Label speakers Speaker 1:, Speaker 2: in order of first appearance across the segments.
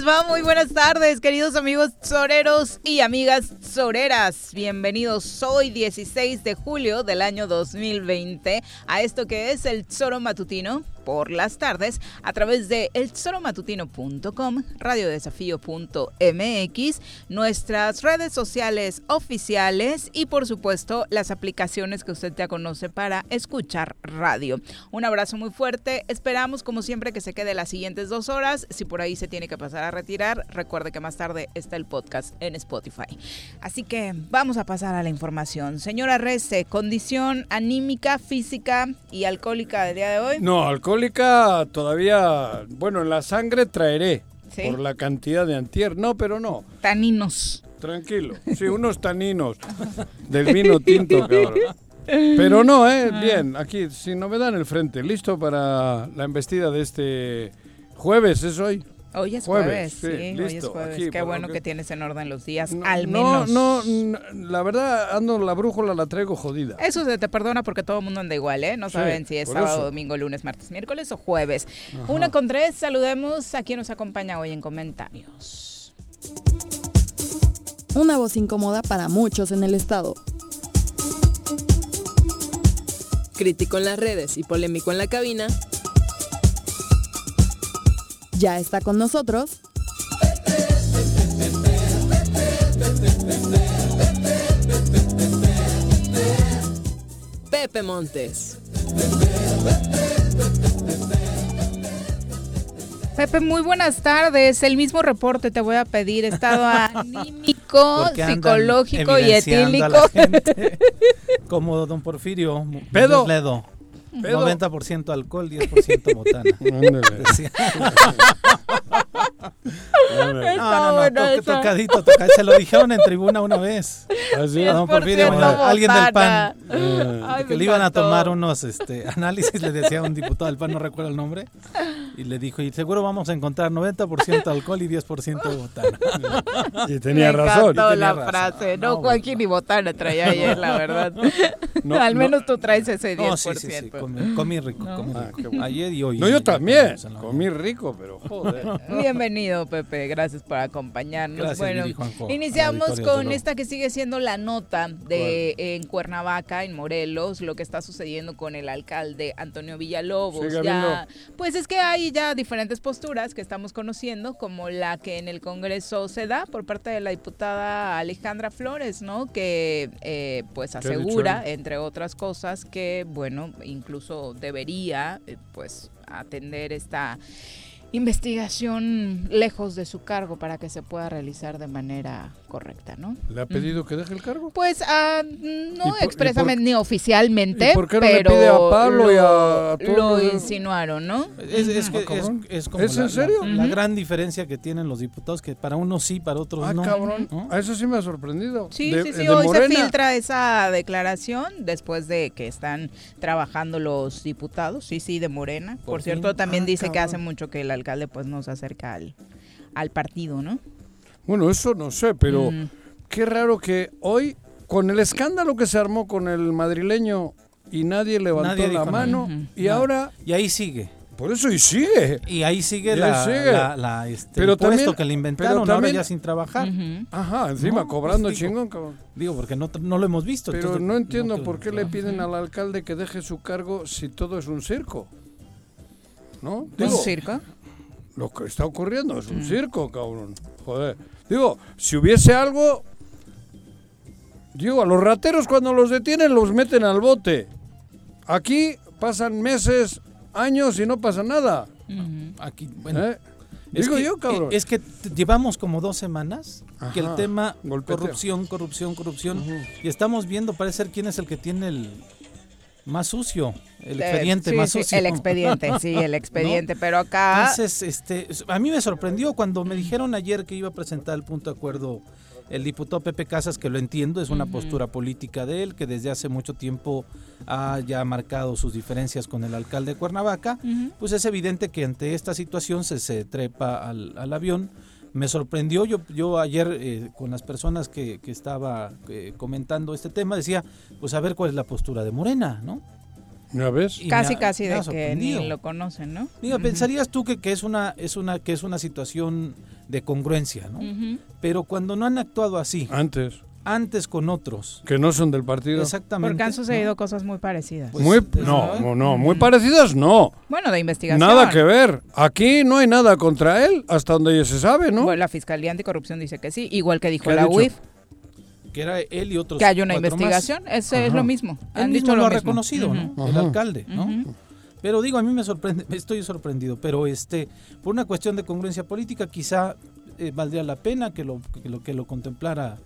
Speaker 1: Muy buenas tardes, queridos amigos soreros y amigas soreras. Bienvenidos hoy, 16 de julio del año 2020, a esto que es el Zoro Matutino por las tardes a través de elzoromatutino.com, radiodesafío.mx, nuestras redes sociales oficiales y por supuesto las aplicaciones que usted ya conoce para escuchar radio. Un abrazo muy fuerte, esperamos como siempre que se quede las siguientes dos horas, si por ahí se tiene que pasar a retirar, recuerde que más tarde está el podcast en Spotify. Así que vamos a pasar a la información. Señora Rece, condición anímica, física y alcohólica del día de hoy.
Speaker 2: No, alcohólica alcohólica todavía, bueno, en la sangre traeré por la cantidad de antier. No, pero no.
Speaker 1: Taninos.
Speaker 2: Tranquilo. Sí, unos taninos del vino tinto, cabrón. Pero no, ¿eh? Bien, aquí, sin novedad en el frente. Listo para la embestida de este jueves, ¿es hoy?
Speaker 1: Hoy es jueves, sí, hoy es jueves. Qué bueno que... tienes en orden los días, al menos.
Speaker 2: No, no, la verdad, ando la brújula, la traigo jodida.
Speaker 1: Eso se te perdona porque todo el mundo anda igual, ¿eh? No saben si es sábado, domingo, lunes, martes, miércoles o jueves. Una con tres, saludemos a quien nos acompaña hoy en comentarios.
Speaker 3: Una voz incómoda para muchos en el estado. Crítico en las redes y polémico en la cabina ya está con nosotros. Pepe Montes.
Speaker 1: Pepe, muy buenas tardes. El mismo reporte te voy a pedir. Estado anímico, psicológico y etílico.
Speaker 4: como don Porfirio. Pedo. Ledo. 90% alcohol, 10% botana. no, no, no, tocadito, Se lo dijeron en tribuna una vez.
Speaker 1: Así, ¿Ah, alguien
Speaker 4: del PAN. que le iban a tomar unos este, análisis, le decía a un diputado del PAN, no recuerdo el nombre, y le dijo, y seguro vamos a encontrar 90% alcohol y 10% botana.
Speaker 2: Y tenía razón.
Speaker 1: Y la frase. No, Joaquín ni botana traía ayer, la verdad. Al menos tú traes ese 10%. Sí, sí, sí,
Speaker 4: comí, rico, comí rico. Ah, ayer y hoy.
Speaker 2: No, yo también. Comí rico, pero joder.
Speaker 1: Bienvenido, Pepe. Gracias por acompañarnos. bueno, iniciamos con esta que sigue siendo la nota de en Cuernavaca, en Morelos, lo que está sucediendo con el alcalde Antonio Villalobos. Ya, pues es que hay ya diferentes posturas que estamos conociendo, como la que en el Congreso se da por parte de la diputada Alejandra Flores, ¿no? Que eh, pues asegura, entre otras cosas, que bueno, incluso debería eh, pues atender esta investigación lejos de su cargo para que se pueda realizar de manera correcta, ¿no?
Speaker 2: ¿Le ha pedido que deje el cargo?
Speaker 1: Pues ah, no expresamente ni oficialmente,
Speaker 2: por qué
Speaker 1: no
Speaker 2: pero le pide a Pablo
Speaker 1: lo,
Speaker 2: y a
Speaker 1: lo insinuaron, ¿no?
Speaker 4: Es, es, que, es, como
Speaker 2: ¿Es en serio?
Speaker 4: La, gran diferencia que tienen los diputados que para unos sí, para otros
Speaker 2: ah,
Speaker 4: no.
Speaker 2: cabrón. A eso sí me ha sorprendido.
Speaker 1: Sí, sí, sí. Hoy se filtra esa declaración después de que están trabajando los diputados. Sí, sí, de Morena. Por, cierto, también ah, dice que hace mucho que el alcalde pues no se acerca al, al partido, ¿no?
Speaker 2: Bueno, eso no sé, pero mm. qué raro que hoy con el escándalo que se armó con el madrileño y nadie levantó la mano y ahora
Speaker 4: y ahí sigue
Speaker 2: por eso y sigue.
Speaker 4: Y ahí sigue, la, La, este, pero también, que le inventaron ahora ya sin trabajar.
Speaker 2: Ajá, encima cobrando pues chingón.
Speaker 4: Digo, porque no, no, lo hemos visto.
Speaker 2: Pero no entiendo por qué le piden al alcalde que deje su cargo si todo es un circo. ¿No?
Speaker 1: ¿Un circo?
Speaker 2: Lo que está ocurriendo es un circo, cabrón. Joder. Digo, si hubiese algo... Digo, a los rateros cuando los detienen los meten al bote. Aquí pasan meses, años y no pasa nada.
Speaker 4: Aquí, bueno. ¿Eh? Digo yo, cabrón. Es que llevamos como dos semanas que el tema corrupción, corrupción, corrupción, y estamos viendo parecer quién es el que tiene el más sucio, el expediente más sucio.
Speaker 1: el expediente, sí, el expediente, pero acá...
Speaker 4: Entonces, este, a mí me sorprendió cuando me dijeron ayer que iba a presentar el punto de acuerdo el diputado Pepe Casas, que lo entiendo, es una postura política de él, que desde hace mucho tiempo ha ya marcado sus diferencias con el alcalde de Cuernavaca, pues es evidente que ante esta situación se, se trepa al, avión. Me sorprendió, yo, yo ayer eh, con las personas que, que estaba eh, comentando este tema, decía, pues a ver cuál es la postura de Morena, ¿no?
Speaker 2: ¿Ya ves?
Speaker 1: casi, casi de que ni lo conocen, ¿no?
Speaker 4: Diga, pensarías tú que, que, es una, es una, que es una situación de congruencia, ¿no? Pero cuando no han actuado así.
Speaker 2: Antes.
Speaker 4: Antes con otros.
Speaker 2: Que no son del partido.
Speaker 1: Exactamente. Porque han sucedido cosas muy parecidas.
Speaker 2: Pues, muy, no, no, muy parecidas no.
Speaker 1: Bueno, de investigación.
Speaker 2: Nada que ver. Aquí no hay nada contra él, hasta donde ya se sabe, ¿no?
Speaker 1: Bueno, la Fiscalía Anticorrupción dice que sí, igual que dijo la UIF
Speaker 4: que era él y otros
Speaker 1: que hay una investigación es lo mismo
Speaker 4: han dicho lo, ha reconocido ¿no? el alcalde no pero digo a mí me sorprende estoy sorprendido pero este por una cuestión de congruencia política quizá eh, valdría la pena que lo que lo que lo contemplara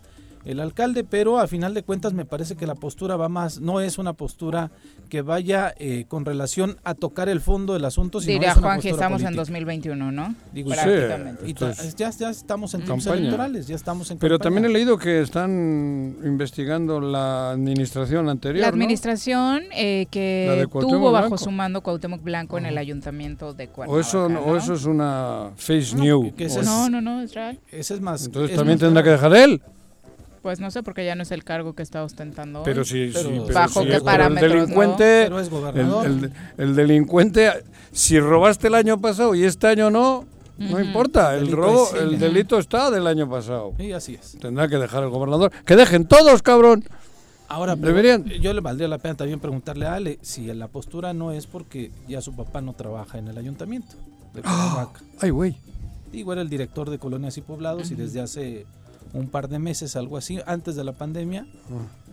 Speaker 4: el alcalde, pero a final de cuentas me parece que la postura va más, no es una postura que vaya eh, con relación a tocar el fondo del asunto.
Speaker 1: Sino Diría Juan que estamos en 2021, ¿no?
Speaker 4: Digo, Prácticamente. y ya, ya, estamos en tiempos electorales, ya estamos en
Speaker 2: Pero también he leído que están investigando la administración anterior,
Speaker 1: La administración eh, que tuvo bajo su mando Cuauhtémoc Blanco en el ayuntamiento de Cuernavaca.
Speaker 2: O eso, o eso es una face new.
Speaker 1: no, no, no, es real.
Speaker 4: Ese es más.
Speaker 2: Entonces también tendrá que dejar él.
Speaker 1: Pues no sé, porque ya no es el cargo que está ostentando.
Speaker 2: Pero sí, sí,
Speaker 1: bajo qué parámetros.
Speaker 2: El delincuente, El, el, delincuente, si robaste el año pasado y este año no, no importa. El, robo, el delito está del año pasado.
Speaker 4: Y así es.
Speaker 2: Tendrá que dejar el gobernador. Que dejen todos, cabrón.
Speaker 4: Ahora, deberían. Yo le valdría la pena también preguntarle a Ale si la postura no es porque ya su papá no trabaja en el ayuntamiento de ¡Ah!
Speaker 2: Ay, güey.
Speaker 4: Igual era el director de colonias y poblados y desde hace un par de meses, algo así, antes de la pandemia,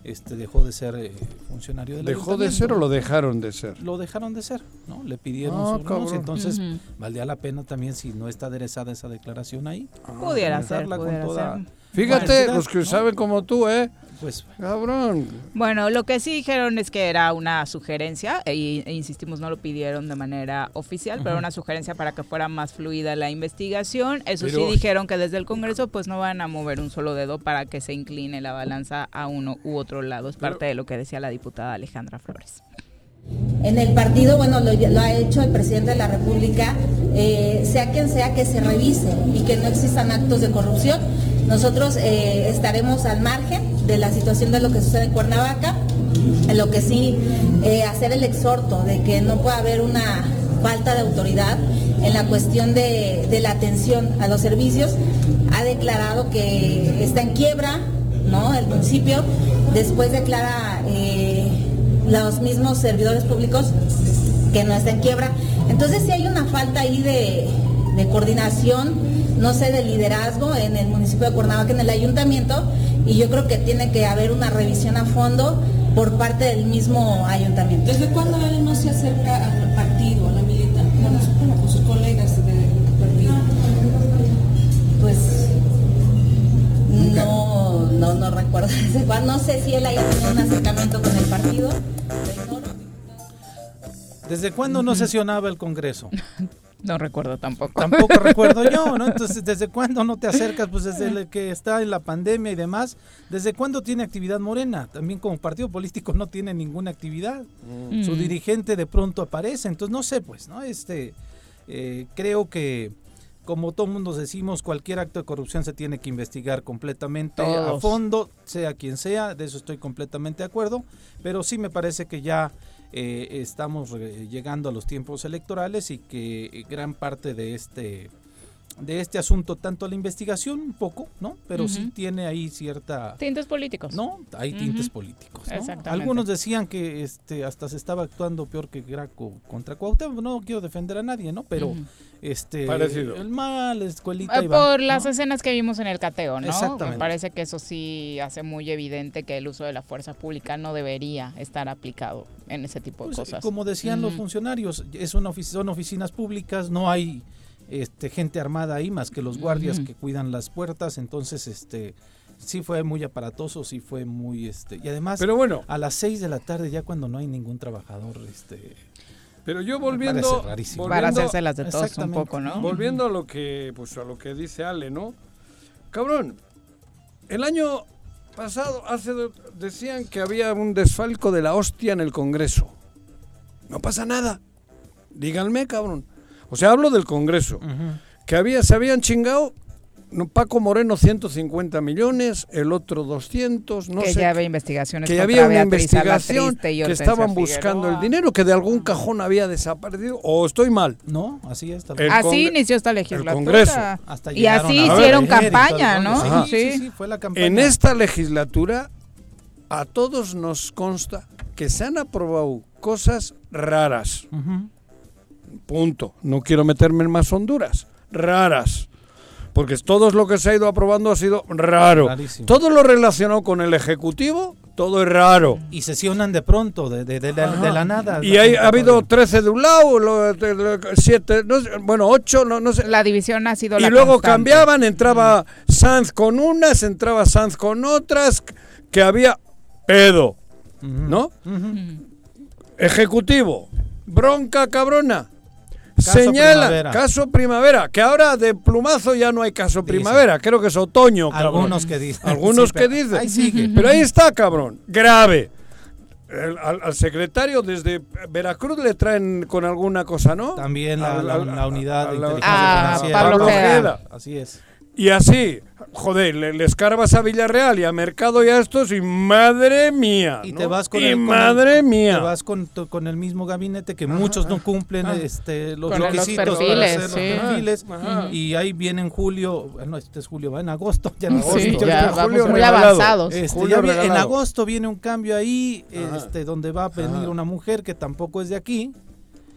Speaker 4: este dejó de ser eh, funcionario del
Speaker 2: ¿Dejó de ser o lo dejaron de ser?
Speaker 4: Lo dejaron de ser, ¿no? Le pidieron ah, su entonces valdría la pena también si no está aderezada esa declaración ahí.
Speaker 1: pudiera ser, con toda,
Speaker 2: Fíjate, los que saben como tú, ¿eh?
Speaker 4: Pues,
Speaker 2: cabrón.
Speaker 1: Bueno, lo que sí dijeron es que era una sugerencia, e, e insistimos, no lo pidieron de manera oficial, pero una sugerencia para que fuera más fluida la investigación. Eso sí dijeron que desde el Congreso pues no van a mover un solo dedo para que se incline la balanza a uno u otro lado. Es parte de lo que decía la diputada Alejandra Flores.
Speaker 5: En el partido, bueno, lo, ha hecho el presidente de la República, eh, sea quien sea que se revise y que no existan actos de corrupción. Nosotros eh, estaremos al margen de la situación de lo que sucede en Cuernavaca, en lo que sí eh, hacer el exhorto de que no pueda haber una falta de autoridad en la cuestión de, la atención a los servicios. Ha declarado que está en quiebra, ¿no? El municipio, después declara los mismos servidores públicos que no está en quiebra. Entonces sí hay una falta ahí de, coordinación, no sé, de liderazgo en el municipio de Cuernavaca, en el ayuntamiento, y yo creo que tiene que haber una revisión a fondo por parte del mismo ayuntamiento.
Speaker 6: ¿Desde cuándo él no se acerca al partido, a la militancia? Bueno, como con sus colegas del partido.
Speaker 5: Pues no, no, no recuerdo desde cuándo. No sé si él haya tenido un acercamiento con el partido.
Speaker 4: ¿Desde cuándo no sesionaba el Congreso?
Speaker 1: No recuerdo tampoco.
Speaker 4: Tampoco recuerdo yo, ¿no? Entonces, ¿desde cuándo no te acercas? Pues desde el que está en la pandemia y demás. ¿Desde cuándo tiene actividad Morena? También como partido político no tiene ninguna actividad. Mm. Su dirigente de pronto aparece. Entonces, no sé, pues, ¿no? Este, eh, creo que como todo mundo decimos, cualquier acto de corrupción se tiene que investigar completamente a fondo, sea quien sea, de eso estoy completamente de acuerdo, pero sí me parece que ya eh, estamos llegando a los tiempos electorales y que gran parte de este de este asunto, tanto la investigación un poco, ¿no? Pero sí tiene ahí cierta...
Speaker 1: Tintes políticos.
Speaker 4: No, hay tintes políticos. Algunos decían que este hasta se estaba actuando peor que Graco contra Cuauhtémoc, no quiero defender a nadie, ¿no? Pero este
Speaker 2: Parecido.
Speaker 4: el mal, escuelita
Speaker 1: eh, Por las escenas que vimos en el cateo, ¿no? Exactamente. Me parece que eso sí hace muy evidente que el uso de la fuerza pública no debería estar aplicado en ese tipo de pues, cosas.
Speaker 4: Como decían los funcionarios, es una son oficinas públicas, no hay este, gente armada ahí más que los guardias que cuidan las puertas, entonces este sí fue muy aparatoso, sí fue muy este y además
Speaker 2: Pero bueno,
Speaker 4: a las 6 de la tarde ya cuando no hay ningún trabajador este
Speaker 2: pero yo volviendo,
Speaker 1: para hacerse las de todos un poco, ¿no?
Speaker 2: Volviendo a lo que pues a lo que dice Ale, ¿no? Cabrón. El año pasado hace decían que había un desfalco de la hostia en el Congreso. No pasa nada. Díganme, cabrón. O sea, hablo del Congreso. Que había, se habían chingado Paco Moreno 150 millones, el otro 200, no
Speaker 1: que ya había investigaciones
Speaker 2: que había una investigación que estaban buscando el dinero que de algún cajón había desaparecido o estoy mal.
Speaker 4: No, así
Speaker 1: inició esta legislatura.
Speaker 2: El Congreso.
Speaker 1: y así hicieron campaña, ¿no?
Speaker 4: Sí, sí, fue la campaña.
Speaker 2: En esta legislatura a todos nos consta que se han aprobado cosas raras. Punto. No quiero meterme en más Honduras. Raras. Porque todo lo que se ha ido aprobando ha sido raro. Todo lo relacionado con el Ejecutivo, todo es raro.
Speaker 4: Y sesionan de pronto, de, la, nada.
Speaker 2: Y hay, ha habido 13 de un lado, 7, bueno, 8, no, no sé.
Speaker 1: La división ha sido
Speaker 2: Y luego cambiaban, entraba Sanz con unas, entraba Sanz con otras, que había pedo, ¿no? Ejecutivo, bronca cabrona Señala, caso primavera, que ahora de plumazo ya no hay caso primavera, creo que es otoño,
Speaker 4: Algunos que dicen.
Speaker 2: Algunos que dicen. Pero ahí está, cabrón, grave. al, secretario desde Veracruz le traen con alguna cosa, ¿no?
Speaker 4: También la, unidad de inteligencia
Speaker 1: ah, Pablo
Speaker 4: Así es.
Speaker 2: Y así, joder, le, escarbas a Villarreal y a Mercado y a estos y madre mía.
Speaker 4: Y te vas con
Speaker 2: el, madre mía.
Speaker 4: Te vas con, con, el mismo gabinete que muchos no cumplen este, los requisitos
Speaker 1: los perfiles, perfiles.
Speaker 4: Y ahí viene en julio, no, este es julio, va en agosto, ya en
Speaker 1: agosto. ya, vamos muy avanzados.
Speaker 4: Este, en agosto viene un cambio ahí, este, donde va a venir una mujer que tampoco es de aquí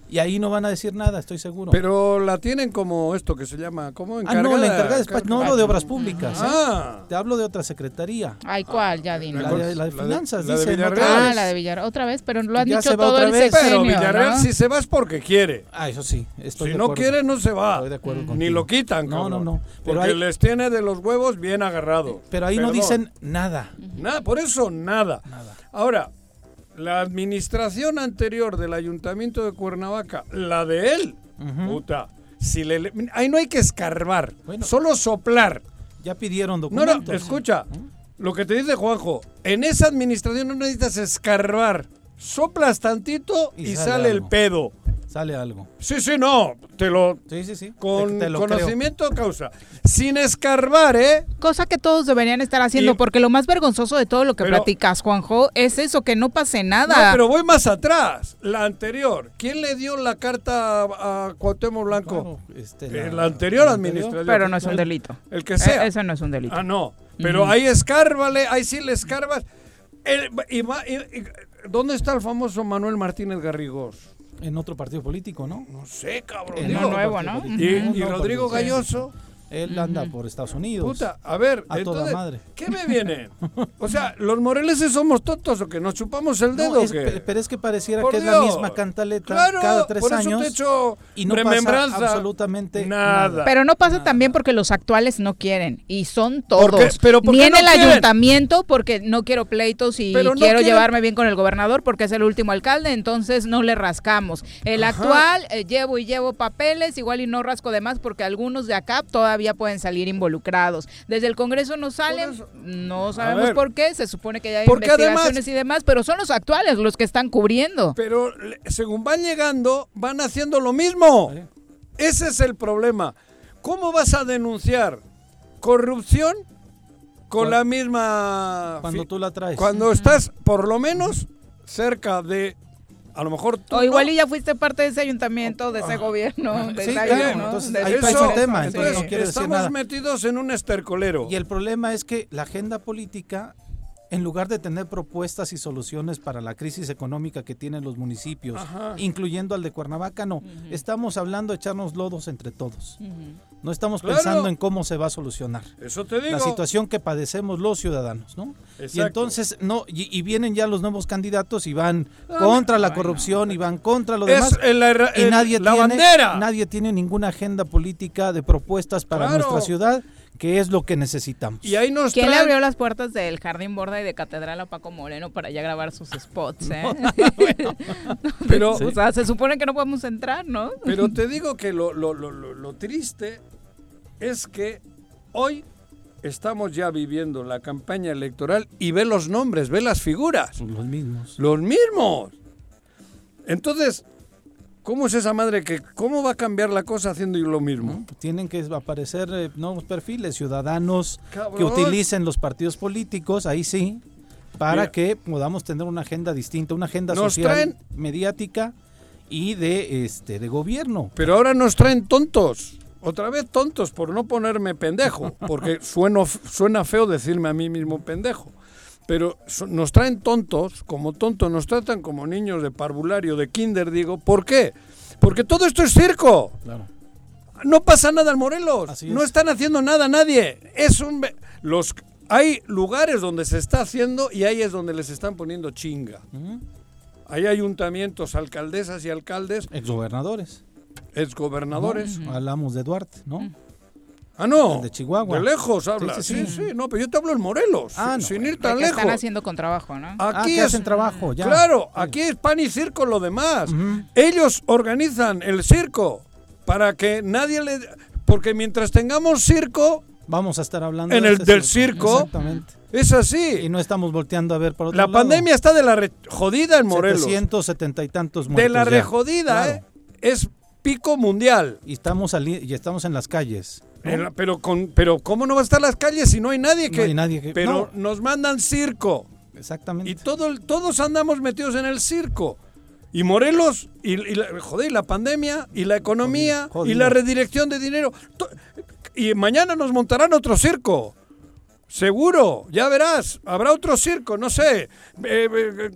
Speaker 4: y ahí no van a decir nada, estoy seguro.
Speaker 2: Pero la tienen como esto que se llama, ¿cómo encargada?
Speaker 4: Ah, no, la encargada de no hablo de obras públicas. ¿eh? Ah. Te hablo de otra secretaría.
Speaker 1: Ay, ¿cuál? Ya dime.
Speaker 4: La de, la de finanzas,
Speaker 2: la
Speaker 4: de,
Speaker 2: Villarreal.
Speaker 1: Ah, la de Villarreal. Otra vez, pero lo han dicho todo el vez.
Speaker 2: Pero Villarreal si se va es porque quiere.
Speaker 4: Ah, eso sí. Estoy
Speaker 2: si no quiere, no se va.
Speaker 4: Estoy de acuerdo
Speaker 2: Ni lo quitan,
Speaker 4: No, no, no.
Speaker 2: porque les tiene de los huevos bien agarrado.
Speaker 4: Pero ahí no dicen nada.
Speaker 2: Nada, por eso nada. Nada. Ahora, la administración anterior del ayuntamiento de Cuernavaca, la de él, puta, si le, ahí no hay que escarbar, solo soplar.
Speaker 4: Ya pidieron documentos.
Speaker 2: No, no, escucha, lo que te dice Juanjo, en esa administración no necesitas escarbar, soplas tantito y, sale el pedo
Speaker 4: sale algo.
Speaker 2: Sí, sí, no, te lo...
Speaker 4: Sí, sí, sí.
Speaker 2: Con conocimiento causa. Sin escarbar, ¿eh?
Speaker 1: Cosa que todos deberían estar haciendo, porque lo más vergonzoso de todo lo que platicas, Juanjo, es eso, que no pase nada.
Speaker 2: No, pero voy más atrás. La anterior. ¿Quién le dio la carta a Cuauhtémoc Blanco? este, la, la, anterior administración.
Speaker 1: Pero no es un delito.
Speaker 2: El que sea.
Speaker 1: E, eso no es un delito.
Speaker 2: Ah, no. Pero ahí escárbale, ahí sí le escarbas. ¿Dónde está el famoso Manuel Martínez Garrigós?
Speaker 4: En otro partido político, ¿no?
Speaker 2: No sé, cabrón.
Speaker 1: En nuevo, ¿no?
Speaker 2: Y, Rodrigo Galloso.
Speaker 4: Él anda por Estados Unidos.
Speaker 2: Puta, a ver, a toda madre. ¿qué me viene? O sea, ¿los moreleses somos tontos o que nos chupamos el dedo?
Speaker 4: o qué? Pero es que pareciera que es la misma cantaleta cada tres años. y no pasa absolutamente nada.
Speaker 1: Pero no pasa también porque los actuales no quieren y son todos. ¿Pero Ni en el ayuntamiento porque no quiero pleitos y quiero llevarme bien con el gobernador porque es el último alcalde, entonces no le rascamos. El actual eh, llevo y llevo papeles, igual y no rasco de más porque algunos de acá todavía pueden salir involucrados. Desde el Congreso no salen, no sabemos por qué, se supone que ya hay investigaciones y demás, pero son los actuales los que están cubriendo.
Speaker 2: Pero según van llegando, van haciendo lo mismo. Ese es el problema. ¿Cómo vas a denunciar corrupción con la misma...
Speaker 4: Cuando tú la traes.
Speaker 2: Cuando estás, por lo menos, cerca de a lo mejor
Speaker 1: O igual y ya fuiste parte de ese ayuntamiento, de ese ah. gobierno. De
Speaker 4: sí, claro, entonces ahí eso, el tema. Entonces, no
Speaker 2: estamos metidos en un estercolero.
Speaker 4: Y el problema es que la agenda política en lugar de tener propuestas y soluciones para la crisis económica que tienen los municipios, incluyendo al de Cuernavaca, no. Estamos hablando de echarnos lodos entre todos. No estamos pensando en cómo se va a solucionar.
Speaker 2: Eso te digo.
Speaker 4: La situación que padecemos los ciudadanos, ¿no? Y entonces, no, y, vienen ya los nuevos candidatos y van ah, contra la corrupción y van contra lo demás. y nadie tiene, nadie tiene ninguna agenda política de propuestas para nuestra ciudad que es lo que necesitamos.
Speaker 2: Y ahí nos
Speaker 1: ¿Quién le abrió las puertas del Jardín Borda y de Catedral a Paco Moreno para ya grabar sus spots? ¿eh? pero, o sea, se supone que no podemos entrar, ¿no?
Speaker 2: Pero te digo que lo, lo, lo, lo triste es que hoy estamos ya viviendo la campaña electoral y ve los nombres, ve las figuras.
Speaker 4: Los mismos.
Speaker 2: Los mismos. Entonces, ¿Cómo es esa madre que cómo va a cambiar la cosa haciendo lo mismo?
Speaker 4: Tienen que aparecer eh, nuevos perfiles, ciudadanos que utilicen los partidos políticos, ahí sí, para que podamos tener una agenda distinta, una agenda social, mediática y de este de gobierno.
Speaker 2: Pero ahora nos traen tontos. Otra vez tontos por no ponerme pendejo, porque sueno, suena feo decirme a mí mismo pendejo pero nos traen tontos, como tontos, nos tratan como niños de parvulario, de kinder, digo. ¿Por qué? Porque todo esto es circo. No pasa nada en Morelos. No están haciendo nada nadie. Es un los hay lugares donde se está haciendo y ahí es donde les están poniendo chinga. Hay ayuntamientos, alcaldesas y alcaldes.
Speaker 4: Exgobernadores.
Speaker 2: Exgobernadores.
Speaker 4: Hablamos de Duarte, ¿no?
Speaker 2: Ah, no.
Speaker 4: De Chihuahua.
Speaker 2: De lejos habla. Sí sí, No, pero yo te hablo en Morelos. Ah, sin ir tan lejos.
Speaker 1: Están haciendo con trabajo, ¿no?
Speaker 2: Aquí
Speaker 4: ah, hacen trabajo, ya.
Speaker 2: Claro, aquí es pan y circo lo demás. Ellos organizan el circo para que nadie le. Porque mientras tengamos circo.
Speaker 4: Vamos a estar hablando
Speaker 2: en el, del circo. Exactamente. Es así.
Speaker 4: Y no estamos volteando a ver por otro
Speaker 2: La pandemia está de la jodida en Morelos.
Speaker 4: 770 y tantos muertos.
Speaker 2: De la rejodida, ¿eh? Es pico mundial.
Speaker 4: Y estamos, y estamos en las calles
Speaker 2: pero, con, pero ¿cómo no va a estar las calles si no hay nadie que...
Speaker 4: No hay nadie que...
Speaker 2: Pero nos mandan circo.
Speaker 4: Exactamente.
Speaker 2: Y todo, todos andamos metidos en el circo. Y Morelos, y, la, joder, la pandemia, y la economía, y la redirección de dinero. Y mañana nos montarán otro circo. Seguro, ya verás, habrá otro circo, no sé. Eh, eh,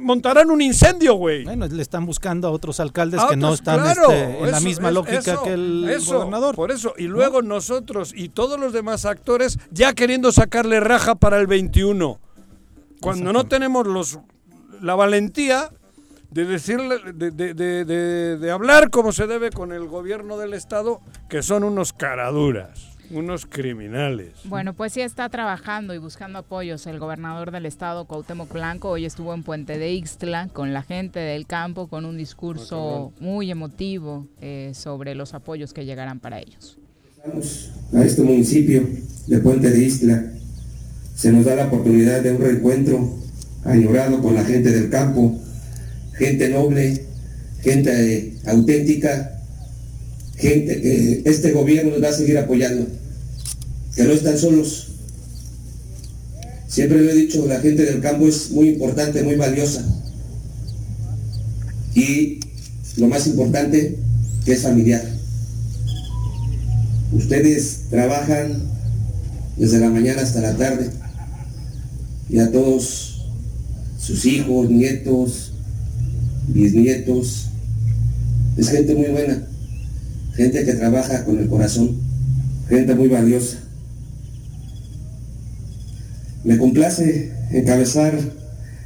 Speaker 2: montarán un incendio, güey.
Speaker 4: Bueno, le están buscando a otros alcaldes que no están este, en la misma lógica que el gobernador.
Speaker 2: Por eso, y luego nosotros y todos los demás actores ya queriendo sacarle raja para el 21. Cuando no tenemos los la valentía de decirle, de, de, de hablar como se debe con el gobierno del Estado, que son unos caraduras. Unos criminales.
Speaker 1: Bueno, pues sí está trabajando y buscando apoyos. El gobernador del estado, Cuauhtémoc Blanco, hoy estuvo en Puente de Ixtla con la gente del campo con un discurso muy emotivo eh, sobre los apoyos que llegarán para ellos.
Speaker 7: A este municipio de Puente de Ixtla se nos da la oportunidad de un reencuentro añorado con la gente del campo, gente noble, gente auténtica, gente que este gobierno nos va a seguir apoyando que no están solos. Siempre lo he dicho, la gente del campo es muy importante, muy valiosa. Y lo más importante, que es familiar. Ustedes trabajan desde la mañana hasta la tarde y a todos sus hijos, nietos, bisnietos. Es gente muy buena, gente que trabaja con el corazón, gente muy valiosa. Me complace encabezar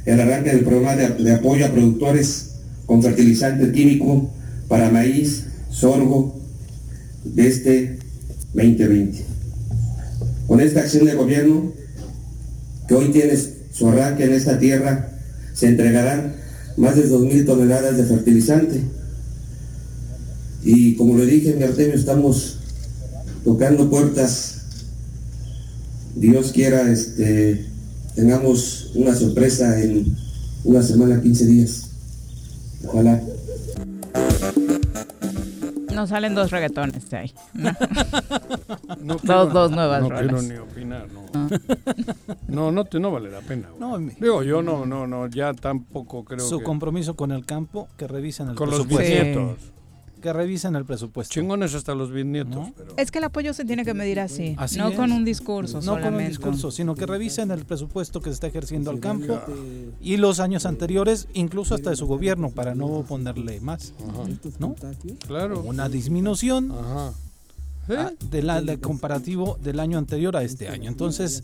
Speaker 7: el arranque del programa de, apoyo a productores con fertilizante químico para maíz, sorgo de este 2020. Con esta acción de gobierno que hoy tiene su arranque en esta tierra, se entregarán más de 2.000 toneladas de fertilizante. Y como lo dije, mi Artemio, estamos tocando puertas Dios quiera, este, tengamos una sorpresa en una semana, 15 días. Ojalá.
Speaker 1: No salen dos reggaetones de ahí. dos, dos nuevas
Speaker 2: No quiero ni opinar, no. No, no, te, no vale la pena. No, Digo, yo no, no, no, ya tampoco creo
Speaker 4: Su compromiso con el campo, que revisen el
Speaker 2: Con los bisnietos
Speaker 4: que revisen el presupuesto.
Speaker 2: Chingones hasta los bisnietos.
Speaker 1: Es que el apoyo se tiene que medir así, no con un discurso.
Speaker 4: No con un discurso, sino que revisen el presupuesto que se está ejerciendo al campo y los años anteriores, incluso hasta de su gobierno, para no ponerle más. ¿No?
Speaker 2: Claro.
Speaker 4: Una disminución. del comparativo del año anterior a este año. Entonces,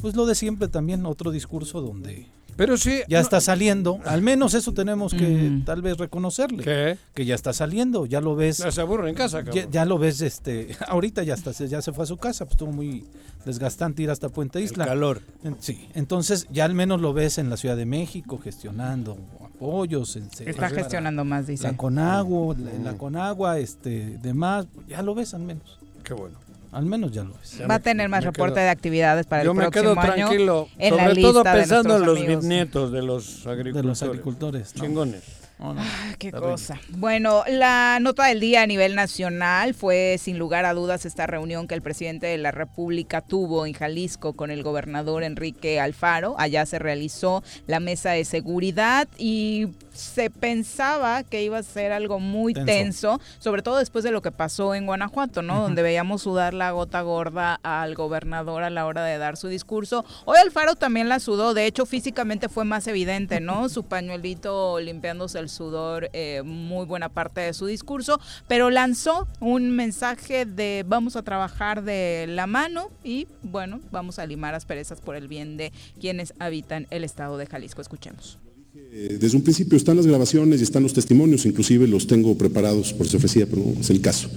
Speaker 4: pues lo de siempre también, otro discurso donde
Speaker 2: pero sí.
Speaker 4: Ya está saliendo. Al menos eso tenemos que tal vez reconocerle.
Speaker 2: ¿Qué?
Speaker 4: Que ya está saliendo. Ya lo ves.
Speaker 2: Ya se aburre en casa,
Speaker 4: ya, lo ves, este. Ahorita ya está, ya se fue a su casa. Pues estuvo muy desgastante ir hasta Puente Isla.
Speaker 2: El calor.
Speaker 4: Sí. Entonces ya al menos lo ves en la Ciudad de México gestionando apoyos.
Speaker 1: está gestionando más, dice.
Speaker 4: La Conagua, la, la Conagua, este, demás. Ya lo ves al menos.
Speaker 2: Qué bueno.
Speaker 4: Al menos ya lo es.
Speaker 1: Va a tener más reporte de actividades para el próximo
Speaker 2: año. Yo me quedo tranquilo, sobre todo pensando en los bisnietos de los agricultores. De los agricultores. Chingones.
Speaker 1: Ah, qué cosa. Bueno, la nota del día a nivel nacional fue sin lugar a dudas esta reunión que el presidente de la República tuvo en Jalisco con el gobernador Enrique Alfaro. Allá se realizó la mesa de seguridad y se pensaba que iba a ser algo muy tenso. sobre todo después de lo que pasó en Guanajuato, ¿no? Donde veíamos sudar la gota gorda al gobernador a la hora de dar su discurso. Hoy Alfaro también la sudó, de hecho físicamente fue más evidente, ¿no? Su pañuelito limpiándose el sudor, eh, muy buena parte de su discurso, pero lanzó un mensaje de vamos a trabajar de la mano y bueno, vamos a limar asperezas por el bien de quienes habitan el estado de Jalisco. Escuchemos.
Speaker 8: Desde un principio están las grabaciones y están los testimonios, inclusive los tengo preparados por si ofrecía, pero es el caso.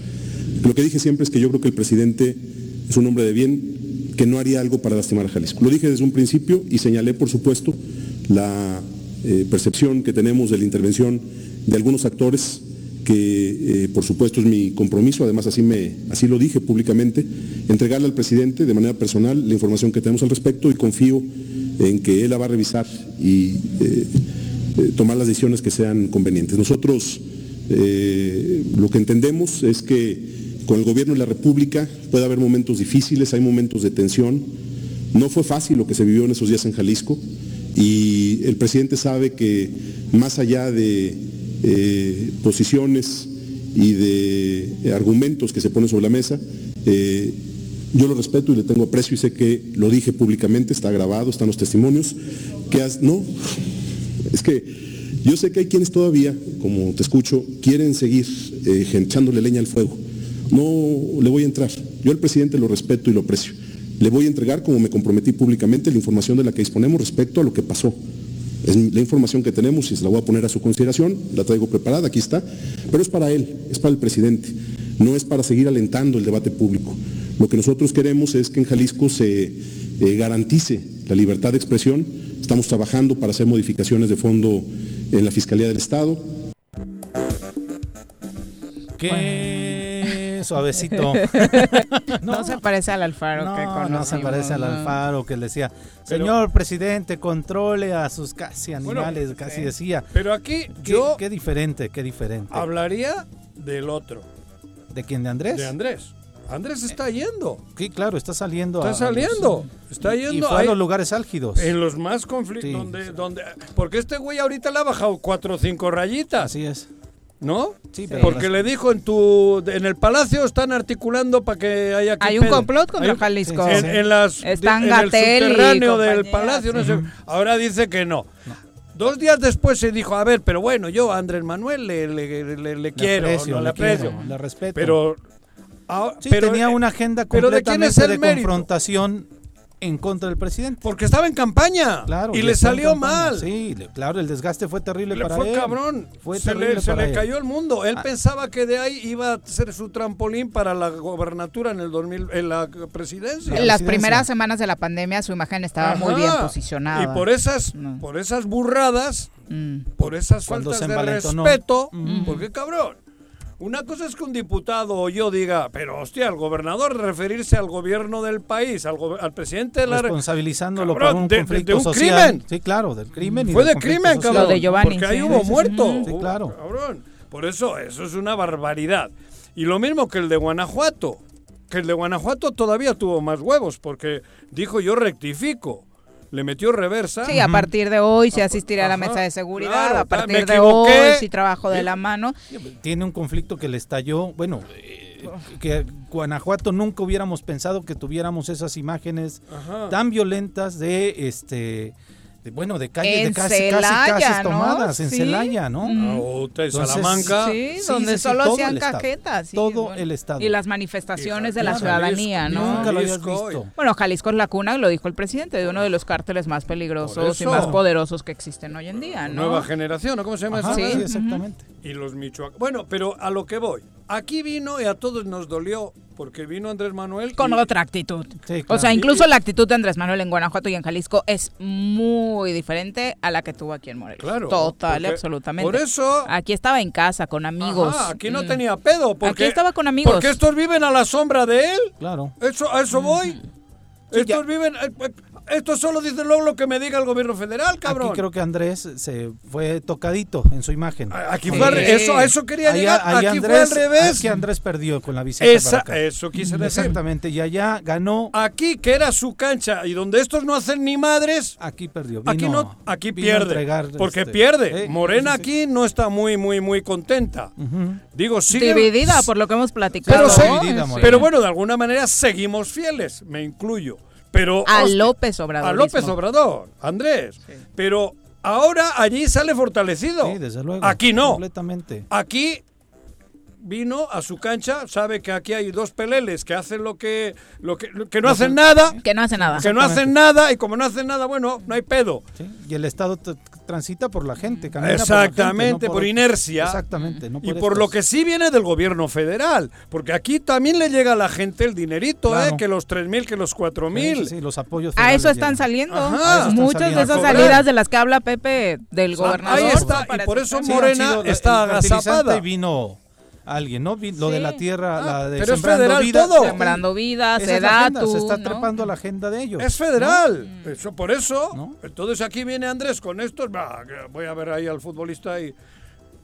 Speaker 8: Lo que dije siempre es que yo creo que el presidente es un hombre de bien que no haría algo para lastimar a Jalisco. Lo dije desde un principio y señalé, por supuesto, la eh, percepción que tenemos de la intervención de algunos actores que eh, por supuesto es mi compromiso, además así, me, así lo dije públicamente, entregarle al presidente de manera personal la información que tenemos al respecto y confío en que él la va a revisar y eh, eh, tomar las decisiones que sean convenientes. Nosotros lo que entendemos es que con el gobierno de la República puede haber momentos difíciles, hay momentos de tensión. No fue fácil lo que se vivió en esos días en Jalisco y el presidente sabe que más allá de eh, posiciones y de eh, argumentos que se ponen sobre la mesa. Eh, yo lo respeto y le tengo aprecio y sé que lo dije públicamente, está grabado, están los testimonios. Que no, es que yo sé que hay quienes todavía, como te escucho, quieren seguir echándole leña al fuego. No le voy a entrar. Yo al presidente lo respeto y lo aprecio. Le voy a entregar, como me comprometí públicamente, la información de la que disponemos respecto a lo que pasó es la información que tenemos y se la voy a poner a su consideración, la traigo preparada, aquí está, pero es para él, es para el presidente, no es para seguir alentando el debate público. Lo que nosotros queremos es que en Jalisco se eh, garantice la libertad de expresión, estamos trabajando para hacer modificaciones de fondo en la Fiscalía del Estado.
Speaker 4: suavecito.
Speaker 1: no, se parece al Alfaro no, que conocimos.
Speaker 4: No se parece al Alfaro que le decía, señor presidente, controle a sus casi animales, casi eh, decía.
Speaker 2: Pero aquí yo...
Speaker 4: Qué diferente, qué diferente.
Speaker 2: Hablaría del otro.
Speaker 4: ¿De quién? ¿De Andrés?
Speaker 2: De Andrés. Andrés está yendo.
Speaker 4: Sí, claro, está saliendo.
Speaker 2: Está saliendo. está yendo.
Speaker 4: a los lugares álgidos.
Speaker 2: En los más conflictos. Donde, donde, porque este güey ahorita le ha bajado cuatro o cinco rayitas.
Speaker 4: Así es.
Speaker 2: ¿No? Sí, Porque le dijo en tu en el palacio están articulando para que haya
Speaker 1: Hay un complot contra Jalisco.
Speaker 2: En, las
Speaker 1: Están
Speaker 2: en el subterráneo del palacio, no sé. Ahora dice que no. Dos días después se dijo, a ver, pero bueno, yo a Andrés Manuel le, le, quiero, le, aprecio,
Speaker 4: le respeto.
Speaker 2: Pero,
Speaker 4: ah, pero tenía una agenda completamente de confrontación en contra del presidente.
Speaker 2: Porque estaba en campaña. Claro. Y le salió mal.
Speaker 4: Sí, claro, el desgaste fue terrible
Speaker 2: le
Speaker 4: para
Speaker 2: fue cabrón. Fue se le, se le cayó el mundo. Él ah. pensaba que de ahí iba a ser su trampolín para la gobernatura en el 2000, en la presidencia.
Speaker 1: En las primeras semanas de la pandemia su imagen estaba muy bien posicionada.
Speaker 2: Y por esas, por esas burradas, mm. por esas faltas de respeto, mm. porque cabrón. Una cosa es que un diputado o yo diga, pero hostia, el gobernador referirse al gobierno del país, al, al presidente de la
Speaker 4: responsabilizándolo por un conflicto de, un
Speaker 2: social. crimen.
Speaker 4: Sí, claro, del crimen.
Speaker 2: Fue de crimen, cabrón.
Speaker 1: de Giovanni.
Speaker 2: Porque ahí hubo muerto.
Speaker 4: Sí, claro.
Speaker 2: Cabrón. Por eso, eso es una barbaridad. Y lo mismo que el de Guanajuato, que el de Guanajuato todavía tuvo más huevos, porque dijo yo rectifico le metió reversa.
Speaker 1: Sí, a partir de hoy se asistirá a la mesa de seguridad, a partir de hoy si trabajo de la mano.
Speaker 4: Tiene un conflicto que le estalló, bueno, eh, que Guanajuato nunca hubiéramos pensado que tuviéramos esas imágenes tan violentas de este bueno, de calles, de casi, casi, tomadas en Celaya, ¿no?
Speaker 2: Uh Salamanca.
Speaker 1: Sí, donde solo hacían caquetas.
Speaker 4: todo el Estado.
Speaker 1: Y las manifestaciones de la ciudadanía, ¿no?
Speaker 4: Nunca lo habías visto.
Speaker 1: Bueno, Jalisco es la cuna, lo dijo el presidente, de uno de los cárteles más peligrosos y más poderosos que existen hoy en día, ¿no?
Speaker 2: Nueva generación, ¿no? ¿Cómo se llama eso?
Speaker 4: Sí, exactamente.
Speaker 2: Y los Michoacán. Bueno, pero a lo que voy. Aquí vino y a todos nos dolió porque vino Andrés Manuel.
Speaker 1: Con otra actitud. O sea, incluso la actitud de Andrés Manuel en Guanajuato y en Jalisco es muy diferente a la que tuvo aquí en Morelos. Claro. Total, absolutamente.
Speaker 2: Por eso.
Speaker 1: Aquí estaba en casa, con amigos.
Speaker 2: aquí no mm. tenía pedo. Porque,
Speaker 1: aquí estaba con amigos.
Speaker 2: Porque estos viven a la sombra de él.
Speaker 4: Claro.
Speaker 2: Eso, a eso voy. estos viven. Eh, eh, esto solo dice luego lo que me diga el gobierno federal, cabrón.
Speaker 4: Aquí creo que Andrés se fue tocadito en su imagen.
Speaker 2: Aquí fue eso, a eso quería llegar. aquí fue al revés.
Speaker 4: Aquí Andrés perdió con la visita.
Speaker 2: eso quise decir.
Speaker 4: Exactamente. Y allá ganó.
Speaker 2: Aquí, que era su cancha y donde estos no hacen ni madres.
Speaker 4: Aquí perdió.
Speaker 2: aquí no, aquí pierde. porque este, pierde. ¿eh? Morena aquí no está muy, muy, muy contenta. Digo, sigue.
Speaker 1: Dividida por lo que hemos platicado.
Speaker 2: Pero, pero bueno, de alguna manera seguimos fieles, me incluyo. Pero,
Speaker 1: a López Obrador.
Speaker 2: A López Obrador, Andrés. Pero ahora allí sale fortalecido.
Speaker 4: Sí, desde luego.
Speaker 2: Aquí no.
Speaker 4: Completamente.
Speaker 2: Aquí vino a su cancha, sabe que aquí hay dos peleles que hacen lo que lo que, que no, hacen nada,
Speaker 1: que no hacen nada,
Speaker 2: que no hacen nada y como no hacen nada, bueno, no hay pedo.
Speaker 4: Y el Estado transita por la gente,
Speaker 2: Exactamente, por, inercia.
Speaker 4: Exactamente,
Speaker 2: Y por lo que sí viene del gobierno federal, porque aquí también le llega a la gente el dinerito, ¿eh? que los tres mil, que los cuatro mil.
Speaker 4: Sí, los apoyos.
Speaker 1: A eso están saliendo. Muchas de esas salidas de las que habla Pepe del gobernador.
Speaker 2: Ahí está, y por eso Morena está agazapada.
Speaker 4: Y vino alguien, ¿no? Lo de la tierra, la de
Speaker 2: Pero sembrando es federal vida, todo.
Speaker 1: Sembrando vida, se da
Speaker 4: Se está trepando la agenda de ellos.
Speaker 2: Es federal. Eso, por eso. Entonces aquí viene Andrés con esto. Voy a ver ahí al futbolista y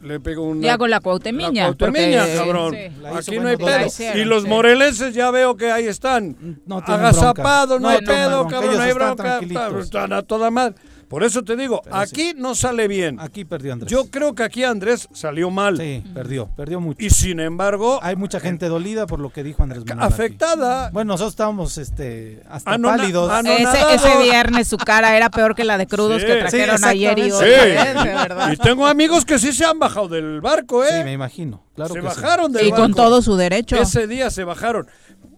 Speaker 2: le pego un.
Speaker 1: Ya con la cuautemiña.
Speaker 2: La cuautemiña, cabrón. Aquí no hay pedo. Y los morelenses ya veo que ahí están. No agazapados, no, hay pedo, cabrón, no hay bronca. Están a toda madre. Por eso te digo, aquí no sale bien.
Speaker 4: Aquí perdió Andrés.
Speaker 2: Yo creo que aquí Andrés salió mal.
Speaker 4: Sí, perdió, perdió mucho.
Speaker 2: Y sin embargo...
Speaker 4: Hay mucha gente dolida por lo que dijo Andrés Manuel
Speaker 2: Afectada.
Speaker 4: Bueno, nosotros estábamos este, hasta pálidos.
Speaker 1: Ese, viernes su cara era peor que la de crudos que trajeron ayer y hoy.
Speaker 2: Y tengo amigos que sí se han bajado del barco, ¿eh?
Speaker 4: Sí, me imagino. Claro
Speaker 2: se bajaron del
Speaker 1: barco. Y con todo su derecho.
Speaker 2: Ese día se bajaron.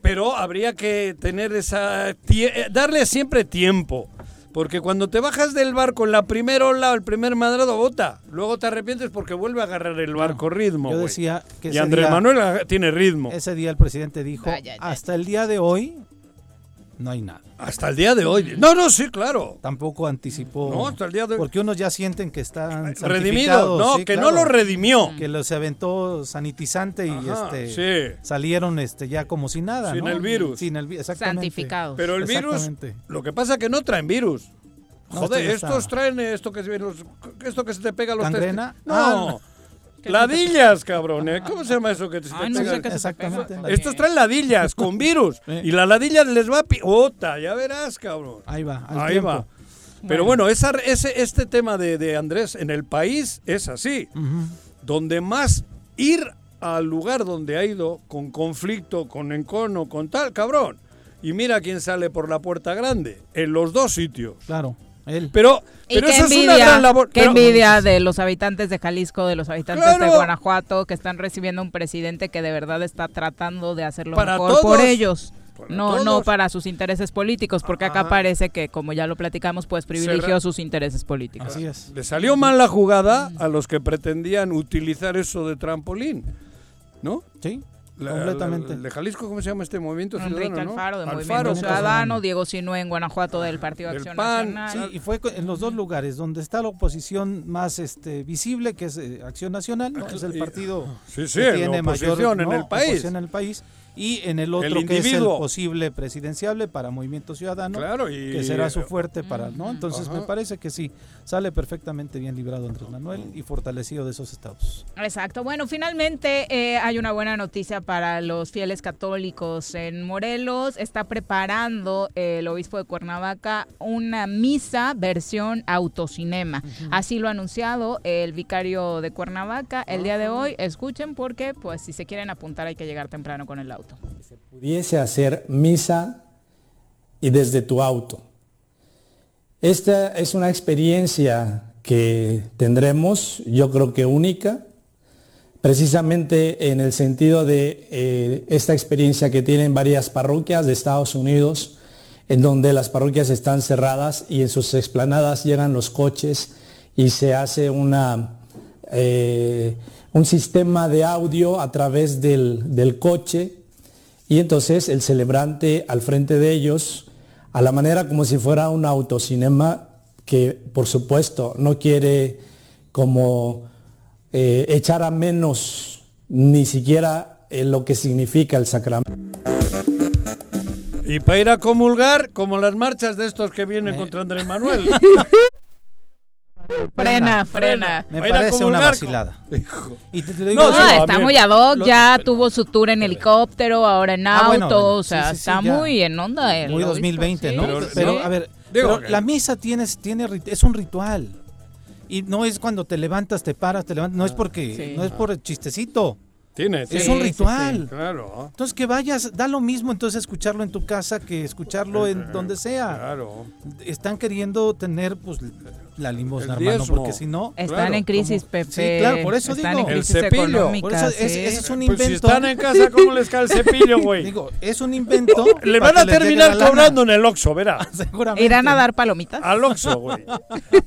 Speaker 2: Pero habría que tener esa... Eh, darle siempre tiempo. Porque cuando te bajas del barco en la primera ola, el primer madrado, bota. Luego te arrepientes porque vuelve a agarrar el barco ritmo.
Speaker 4: Yo decía que.
Speaker 2: Y Andrés Manuel tiene ritmo.
Speaker 4: Ese día el presidente dijo: hasta el día de hoy no hay nada.
Speaker 2: Hasta el día de hoy. No, no, sí, claro.
Speaker 4: Tampoco anticipó.
Speaker 2: No, hasta el día de hoy.
Speaker 4: Porque unos ya sienten que están
Speaker 2: redimidos. No, que no lo redimió.
Speaker 4: Que los aventó sanitizante y este salieron este ya como si nada.
Speaker 2: Sin el virus.
Speaker 4: Sin el exactamente.
Speaker 1: Santificados.
Speaker 2: Pero el virus. Lo que pasa es que no traen virus. Joder, estos traen esto que, esto que se te pega a los
Speaker 4: ¿Gangrena?
Speaker 2: No. Ah, ladillas, cabrón. ¿eh? ¿Cómo se llama eso que te,
Speaker 4: Exactamente.
Speaker 2: Estos traen ladillas con virus. Y la ladilla les va a... Ota, ya verás, cabrón.
Speaker 4: Ahí va.
Speaker 2: Ahí va. Pero bueno, esa, ese, este tema de, Andrés en el país es así. Donde más ir al lugar donde ha ido con conflicto, con encono, con tal, cabrón. Y mira quién sale por la puerta grande. En los dos sitios.
Speaker 4: Claro.
Speaker 2: Pero, pero eso es una gran labor.
Speaker 1: Qué envidia de los habitantes de Jalisco, de los habitantes de Guanajuato, que están recibiendo un presidente que de verdad está tratando de hacerlo mejor por ellos. no, no para sus intereses políticos, porque acá parece que, como ya lo platicamos, pues privilegió sus intereses políticos.
Speaker 4: Así es.
Speaker 2: Le salió mal la jugada a los que pretendían utilizar eso de trampolín, ¿no?
Speaker 4: Sí completamente.
Speaker 2: de Jalisco, ¿cómo se llama este movimiento
Speaker 1: Enrique Alfaro, de Movimiento Ciudadano, Diego Sinue en Guanajuato del Partido Acción Nacional.
Speaker 4: Sí, y fue en los dos lugares, donde está la oposición más este visible, que es eh, Acción Nacional, es el partido
Speaker 2: que tiene mayor
Speaker 4: en
Speaker 2: el país.
Speaker 4: en el país y en el otro que es el posible presidenciable para Movimiento Ciudadano,
Speaker 2: claro,
Speaker 4: que será su fuerte para, ¿no? Entonces me parece que sí, sale perfectamente bien librado Andrés Manuel y fortalecido de esos estados.
Speaker 1: Exacto. Bueno, finalmente eh, hay una buena noticia para los fieles católicos en Morelos. Está preparando el obispo de Cuernavaca una misa versión autocinema. Así lo ha anunciado el vicario de Cuernavaca el día de hoy. Escuchen porque, pues, si se quieren apuntar hay que llegar temprano con el auto.
Speaker 9: Se pudiese hacer misa y desde tu auto. Esta es una experiencia que tendremos, yo creo que única, precisamente en el sentido de eh, esta experiencia que tienen varias parroquias de Estados Unidos, en donde las parroquias están cerradas y en sus explanadas llegan los coches y se hace una, eh, un sistema de audio a través del, del coche y entonces el celebrante al frente de ellos, a la manera como si fuera un autocinema, que por supuesto no quiere como eh, echar a menos ni siquiera lo que significa el sacramento.
Speaker 2: Y para ir a comulgar, como las marchas de estos que vienen contra Andrés Manuel.
Speaker 1: Frena, frena.
Speaker 4: Me parece una vacilada.
Speaker 1: no, está muy ad hoc, ya tuvo su tour en helicóptero, ahora en ah, auto, o sea, está muy en onda.
Speaker 4: muy 2020, ¿no? Pero, a ver, la misa tiene, tiene, es un ritual. Y no es cuando te levantas, te paras, te levantas, no es porque, no es por el chistecito.
Speaker 2: Tiene,
Speaker 4: es un ritual.
Speaker 2: claro.
Speaker 4: Entonces que vayas, da lo mismo entonces escucharlo en tu casa que escucharlo en donde sea.
Speaker 2: Claro.
Speaker 4: Están queriendo tener pues la limosna, hermano, porque si no...
Speaker 1: Están en crisis, Pepe.
Speaker 4: Sí, claro, por eso
Speaker 1: están
Speaker 4: digo.
Speaker 1: En crisis el cepillo. Por eso
Speaker 4: es, ese es un invento. Pues
Speaker 2: si están en casa, ¿cómo les cae el cepillo, güey?
Speaker 4: Digo, es un invento.
Speaker 2: Le van a terminar cobrando en el Oxxo, verá.
Speaker 1: Seguramente. ¿Irán a dar palomitas?
Speaker 2: Al Oxxo, güey.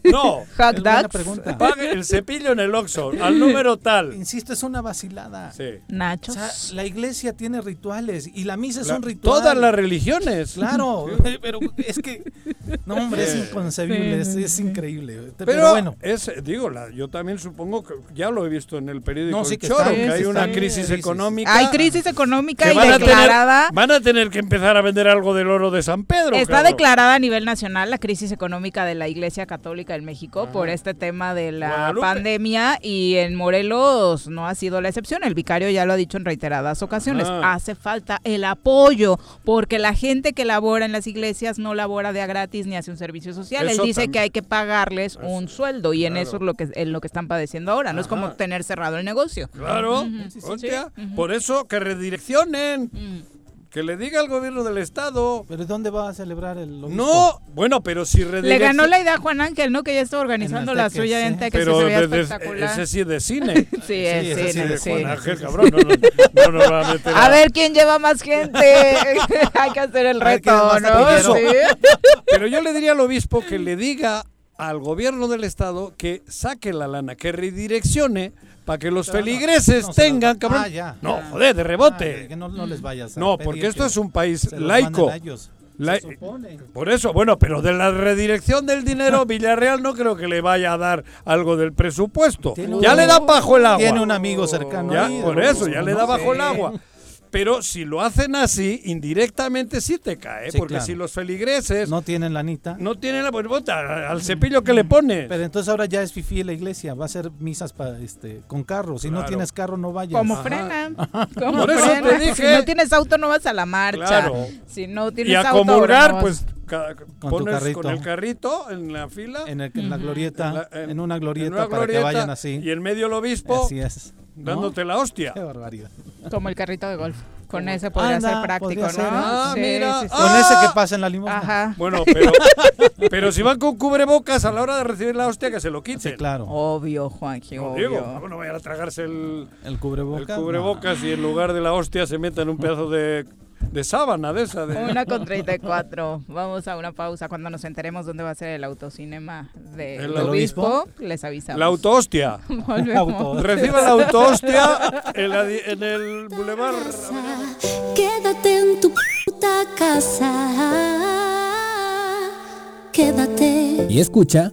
Speaker 2: No.
Speaker 1: Dogs.
Speaker 2: Pague el cepillo en el Oxxo, al número tal.
Speaker 4: Insisto, es una vacilada.
Speaker 2: Sí.
Speaker 1: Nachos.
Speaker 4: O sea, la iglesia tiene rituales y la misa es un ritual.
Speaker 2: Todas las religiones.
Speaker 4: Claro, pero es que... No, hombre, es inconcebible, es, increíble. Pero bueno,
Speaker 2: es, digo, la, yo también supongo que ya lo he visto en el periódico que, Choro, que hay una crisis económica.
Speaker 1: Hay crisis económica y declarada.
Speaker 2: van a tener que empezar a vender algo del oro de San Pedro.
Speaker 1: Está declarada a nivel nacional la crisis económica de la Iglesia Católica en México por este tema de la pandemia y en Morelos no ha sido la excepción. El vicario ya lo ha dicho en reiteradas ocasiones. Hace falta el apoyo porque la gente que labora en las iglesias no labora de a gratis ni hace un servicio social. Él dice que hay que pagarles un sueldo y en eso es lo que en lo que están padeciendo ahora, no es como tener cerrado el negocio.
Speaker 2: Claro, por eso que redireccionen. Mm. Que le diga al gobierno del estado.
Speaker 4: ¿Pero dónde va a celebrar el
Speaker 2: No, bueno, pero si
Speaker 1: Le ganó la idea a Juan Ángel, ¿no? Que ya está organizando la suya en Teques, pero se veía espectacular.
Speaker 2: ese sí es de cine.
Speaker 1: sí, es cine, de
Speaker 2: Juan Ángel, cabrón. No, no, va a, meter
Speaker 1: a, ver quién lleva más gente. Hay que hacer el reto, ¿no?
Speaker 2: Pero yo le diría al obispo que le diga al gobierno del estado que saque la lana, que redireccione para que los feligreses tengan, cabrón. Ah, no, joder, de rebote.
Speaker 4: Ah, que no, les vayas
Speaker 2: No, porque esto es un país laico. por eso, bueno, pero de la redirección del dinero, Villarreal no creo que le vaya a dar algo del presupuesto. Ya le da bajo el agua.
Speaker 4: Tiene un amigo cercano.
Speaker 2: por eso, ya le da bajo el agua. Pero si lo hacen así, indirectamente sí te cae, porque si los feligreses...
Speaker 4: No tienen la anita.
Speaker 2: No tienen la... Pues, al cepillo que le pone.
Speaker 4: Pero entonces ahora ya es fifí la iglesia, va a ser misas para este con carro. Si no tienes carro, no vayas.
Speaker 1: Como frena. Como frena. Si no tienes auto, no vas a la marcha. Claro. Si no tienes
Speaker 2: y
Speaker 1: a
Speaker 2: comulgar, pues con pones con el carrito en la fila.
Speaker 4: En, la glorieta, en, una glorieta para que vayan así.
Speaker 2: Y en medio el obispo.
Speaker 4: Así es
Speaker 2: dándote la hostia.
Speaker 4: Qué barbaridad.
Speaker 1: Como el carrito de golf. Con ese podría ser práctico, ¿no?
Speaker 2: Ah, mira.
Speaker 4: Con ese que pasa en la limosna. Ajá.
Speaker 2: Bueno, pero, pero si van con cubrebocas a la hora de recibir la hostia, que se lo quiten. Sí,
Speaker 4: claro.
Speaker 1: Obvio, Juanji, no, obvio.
Speaker 2: Digo, no vayan a tragarse el,
Speaker 4: el cubrebocas,
Speaker 2: el cubrebocas y en lugar de la hostia se metan un pedazo de de sábana de esa. De...
Speaker 1: Una con 34. Vamos a una pausa. Cuando nos enteremos dónde va a ser el autocinema del de obispo, les avisamos.
Speaker 2: La autohostia. Reciba la autohostia en, en el bulevar.
Speaker 10: Quédate en tu puta casa. Quédate.
Speaker 11: Y escucha.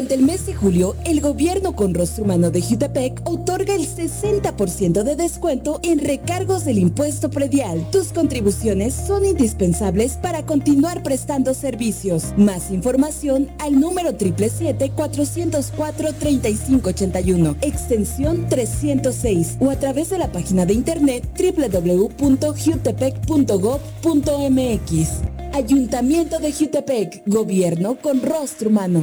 Speaker 12: Durante el mes de julio, el gobierno con rostro humano de Jutepec otorga el 60% de descuento en recargos del impuesto predial. Tus contribuciones son indispensables para continuar prestando servicios. Más información al número 777-404-3581, extensión 306 o a través de la página de internet www.jutepec.gov.mx. Ayuntamiento de Jutepec, gobierno con rostro humano.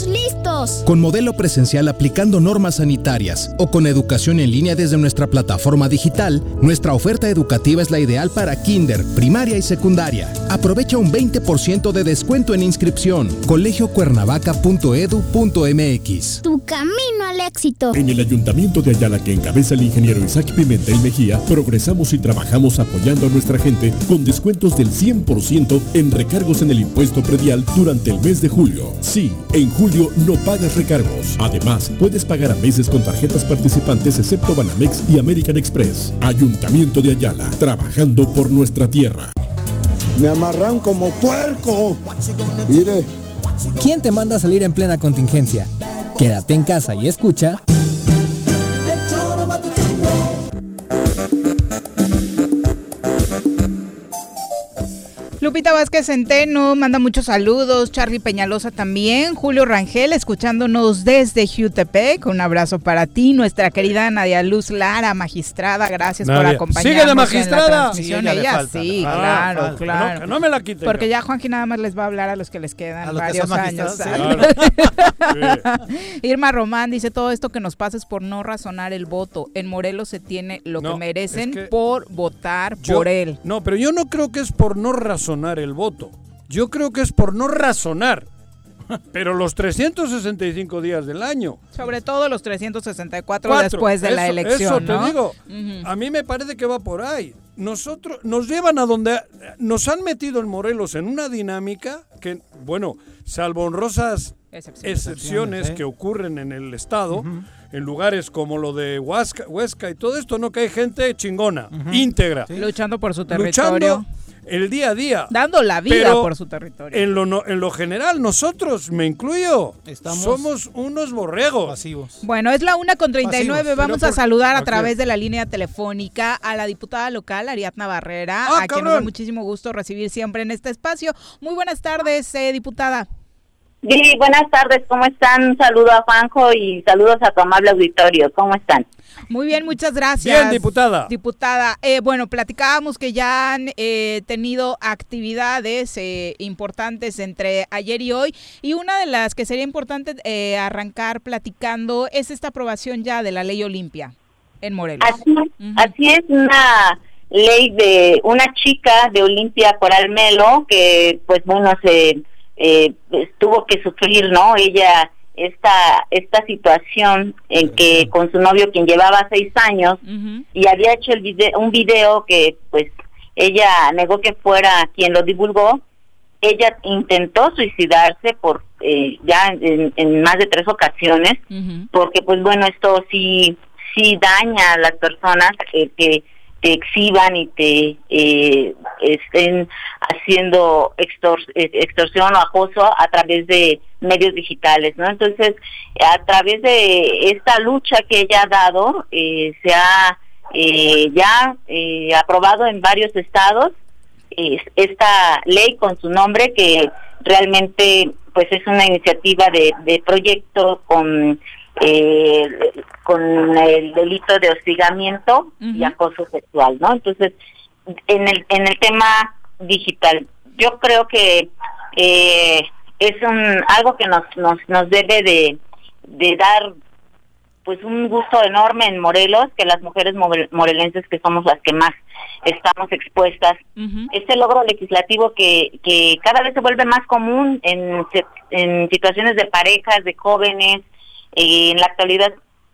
Speaker 10: estamos listos.
Speaker 13: Con modelo presencial aplicando normas sanitarias o con educación en línea desde nuestra plataforma digital, nuestra oferta educativa es la ideal para kinder, primaria y secundaria. Aprovecha un 20% de descuento en inscripción. colegiocuernavaca.edu.mx.
Speaker 10: Tu camino al éxito.
Speaker 14: En el Ayuntamiento de Ayala que encabeza el ingeniero Isaac Pimentel Mejía, progresamos y trabajamos apoyando a nuestra gente con descuentos del 100% en recargos en el impuesto predial durante el mes de julio. Sí, en julio no pagas recargos. Además, puedes pagar a meses con tarjetas participantes excepto Banamex y American Express. Ayuntamiento de Ayala, trabajando por nuestra tierra.
Speaker 15: Me amarran como puerco. Mire.
Speaker 11: ¿Quién te manda a salir en plena contingencia? Quédate en casa y escucha.
Speaker 1: Lupita Vázquez Centeno manda muchos saludos, Charlie Peñalosa también, Julio Rangel escuchándonos desde Jutepec, un abrazo para ti, nuestra querida Nadia Luz Lara, magistrada, gracias por acompañarnos.
Speaker 2: ¿Sigue de magistrada?
Speaker 1: Sí, ella, sí, claro, claro.
Speaker 2: No, no, me la quiten.
Speaker 1: Porque ya Juanji nada más les va a hablar a los que les quedan varios años. Irma Román dice todo esto que nos pasa es por no razonar el voto. En Morelos se tiene lo que merecen por votar por él.
Speaker 2: No, pero yo no creo que es por no razonar el voto. Yo creo que es por no razonar. Pero los 365 días del año.
Speaker 1: Sobre todo los 364 después de la elección.
Speaker 2: Eso te digo. A mí me parece que va por ahí. Nosotros nos llevan a donde nos han metido en Morelos en una dinámica que, bueno, salvo honrosas excepciones, que ocurren en el estado, en lugares como lo de Huasca, Huesca y todo esto, no que hay gente chingona, íntegra,
Speaker 1: luchando por su territorio
Speaker 2: el día a día.
Speaker 1: Dando la vida por su territorio.
Speaker 2: En lo, en lo general, nosotros, me incluyo, somos unos borregos.
Speaker 4: Pasivos.
Speaker 1: Bueno, es la una con 39. Vamos a saludar a través de la línea telefónica a la diputada local, Ariadna Barrera,
Speaker 2: ah,
Speaker 1: a quien nos da muchísimo gusto recibir siempre en este espacio. Muy buenas tardes, eh, diputada.
Speaker 16: Sí, buenas tardes, ¿cómo están? Un saludo a Juanjo y saludos a tu amable auditorio, ¿cómo están?
Speaker 1: Muy bien, muchas gracias.
Speaker 2: Bien, diputada.
Speaker 1: Diputada, eh, bueno, platicábamos que ya han eh, tenido actividades eh, importantes entre ayer y hoy y una de las que sería importante arrancar platicando es esta aprobación ya de la ley Olimpia en Morelos.
Speaker 16: Así, así es una ley de una chica de Olimpia Coral Melo que pues bueno se eh, tuvo que sufrir, ¿no? Ella esta esta situación en que con su novio quien llevaba seis años y había hecho el video, un video que pues ella negó que fuera quien lo divulgó ella intentó suicidarse por eh, ya en, más de tres ocasiones porque pues bueno esto sí sí daña a las personas eh, que te exhiban y te eh, estén haciendo extorsión o acoso a través de medios digitales, ¿no? Entonces, a través de esta lucha que ella ha dado, se ha ya aprobado en varios estados esta ley con su nombre que realmente pues es una iniciativa de, de proyecto con eh, con el delito de hostigamiento y acoso sexual, ¿no? Entonces, en el en el tema digital, yo creo que eh, es un algo que nos nos, nos debe de, de dar pues un gusto enorme en Morelos que las mujeres morelenses que somos las que más estamos expuestas este logro legislativo que, que cada vez se vuelve más común en, en situaciones de parejas de jóvenes en la actualidad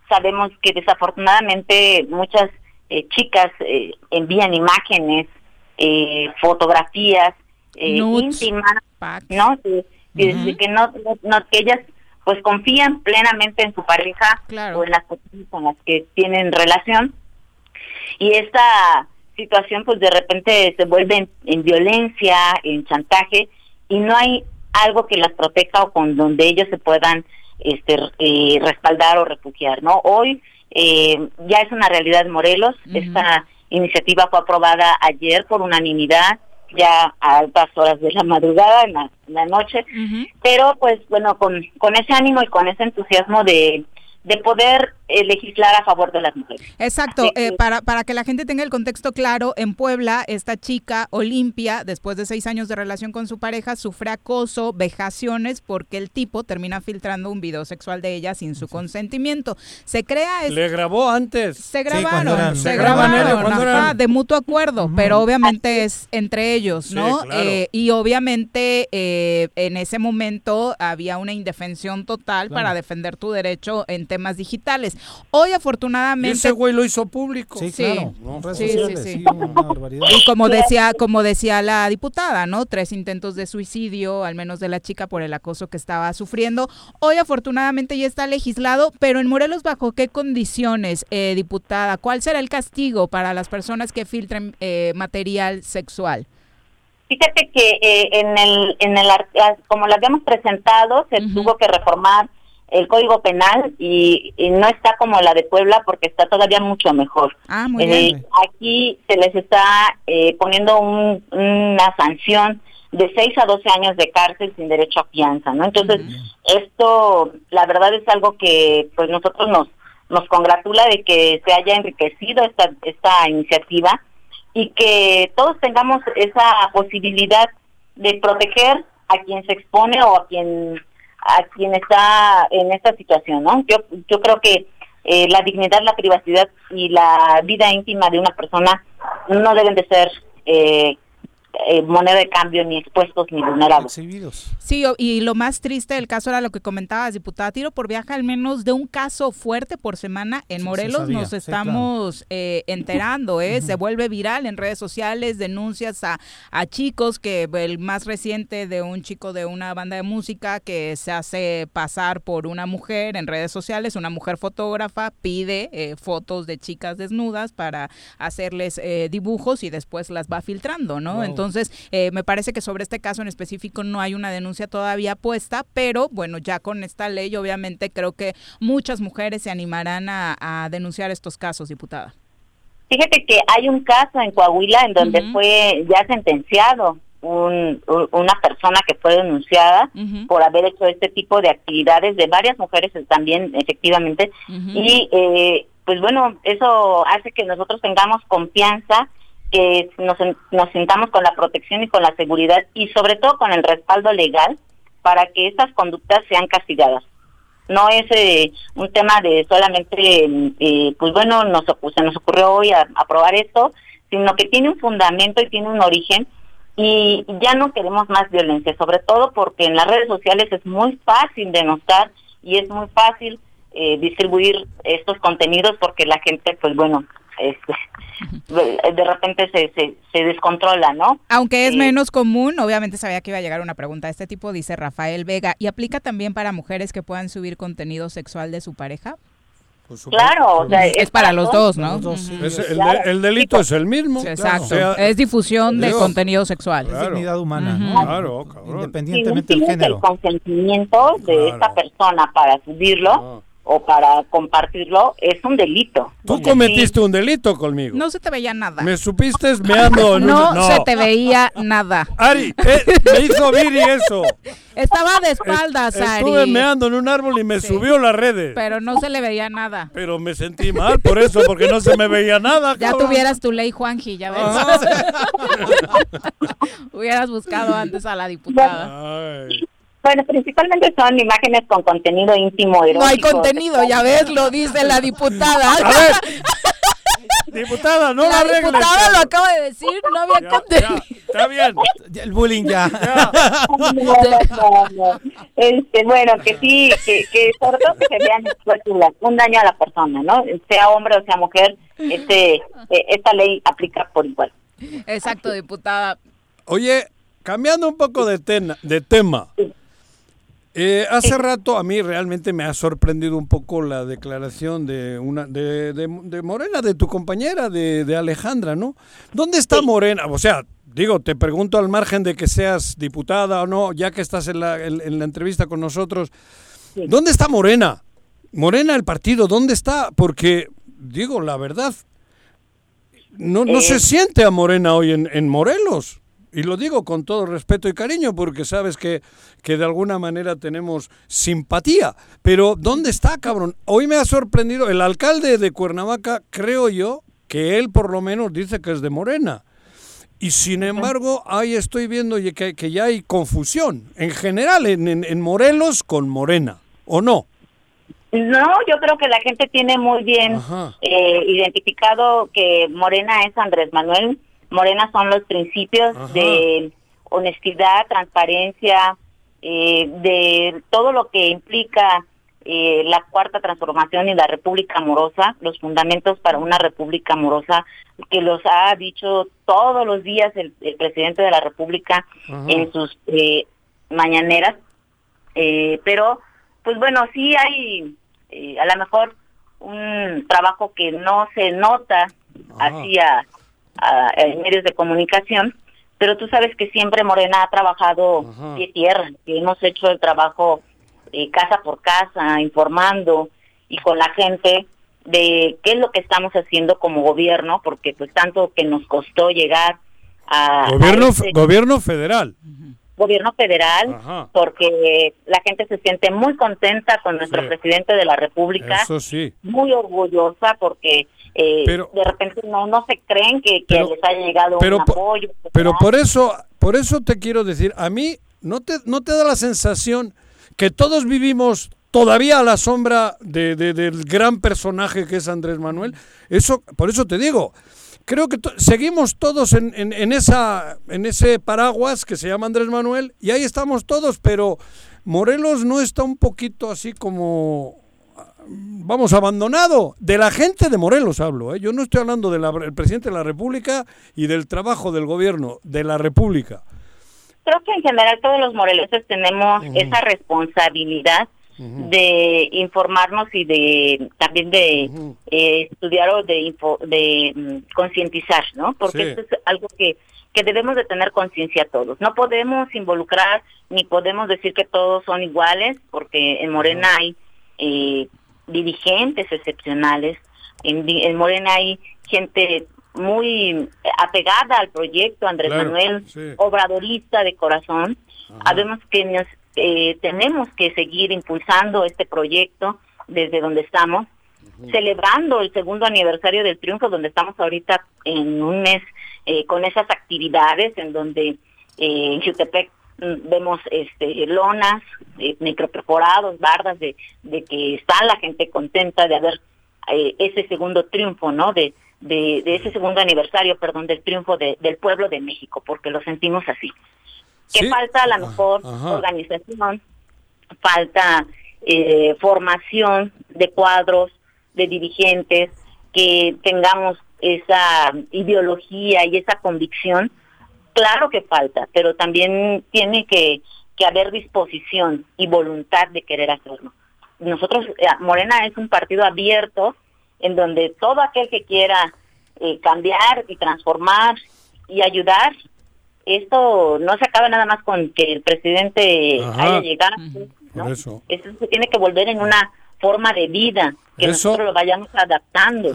Speaker 16: sabemos que desafortunadamente muchas eh, chicas eh, envían imágenes fotografías íntimas no que no, no que ellas pues confían plenamente en su pareja o en las personas con las que tienen relación. Y esta situación pues de repente se vuelve en, violencia, en chantaje y no hay algo que las proteja o con donde ellos se puedan este eh, respaldar o refugiar, ¿no? Hoy eh, ya es una realidad en Morelos, esta iniciativa fue aprobada ayer por unanimidad ya a altas horas de la madrugada, en la, noche, pero pues bueno, con, con ese ánimo y con ese entusiasmo de, de poder eh, legislar a favor de las mujeres.
Speaker 1: Exacto, eh, para, para que la gente tenga el contexto claro, en Puebla, esta chica Olimpia, después de seis años de relación con su pareja, sufre acoso, vejaciones, porque el tipo termina filtrando un video sexual de ella sin su consentimiento. Se crea...
Speaker 2: Le grabó antes.
Speaker 1: Se grabaron, se, grabaron, de mutuo acuerdo, pero obviamente es entre ellos, ¿no? Eh, y obviamente en ese momento había una indefensión total para defender tu derecho en temas digitales. Hoy afortunadamente...
Speaker 2: ese güey lo hizo público.
Speaker 1: Sí, claro. Sí, sí, sí, y como decía, como decía la diputada, ¿no? Tres intentos de suicidio, al menos de la chica, por el acoso que estaba sufriendo. Hoy afortunadamente ya está legislado, pero en Morelos, ¿bajo qué condiciones, eh, diputada? ¿Cuál será el castigo para las personas que filtren eh, material sexual?
Speaker 16: Fíjate que eh, en el, en el, como lo habíamos presentado, se tuvo que reformar el Código Penal y, no está como la de Puebla porque está todavía mucho mejor.
Speaker 1: Ah, muy eh,
Speaker 16: bien. Aquí se les está eh, poniendo una sanción de 6 a 12 años de cárcel sin derecho a fianza, ¿no? Entonces, esto, la verdad es algo que pues nosotros nos nos congratula de que se haya enriquecido esta esta iniciativa y que todos tengamos esa posibilidad de proteger a quien se expone o a quien a quien está en esta situación, ¿no? Yo, yo creo que eh, la dignidad, la privacidad y la vida íntima de una persona no deben de ser eh, eh, moneda de cambio ni expuestos ni vulnerables.
Speaker 1: Sí, y lo más triste del caso era lo que comentabas, diputada Tiro por viaje al menos de un caso fuerte por semana en Morelos nos estamos eh, enterando, ¿eh? se vuelve viral en redes sociales, denuncias a, a chicos, que el más reciente de un chico de una banda de música que se hace pasar por una mujer en redes sociales, una mujer fotógrafa, pide eh, fotos de chicas desnudas para hacerles dibujos y después las va filtrando, ¿no? Entonces entonces, eh, me parece que sobre este caso en específico no hay una denuncia todavía puesta, pero bueno, ya con esta ley obviamente creo que muchas mujeres se animarán a, denunciar estos casos, diputada.
Speaker 16: Fíjate que hay un caso en Coahuila en donde fue ya sentenciado una persona que fue denunciada por haber hecho este tipo de actividades de varias mujeres también efectivamente. Y eh, pues bueno eso hace que nosotros tengamos confianza que nos, nos sintamos con la protección y con la seguridad y sobre todo con el respaldo legal para que estas conductas sean castigadas. No es eh, un tema de solamente, eh, pues bueno, nos, se nos ocurrió hoy aprobar esto, sino que tiene un fundamento y tiene un origen y ya no queremos más violencia, sobre todo porque en las redes sociales es muy fácil denostar y es muy fácil eh, distribuir estos contenidos porque la gente, pues bueno, este, de repente se, se, descontrola, ¿no?
Speaker 1: Aunque es eh, menos común, obviamente sabía que iba a llegar una pregunta de este tipo, dice Rafael Vega, ¿y aplica también para mujeres que puedan subir contenido sexual de su pareja?
Speaker 16: Pues claro, o sea,
Speaker 1: es, para los dos, ¿no?
Speaker 2: el, delito es el mismo.
Speaker 1: Exacto. es difusión de contenido sexual.
Speaker 4: Es dignidad humana,
Speaker 2: Claro,
Speaker 4: Independientemente del género.
Speaker 16: el consentimiento de esta persona para subirlo, o para compartirlo es un delito.
Speaker 2: Tú cometiste un delito conmigo.
Speaker 1: No se te veía nada.
Speaker 2: Me supiste meando.
Speaker 1: no, no, se te veía nada.
Speaker 2: Ari, eh, me hizo Viri eso.
Speaker 1: Estaba de espaldas, Ari.
Speaker 2: Estuve meando en un árbol y me subió las redes.
Speaker 1: Pero no se le veía nada.
Speaker 2: Pero me sentí mal por eso, porque no se me veía nada.
Speaker 1: Ya tuvieras tu ley, Juanji, ya ves. Ah. Hubieras buscado antes a la diputada.
Speaker 16: Ay. Bueno, principalmente son imágenes con contenido íntimo.
Speaker 1: no hay contenido, ya ves, lo dice la diputada.
Speaker 2: A ver. Diputada, no la,
Speaker 1: la diputada lo acaba de decir, no había contenido.
Speaker 2: está bien.
Speaker 4: El bullying ya.
Speaker 16: Este, bueno, que sí, que, que sobre todo que se vean un daño a la persona, ¿no? Sea hombre o sea mujer, este, eh, esta ley aplica por igual.
Speaker 1: Exacto, diputada.
Speaker 2: Oye, cambiando un poco de, de tema. Eh, hace rato a mí realmente me ha sorprendido un poco la declaración de una de, de, Morena, de tu compañera, de, de, Alejandra, ¿no? ¿Dónde está Morena? O sea, digo, te pregunto al margen de que seas diputada o no, ya que estás en la, en, la entrevista con nosotros, ¿dónde está Morena? Morena, el partido, ¿dónde está? Porque, digo, la verdad, no, no se eh. siente a Morena hoy en, en Morelos. Y lo digo con todo respeto y cariño porque sabes que, que de alguna manera tenemos simpatía. Pero ¿dónde está, cabrón? Hoy me ha sorprendido el alcalde de Cuernavaca, creo yo, que él por lo menos dice que es de Morena. Y sin embargo, ahí estoy viendo que, que ya hay confusión en general en, en, Morelos con Morena, ¿o no?
Speaker 16: No, yo creo que la gente tiene muy bien eh, identificado que Morena es Andrés Manuel Morena son los principios de honestidad, transparencia, eh, de todo lo que implica eh, la cuarta transformación y la república amorosa, los fundamentos para una república amorosa, que los ha dicho todos los días el, presidente de la república en sus eh, mañaneras. pero, pues bueno, sí hay a lo mejor un trabajo que no se nota hacia en medios de comunicación, pero tú sabes que siempre Morena ha trabajado pie tierra, que hemos hecho el trabajo eh, casa por casa, informando y con la gente de qué es lo que estamos haciendo como gobierno, porque pues tanto que nos costó llegar a...
Speaker 2: Gobierno, gobierno federal.
Speaker 16: Gobierno federal, porque la gente se siente muy contenta con nuestro presidente de la República.
Speaker 2: Eso sí.
Speaker 16: Muy orgullosa porque eh, pero, de repente no, no se creen que, les haya llegado un apoyo.
Speaker 2: Pero por eso, por eso te quiero decir, a mí no te, no te da la sensación que todos vivimos todavía a la sombra de, del gran personaje que es Andrés Manuel. Eso, por eso te digo, creo que seguimos todos en, en, en, esa, en ese paraguas que se llama Andrés Manuel y ahí estamos todos, pero Morelos no está un poquito así como vamos, abandonado. De la gente de Morelos hablo, ¿eh? yo no estoy hablando del presidente de la República y del trabajo del gobierno, de la República.
Speaker 16: Creo que en general todos los moreleses tenemos esa responsabilidad de informarnos y de también de eh, estudiar o de, de mm, concientizar, ¿no? Porque eso es algo que, que debemos de tener conciencia todos. No podemos involucrar ni podemos decir que todos son iguales, porque en Morena hay eh, dirigentes excepcionales. En, Morena hay gente muy apegada al proyecto, Andrés Manuel, obradorista de corazón. Sabemos que eh, tenemos que seguir impulsando este proyecto desde donde estamos, celebrando el segundo aniversario del triunfo, donde estamos ahorita en un mes eh, con esas actividades en donde eh, en Jutepec vemos este lonas, eh, microperforados, bardas de, de que está la gente contenta de haber eh, ese segundo triunfo, ¿no? De, de, ese segundo aniversario, perdón, del triunfo del pueblo de México, porque lo sentimos así. Que falta a lo mejor organización, falta eh, formación de cuadros, de dirigentes, que tengamos esa ideología y esa convicción, claro que falta, pero también tiene que, que haber disposición y voluntad de querer hacerlo. Nosotros, eh, Morena es un partido abierto en donde todo aquel que quiera eh, cambiar y transformar y ayudar, esto no se acaba nada más con que el presidente haya llegado, ¿no? Eso. se tiene que volver en una forma de vida, que nosotros lo vayamos adaptando.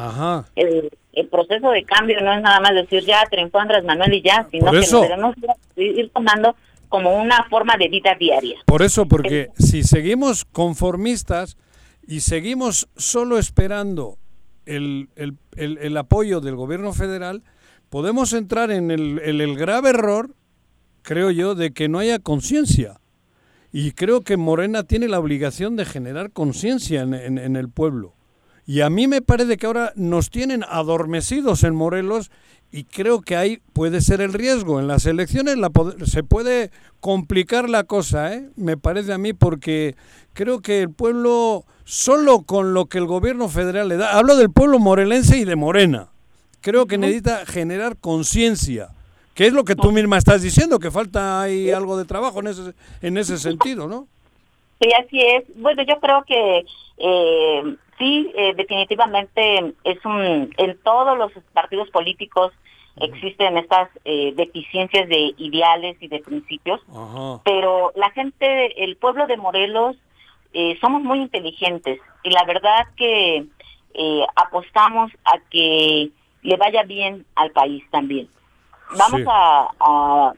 Speaker 16: El, proceso de cambio no es nada más decir ya triunfó Andrés Manuel y ya, sino que nos debemos ir tomando como una forma de vida diaria.
Speaker 2: Por eso, porque si seguimos conformistas y seguimos solo esperando el, el, el, apoyo del gobierno federal, podemos entrar en el, el grave error, creo yo, de que no haya conciencia. Y creo que Morena tiene la obligación de generar conciencia en, en, el pueblo. Y a mí me parece que ahora nos tienen adormecidos en Morelos y creo que ahí puede ser el riesgo. En las elecciones la, se puede complicar la cosa, ¿eh? me parece a mí, porque creo que el pueblo, solo con lo que el gobierno federal le da, hablo del pueblo morelense y de Morena, creo que necesita generar conciencia que es lo que tú misma estás diciendo, que falta ahí algo de trabajo en ese, en ese sentido, ¿no?
Speaker 16: Sí, así es. Bueno, yo creo que eh, sí, eh, definitivamente es un, en todos los partidos políticos existen estas eh, deficiencias de ideales y de principios, pero la gente, el pueblo de Morelos, eh, somos muy inteligentes y la verdad que apostamos a que le vaya bien al país también. Vamos a,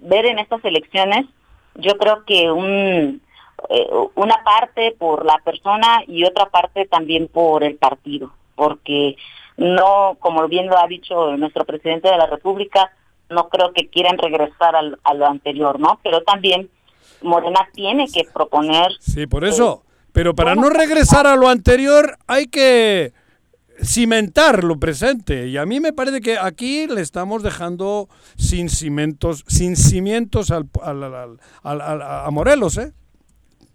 Speaker 16: ver en estas elecciones, yo creo que un, eh, una parte por la persona y otra parte también por el partido, porque no, como bien lo ha dicho nuestro presidente de la República, no creo que quieran regresar a lo anterior, ¿no? Pero también Morena tiene que proponer...
Speaker 2: Sí, por eso. Eh, pero para no regresar a lo anterior hay que cimentar lo presente. Y a mí me parece que aquí le estamos dejando sin cimientos, sin cimientos al, a Morelos, ¿eh?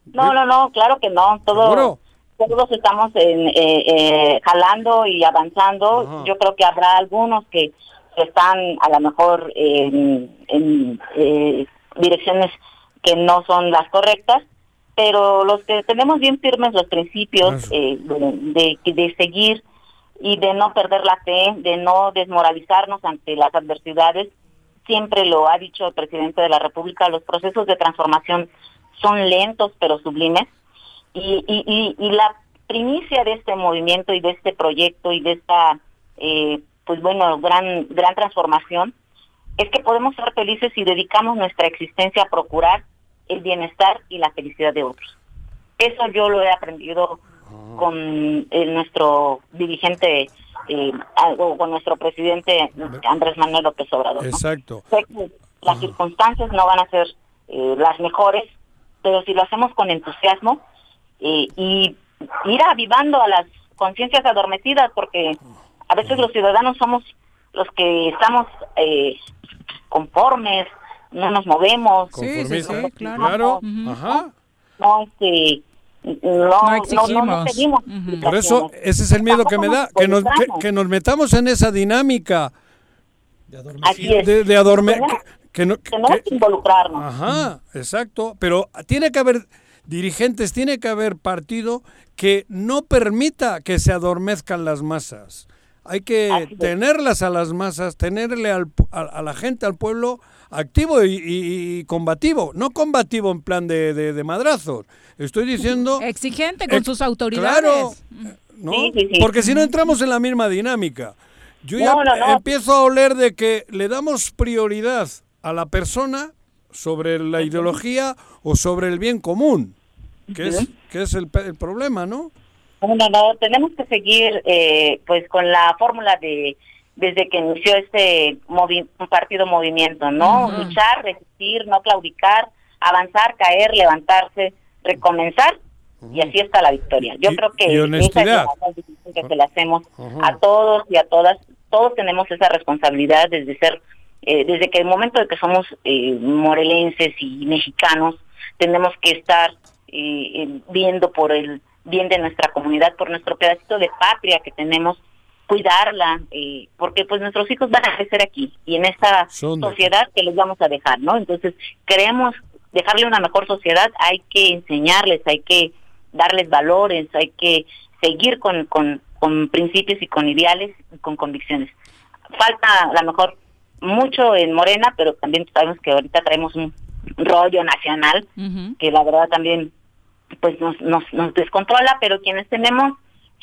Speaker 16: No, no, no, claro que no. Todo, todos estamos en, eh, eh, jalando y avanzando. Yo creo que habrá algunos que, están a lo mejor en, eh, direcciones que no son las correctas, pero los que tenemos bien firmes los principios de, de seguir y de no perder la fe, de no desmoralizarnos ante las adversidades. Siempre lo ha dicho el presidente de la República, los procesos de transformación son lentos pero sublimes. Y, y, y, la primicia de este movimiento y de este proyecto y de esta, eh, pues bueno, gran, gran transformación es que podemos ser felices si dedicamos nuestra existencia a procurar el bienestar y la felicidad de otros. Eso yo lo he aprendido con eh, nuestro dirigente eh, o con nuestro presidente Andrés Manuel López Obrador.
Speaker 2: Exacto.
Speaker 16: las circunstancias no van a ser eh, las mejores, pero si lo hacemos con entusiasmo y ir avivando a las conciencias adormecidas, porque a veces los ciudadanos somos los que estamos conformes, no nos movemos.
Speaker 2: Sí, sí, claro.
Speaker 16: Ajá. No, este, no, exigimos.
Speaker 2: Por eso, ese es el miedo que me da, que nos, que, nos metamos en esa dinámica
Speaker 16: de,
Speaker 2: de, adormecer. Que, no,
Speaker 16: que, involucrarnos.
Speaker 2: Ajá, exacto. Pero tiene que haber dirigentes, tiene que haber partido que no permita que se adormezcan las masas. Hay que tenerlas a las masas, tenerle al, a, la gente, al pueblo, activo y, combativo. No combativo en plan de, de madrazos, Estoy diciendo...
Speaker 1: Exigente con sus autoridades. Claro,
Speaker 2: ¿no? Porque si no entramos en la misma dinámica. Yo ya empiezo a oler de que le damos prioridad a la persona sobre la ideología o sobre el bien común, que es, que es el, problema, ¿no?
Speaker 16: No, no, tenemos que seguir eh, pues con la fórmula de desde que inició este partido movimiento, ¿no? Luchar, resistir, no claudicar, avanzar, caer, levantarse, recomenzar y así está la victoria. Yo creo que
Speaker 2: esa es la
Speaker 16: que le hacemos a todos y a todas todos tenemos esa responsabilidad desde ser, eh, desde que el momento de que somos eh, morelenses y mexicanos, tenemos que estar eh, viendo por el bien de nuestra comunidad, por nuestro pedacito de patria que tenemos, cuidarla, porque pues nuestros hijos van a crecer aquí y en esta sociedad que les vamos a dejar, ¿no? Entonces, queremos dejarle una mejor sociedad, hay que enseñarles, hay que darles valores, hay que seguir con, con, con principios y con ideales y con convicciones. Falta a lo mejor mucho en Morena, pero también sabemos que ahorita traemos un rollo nacional que la verdad también pues nos, nos, nos descontrola, pero quienes tenemos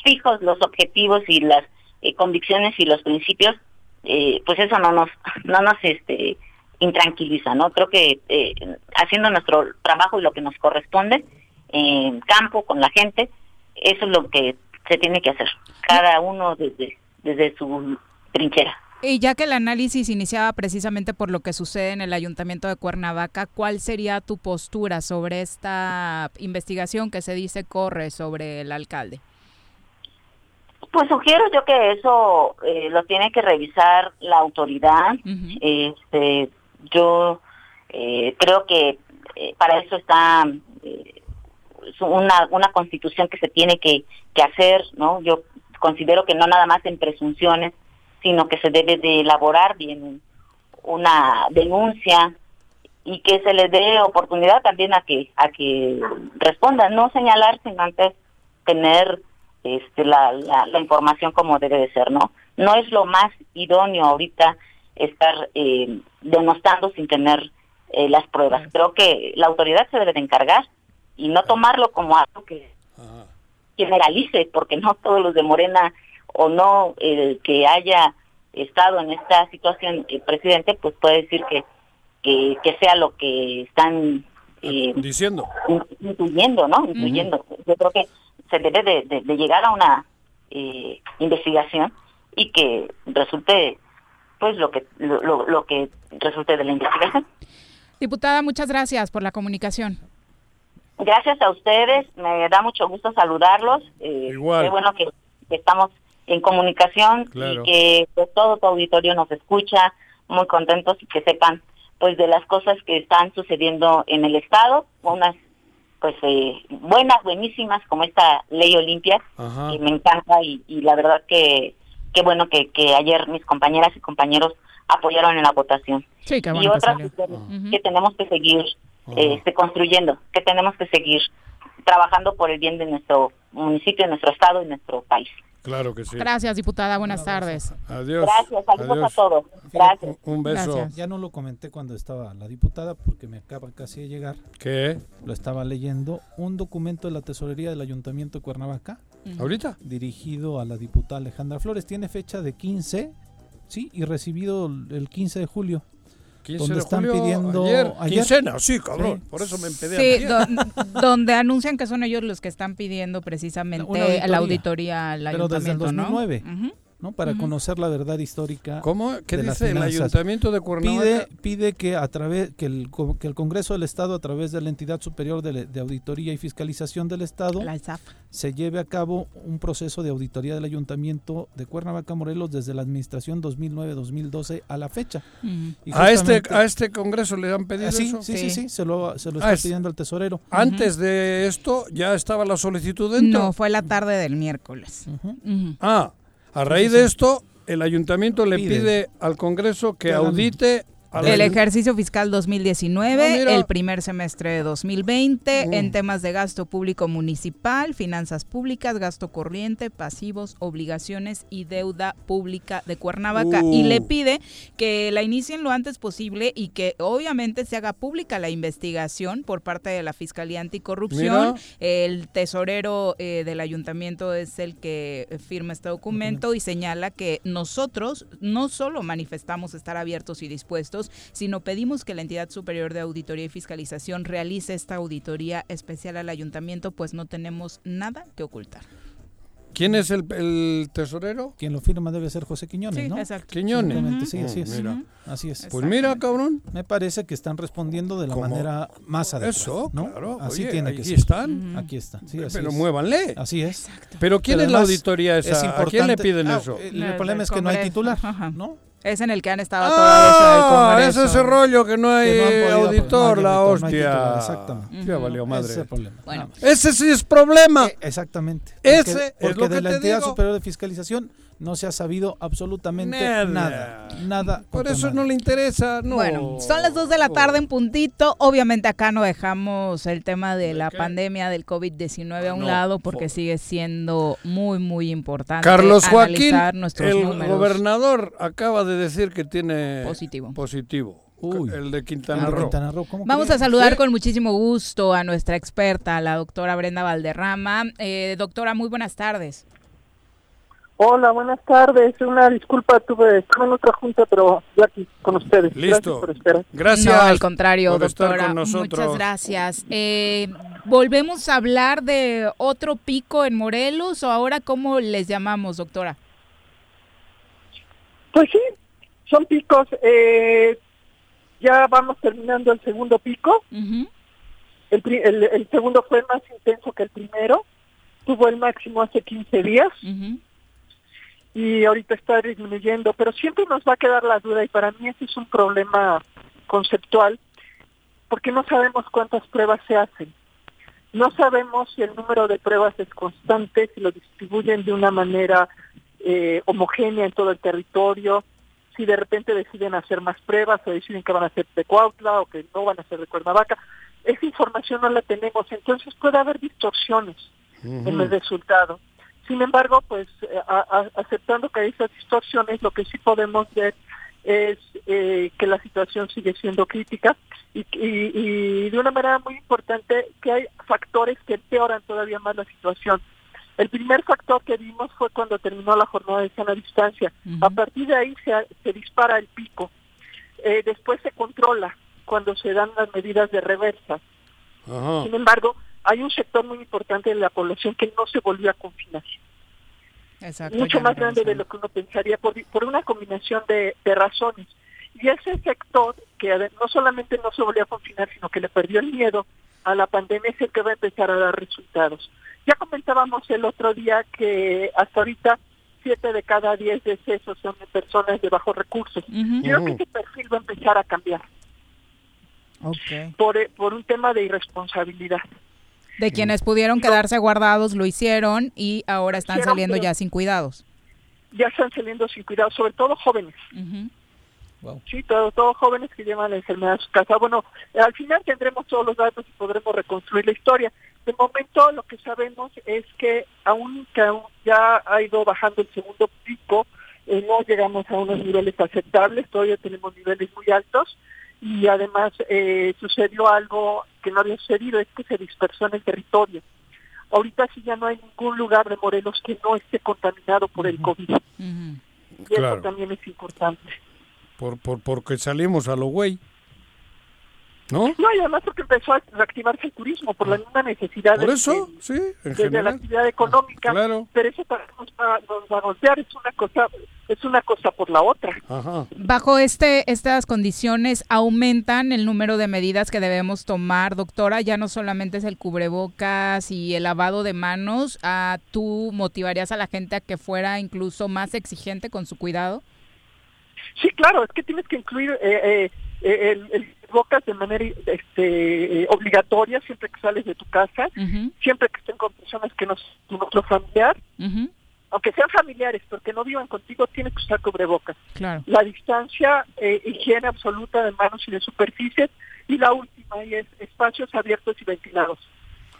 Speaker 16: fijos los objetivos y las eh, convicciones y los principios, eh, pues eso no nos no nos este intranquiliza, ¿no? Creo que eh, haciendo nuestro trabajo y lo que nos corresponde en campo con la gente, eso es lo que se tiene que hacer, cada uno desde, desde su trinchera.
Speaker 1: Y ya que el análisis iniciaba precisamente por lo que sucede en el Ayuntamiento de Cuernavaca, ¿cuál sería tu postura sobre esta investigación que se dice corre sobre el alcalde?
Speaker 16: Pues sugiero yo que eso eh, lo tiene que revisar la autoridad. este, yo eh, creo que eh, para eso está una, una constitución que se tiene que, que hacer, ¿no? Yo considero que no nada más en presunciones, sino que se debe de elaborar bien una denuncia y que se les dé oportunidad también a que a que respondan, no señalar sino antes tener este la, la, información como debe de ser, ¿no? No es lo más idóneo ahorita estar eh, denostando sin tener eh, las pruebas. Creo que la autoridad se debe de encargar y no tomarlo como algo que generalice, porque no todos los de Morena o no el que haya estado en esta situación el presidente, pues puede decir que, que, sea lo que están
Speaker 2: eh, diciendo.
Speaker 16: Intuyendo, ¿no? Intuyendo. Yo creo que se debe de, llegar a una eh, investigación y que resulte pues lo que lo, lo que resulte de la investigación.
Speaker 1: Diputada, muchas gracias por la comunicación.
Speaker 16: Gracias a ustedes, me da mucho gusto saludarlos. Eh, Igual. Qué bueno que, estamos en comunicación y que pues, todo tu auditorio nos escucha, muy contentos y que sepan pues de las cosas que están sucediendo en el estado, unas pues eh, buenas, buenísimas como esta ley Olimpia, que me encanta y, la verdad que qué bueno que, que ayer mis compañeras y compañeros apoyaron en la votación.
Speaker 1: Sí, qué
Speaker 16: y otras que tenemos que seguir este, construyendo, que tenemos que seguir trabajando por el bien de nuestro municipio, de nuestro estado y nuestro país.
Speaker 2: Claro que sí.
Speaker 1: Gracias, diputada. Buenas tardes.
Speaker 2: Adiós.
Speaker 16: Gracias, saludos a todos. Gracias.
Speaker 2: Un beso.
Speaker 4: Ya no lo comenté cuando estaba la diputada porque me acaba casi de llegar.
Speaker 2: ¿Qué?
Speaker 4: Lo estaba leyendo. Un documento de la tesorería del Ayuntamiento de Cuernavaca.
Speaker 2: ¿Ahorita?
Speaker 4: Dirigido a la diputada Alejandra Flores. Tiene fecha de 15, sí, y recibido el 15 de julio
Speaker 2: donde están pidiendo ayer, quincena, sí, cabrón, por eso me empedé
Speaker 1: Sí, donde anuncian que son ellos los que están pidiendo precisamente la auditoría. al
Speaker 4: Pero desde el 2009. ¿no? Para conocer la verdad histórica.
Speaker 2: ¿Cómo? ¿Qué dice el Ayuntamiento de Cuernavaca?
Speaker 4: Pide, pide que a través que el, que el Congreso del Estado a través de la entidad superior de, auditoría y fiscalización del Estado se lleve a cabo un proceso de auditoría del Ayuntamiento de Cuernavaca Morelos desde la administración 2009-2012 a la fecha.
Speaker 2: a este a este Congreso le han pedido
Speaker 4: sí,
Speaker 2: eso.
Speaker 4: Sí, sí, sí, se lo, se lo ah, está pidiendo el tesorero.
Speaker 2: Antes de esto ya estaba la solicitud dentro.
Speaker 1: No, fue la tarde del miércoles.
Speaker 2: Ah, a raíz de esto, el ayuntamiento le pide, al Congreso que audite
Speaker 1: el ejercicio fiscal 2019, ah, el primer semestre de 2020, mm. en temas de gasto público municipal, finanzas públicas, gasto corriente, pasivos, obligaciones y deuda pública de Cuernavaca. Y le uh. pide que la inicien lo antes posible y que obviamente se haga pública la investigación por parte de la Fiscalía Anticorrupción. El tesorero eh, del ayuntamiento es el que firma este documento y señala que nosotros no solo manifestamos estar abiertos y dispuestos, sino pedimos que la entidad superior de auditoría y fiscalización realice esta auditoría especial al ayuntamiento, pues no tenemos nada que ocultar.
Speaker 2: ¿Quién es el, tesorero?
Speaker 4: Quien lo firma debe ser José Quiñones, ¿no?
Speaker 1: Exacto.
Speaker 2: Quiñones.
Speaker 4: sí, así es. Así es.
Speaker 2: Pues mira, cabrón.
Speaker 4: Me parece que están respondiendo de la manera más adecuada.
Speaker 2: Eso, claro.
Speaker 4: Así tiene que
Speaker 2: ser. están.
Speaker 4: Aquí están. Sí,
Speaker 2: así Pero muévanle.
Speaker 4: Así es.
Speaker 2: Pero ¿quién es la auditoría esa? Es ¿A quién le piden ah, eso?
Speaker 4: El, problema es que no hay titular, ¿no?
Speaker 1: Es en el que han estado ah,
Speaker 2: todos el Congreso. Es ese rollo que no hay auditor, la hostia. exactamente. Ya valió madre. Ese, problema. Bueno. ese sí es problema. Eh,
Speaker 4: exactamente.
Speaker 2: ese
Speaker 4: porque
Speaker 2: es lo
Speaker 4: de
Speaker 2: que
Speaker 4: la entidad superior de fiscalización no se ha sabido absolutamente nada. Nada.
Speaker 2: Por eso no le interesa. No.
Speaker 1: Bueno, son las 2 de la tarde en puntito. Obviamente acá no dejamos el tema de, la pandemia del COVID-19 a un lado porque sigue siendo muy, muy importante.
Speaker 2: Carlos Joaquín, el gobernador, acaba de decir que tiene
Speaker 1: positivo.
Speaker 2: positivo. el de Quintana Roo.
Speaker 1: Vamos a saludar con muchísimo gusto a nuestra experta, la doctora Brenda Valderrama. Eh, doctora, muy buenas tardes.
Speaker 17: Hola, buenas tardes. Una disculpa, tuve, estuve en otra junta, pero ya aquí con ustedes.
Speaker 2: Listo.
Speaker 17: Gracias por esperar.
Speaker 2: Gracias.
Speaker 1: No, al contrario, doctora. Muchas gracias. Eh, ¿Volvemos a hablar de otro pico en Morelos o ahora cómo les llamamos, doctora?
Speaker 17: Pues sí, son picos. Eh, ya vamos terminando el segundo pico. el, el, segundo fue más intenso que el primero. Tuvo el máximo hace 15 días y ahorita está disminuyendo, pero siempre nos va a quedar la duda y para mí ese es un problema conceptual porque no sabemos cuántas pruebas se hacen. No sabemos si el número de pruebas es constante, si lo distribuyen de una manera eh, homogénea en todo el territorio, si de repente deciden hacer más pruebas o deciden que van a hacer de Cuautla o que no van a hacer de Cuernavaca. Esa información no la tenemos, entonces puede haber distorsiones en el resultado. Sin embargo, pues eh, aceptando que hay esas distorsiones, lo que sí podemos ver es eh, que la situación sigue siendo crítica y, y, de una manera muy importante que hay factores que empeoran todavía más la situación. El primer factor que vimos fue cuando terminó la jornada de sana distancia. A partir de ahí se, se dispara el pico. Eh, después se controla cuando se dan las medidas de reversa. Sin embargo, hay un sector muy importante de la población que no se volvió a confinar. Mucho más grande de lo que uno pensaría por, por una combinación de, razones. Y ese sector que no solamente no se volvió a confinar, sino que le perdió el miedo a la pandemia es el que va a empezar a dar resultados. Ya comentábamos el otro día que hasta ahorita siete de cada diez decesos son de personas de bajos recursos. Creo que ese perfil va a empezar a cambiar. Por, por un tema de irresponsabilidad.
Speaker 1: De quienes pudieron quedarse guardados lo hicieron y ahora están saliendo ya sin cuidados.
Speaker 17: Ya están saliendo sin cuidados, sobre todo jóvenes. Sí, todos todo jóvenes que llevan la enfermedad a su casa. Bueno, al final tendremos todos los datos y podremos reconstruir la historia. De momento lo que sabemos es que aún que ya ha ido bajando el segundo pico, eh, no llegamos a unos niveles aceptables, todavía tenemos niveles muy altos y además eh, sucedió algo que no había sucedido, es que se dispersó en el territorio. Ahorita sí ya no hay ningún lugar de Morelos que no esté contaminado por el COVID. Y eso también es importante.
Speaker 2: Por, por, porque salimos a lo güey. ¿No?
Speaker 17: No, y además porque empezó a reactivarse el turismo por la ah. misma necesidad
Speaker 2: por eso,
Speaker 17: de,
Speaker 2: sí,
Speaker 17: de la actividad económica.
Speaker 2: Claro.
Speaker 17: Pero eso también nos va, nos va a golpear, es una cosa es una cosa por la otra.
Speaker 1: Bajo este estas condiciones aumentan el número de medidas que debemos tomar, doctora. Ya no solamente es el cubrebocas y el lavado de manos. ¿a ah, ¿Tú motivarías a la gente a que fuera incluso más exigente con su cuidado?
Speaker 17: Sí, claro. Es que tienes que incluir eh, eh, eh el, el cubrebocas de manera este, obligatoria siempre que sales de tu casa, siempre que estén con personas que no son tu otro familiar aunque sean familiares, porque no vivan contigo, tienes que usar cubrebocas. La distancia, eh, higiene absoluta de manos y de superficies, y la última y es espacios abiertos y ventilados.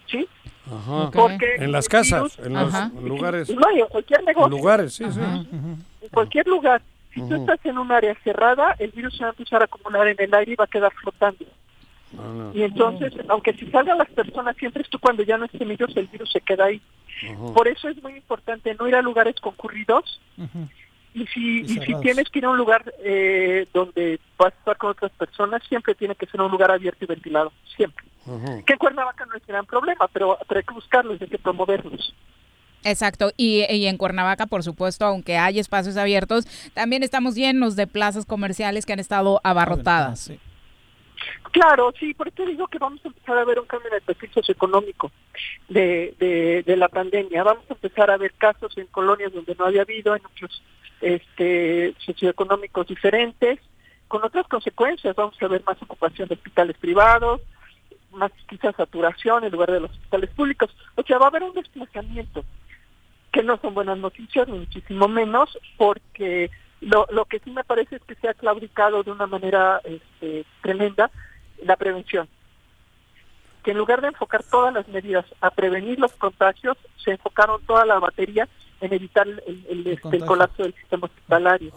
Speaker 17: ¿Sí?
Speaker 2: Ajá. Porque en las casas, en los lugares.
Speaker 17: No, en cualquier negocio. En
Speaker 2: lugares, sí, sí.
Speaker 17: En cualquier lugar. Si tú estás en un área cerrada, el virus se va a empezar a acumular en el aire y va a quedar flotando. Ah, y entonces, aunque si salgan las personas, siempre tú cuando ya no estén ellos, el virus se queda ahí. Por eso es muy importante no ir a lugares concurridos. Y si, si tienes que ir a un lugar eh, donde vas a estar con otras personas, siempre tiene que ser un lugar abierto y ventilado, siempre. Que en Cuernavaca no es gran problema, pero, hay que buscarlos, hay que promoverlos.
Speaker 1: Exacto, y, en Cuernavaca, por supuesto, aunque hay espacios abiertos, también estamos llenos de plazas comerciales que han estado abarrotadas.
Speaker 17: Claro, sí, por eso digo que vamos a empezar a ver un cambio en el perfil socioeconómico de, de, la pandemia. Vamos a empezar a ver casos en colonias donde no había habido, en otros este, socioeconómicos diferentes, con otras consecuencias. Vamos a ver más ocupación de hospitales privados, más quizás saturación en lugar de los hospitales públicos. O sea, va a haber un desplazamiento que no son buenas noticias, ni muchísimo menos, porque lo, lo que sí me parece es que se ha claudicado de una manera este, tremenda la prevención. Que en lugar de enfocar todas las medidas a prevenir los contagios, se enfocaron toda la batería en evitar el, este, colapso del sistema hospitalario.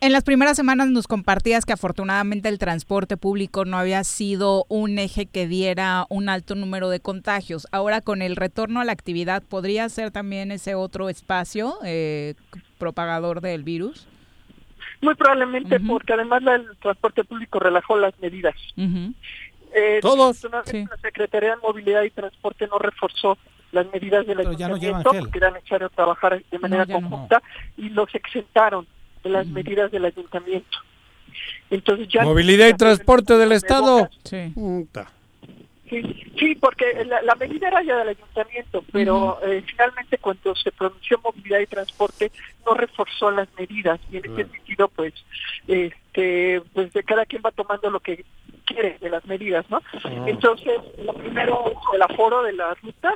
Speaker 1: En las primeras semanas nos compartías que afortunadamente el transporte público no había sido un eje que diera un alto número de contagios. Ahora con el retorno a la actividad, ¿podría ser también ese otro espacio eh, propagador del virus?
Speaker 17: Muy probablemente porque además el transporte público relajó las medidas.
Speaker 2: Eh, Todos.
Speaker 17: La Secretaría de Movilidad y Transporte no reforzó las medidas del ayuntamiento porque eran necesario trabajar de manera conjunta y los exentaron de las medidas del ayuntamiento. Entonces ya
Speaker 2: Movilidad y transporte del Estado.
Speaker 17: Sí. Sí, porque la, medida era ya del ayuntamiento, pero eh, finalmente cuando se pronunció movilidad y transporte no reforzó las medidas y en ese sentido pues este pues de cada quien va tomando lo que quiere de las medidas, ¿no? Entonces, lo primero el aforo de las rutas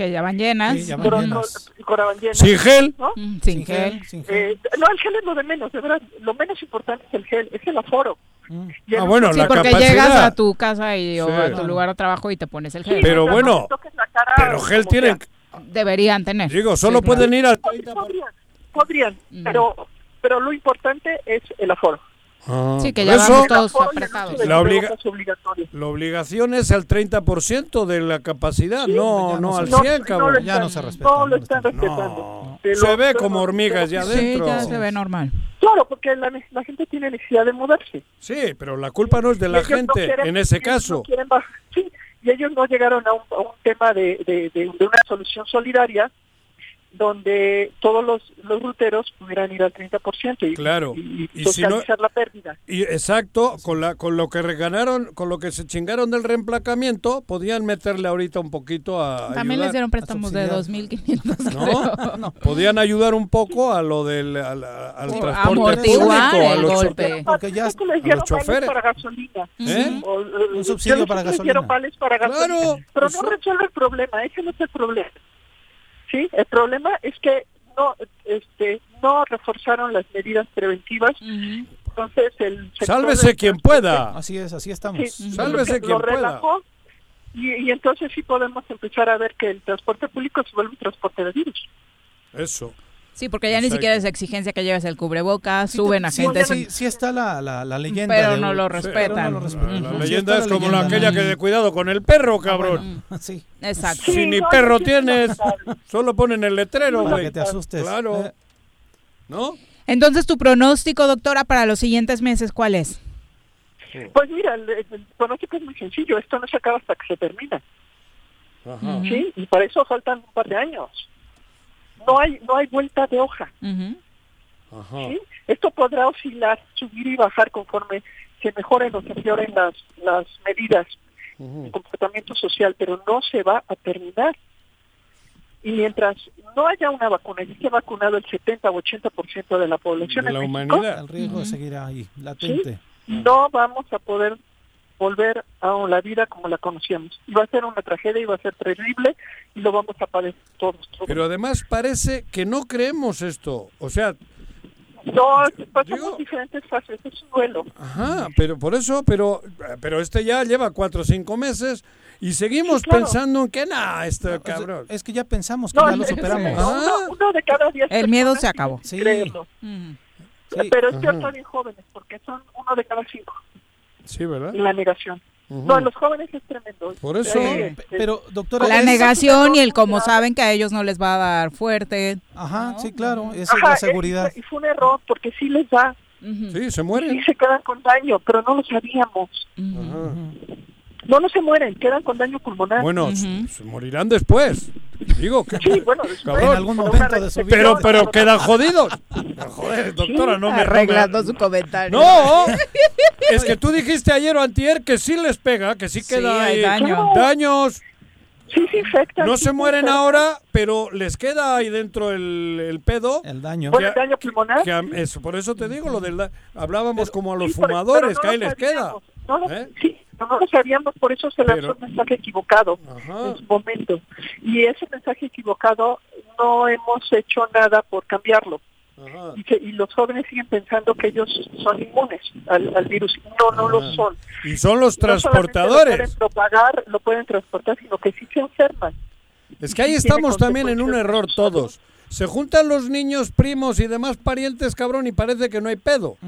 Speaker 1: que ya van llenas. Sí,
Speaker 2: Sin gel.
Speaker 17: ¿no?
Speaker 1: Sin, gel.
Speaker 17: Eh, no, el gel es lo de menos, de verdad. Lo menos importante es el gel, es el aforo.
Speaker 2: Mm. Ah, bueno,
Speaker 1: sí, porque llegas a tu casa y, o a tu lugar de trabajo y te pones el gel.
Speaker 2: pero bueno, pero gel tienen...
Speaker 1: Deberían tener.
Speaker 2: Digo, solo pueden ir al...
Speaker 17: Podrían, podrían mm. pero, pero lo importante es el aforo.
Speaker 1: Ah, sí, que ya vamos todos apretados.
Speaker 2: La, la, obligación es al 30% de la capacidad, no, no, al 100, cabrón.
Speaker 4: ya no se respeta.
Speaker 17: No lo están respetando.
Speaker 2: Se ve como hormigas ya adentro.
Speaker 1: Sí, ya se ve normal.
Speaker 17: Claro, porque la, la, gente tiene necesidad de mudarse.
Speaker 2: Sí, pero la culpa no es de la gente en ese caso.
Speaker 17: sí, y ellos no llegaron a un, a un tema de, de, de, de una solución solidaria donde todos los, los ruteros pudieran ir al 30% y,
Speaker 2: claro.
Speaker 17: y, socializar la pérdida.
Speaker 2: Y exacto, con la con lo que reganaron, con lo que se chingaron del reemplacamiento, podían meterle ahorita un poquito a
Speaker 1: También les dieron préstamos de 2.500.
Speaker 2: ¿No? ¿No? Podían ayudar un poco a lo del al, transporte público, a los,
Speaker 17: golpe. Porque ya les dieron choferes para gasolina.
Speaker 2: ¿Eh?
Speaker 4: un subsidio para gasolina. Les dieron
Speaker 17: para gasolina. Claro, pero no resuelve el problema, ese no es el problema. Sí, el problema es que no, este, no reforzaron las medidas preventivas. Entonces el
Speaker 2: sálvese quien pueda.
Speaker 4: Así es, así estamos.
Speaker 2: sálvese quien pueda.
Speaker 17: Y, y, entonces sí podemos empezar a ver que el transporte público se vuelve un transporte de virus.
Speaker 2: Eso.
Speaker 1: Sí, porque ya ni siquiera es exigencia que lleves el cubrebocas, suben a gente.
Speaker 4: Sí, sí, está la, la, leyenda.
Speaker 1: Pero no lo respetan.
Speaker 2: La, leyenda es como la aquella que de cuidado con el perro, cabrón.
Speaker 4: sí.
Speaker 1: Exacto.
Speaker 2: Si ni perro tienes, solo ponen el letrero,
Speaker 4: Para que te asustes.
Speaker 2: Claro. Eh. ¿No?
Speaker 1: Entonces, tu pronóstico, doctora, para los siguientes meses, ¿cuál es?
Speaker 17: Pues mira, el, pronóstico es muy sencillo. Esto no se acaba hasta que se termina. Ajá. Sí, y para eso faltan un par de años no hay no hay vuelta de hoja. Esto podrá oscilar, subir y bajar conforme se mejoren o se empeoren las, las medidas de comportamiento social, pero no se va a terminar. Y mientras no haya una vacuna y esté vacunado el 70 o 80% de la población
Speaker 2: de la humanidad,
Speaker 4: el riesgo seguirá ahí, latente.
Speaker 17: No vamos a poder volver a la vida como la conocíamos. Y va a ser una tragedia y va a ser terrible y lo vamos a padecer todos.
Speaker 2: Pero además parece que no creemos esto. O sea...
Speaker 17: No, pasamos diferentes fases, es un duelo.
Speaker 2: Ajá, pero por eso, pero pero este ya lleva cuatro o cinco meses y seguimos pensando en que nada, este cabrón.
Speaker 4: Es que ya pensamos que ya lo superamos.
Speaker 17: uno, de cada diez
Speaker 1: El miedo se acabó.
Speaker 17: Sí. Pero es están bien jóvenes, porque son uno de cada cinco.
Speaker 2: Sí, ¿verdad?
Speaker 17: La negación. No, los jóvenes es tremendo.
Speaker 2: Por eso.
Speaker 4: pero, doctora.
Speaker 1: La negación y el como saben que a ellos no les va a dar fuerte.
Speaker 4: Ajá, sí, claro. Esa es la seguridad.
Speaker 17: y fue un error porque sí les da.
Speaker 2: Sí, se mueren.
Speaker 17: Sí, se quedan con daño, pero no lo sabíamos. No, no se mueren, quedan con daño pulmonar.
Speaker 2: Bueno, se morirán después. Digo que.
Speaker 17: Sí, bueno,
Speaker 2: cabrón,
Speaker 4: en algún momento de su vida.
Speaker 2: Pero, pero quedan jodidos. Joder, doctora, no me
Speaker 1: Arreglando su comentario.
Speaker 2: No, es que tú dijiste ayer o antier que sí les pega, que sí queda
Speaker 1: hay daño.
Speaker 2: daños.
Speaker 17: Sí, sí, infecta.
Speaker 2: No
Speaker 17: sí,
Speaker 2: se
Speaker 17: sí,
Speaker 2: mueren ahora, pero les queda ahí dentro el, el pedo.
Speaker 4: El daño.
Speaker 17: Bueno, el daño pulmonar.
Speaker 2: Que eso, por eso te digo lo del hablábamos como a los
Speaker 17: Sí,
Speaker 2: fumadores,
Speaker 17: pero
Speaker 2: que
Speaker 17: no
Speaker 2: ahí
Speaker 17: lo
Speaker 2: les queda.
Speaker 17: No lo-
Speaker 2: ¿Eh?
Speaker 17: Sí, no, no lo sabíamos, por eso se lanzó
Speaker 2: Pero-
Speaker 17: un mensaje equivocado en su momento. Y ese mensaje equivocado no hemos hecho nada por cambiarlo. Y, se- y los jóvenes siguen pensando que ellos son inmunes al, al virus. No, no lo son.
Speaker 2: Y son los
Speaker 17: No
Speaker 2: transportadores.
Speaker 17: Lo pueden propagar, lo pueden transportar, sino que sí se enferman.
Speaker 2: Es que ahí estamos también en un error todos. Se juntan los niños, primos y demás parientes, cabrón, y parece que no hay pedo.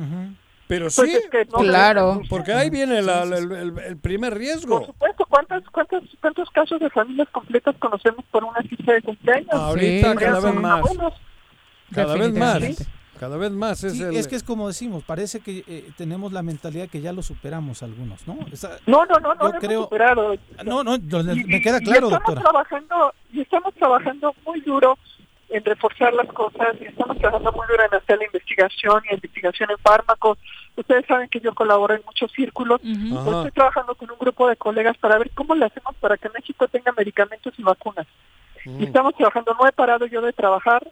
Speaker 2: Pero
Speaker 17: Pues
Speaker 2: sí,
Speaker 17: es que no-
Speaker 1: Claro.
Speaker 2: porque ahí viene la- la- el, el- el primer
Speaker 17: Por
Speaker 2: riesgo.
Speaker 17: supuesto, ¿cuántos, cuántos, ¿cuántos casos de familias completas conocemos por una fiesta de cumpleaños?
Speaker 2: Ahorita
Speaker 1: Sí,
Speaker 2: cada
Speaker 17: Son
Speaker 2: vez más.
Speaker 17: abuelos.
Speaker 2: Cada vez más. Cada vez más es
Speaker 4: Sí,
Speaker 2: el...
Speaker 4: es que es como decimos, parece que eh, tenemos la mentalidad que ya lo superamos algunos, ¿no? Esa-
Speaker 17: No, no, no, no
Speaker 4: Yo
Speaker 17: lo hemos
Speaker 4: creo-
Speaker 17: superado.
Speaker 4: no, no,
Speaker 17: Y-
Speaker 4: me queda
Speaker 17: y
Speaker 4: claro,
Speaker 17: estamos
Speaker 4: doctora.
Speaker 17: trabajando y estamos trabajando muy duro en reforzar las cosas y estamos trabajando muy duro en hacer la investigación y investigación en fármacos. Ustedes saben que yo colaboro en muchos círculos. Pues estoy trabajando con un grupo de colegas para ver cómo le hacemos para que México tenga medicamentos y vacunas. Y estamos trabajando, no he parado yo de trabajar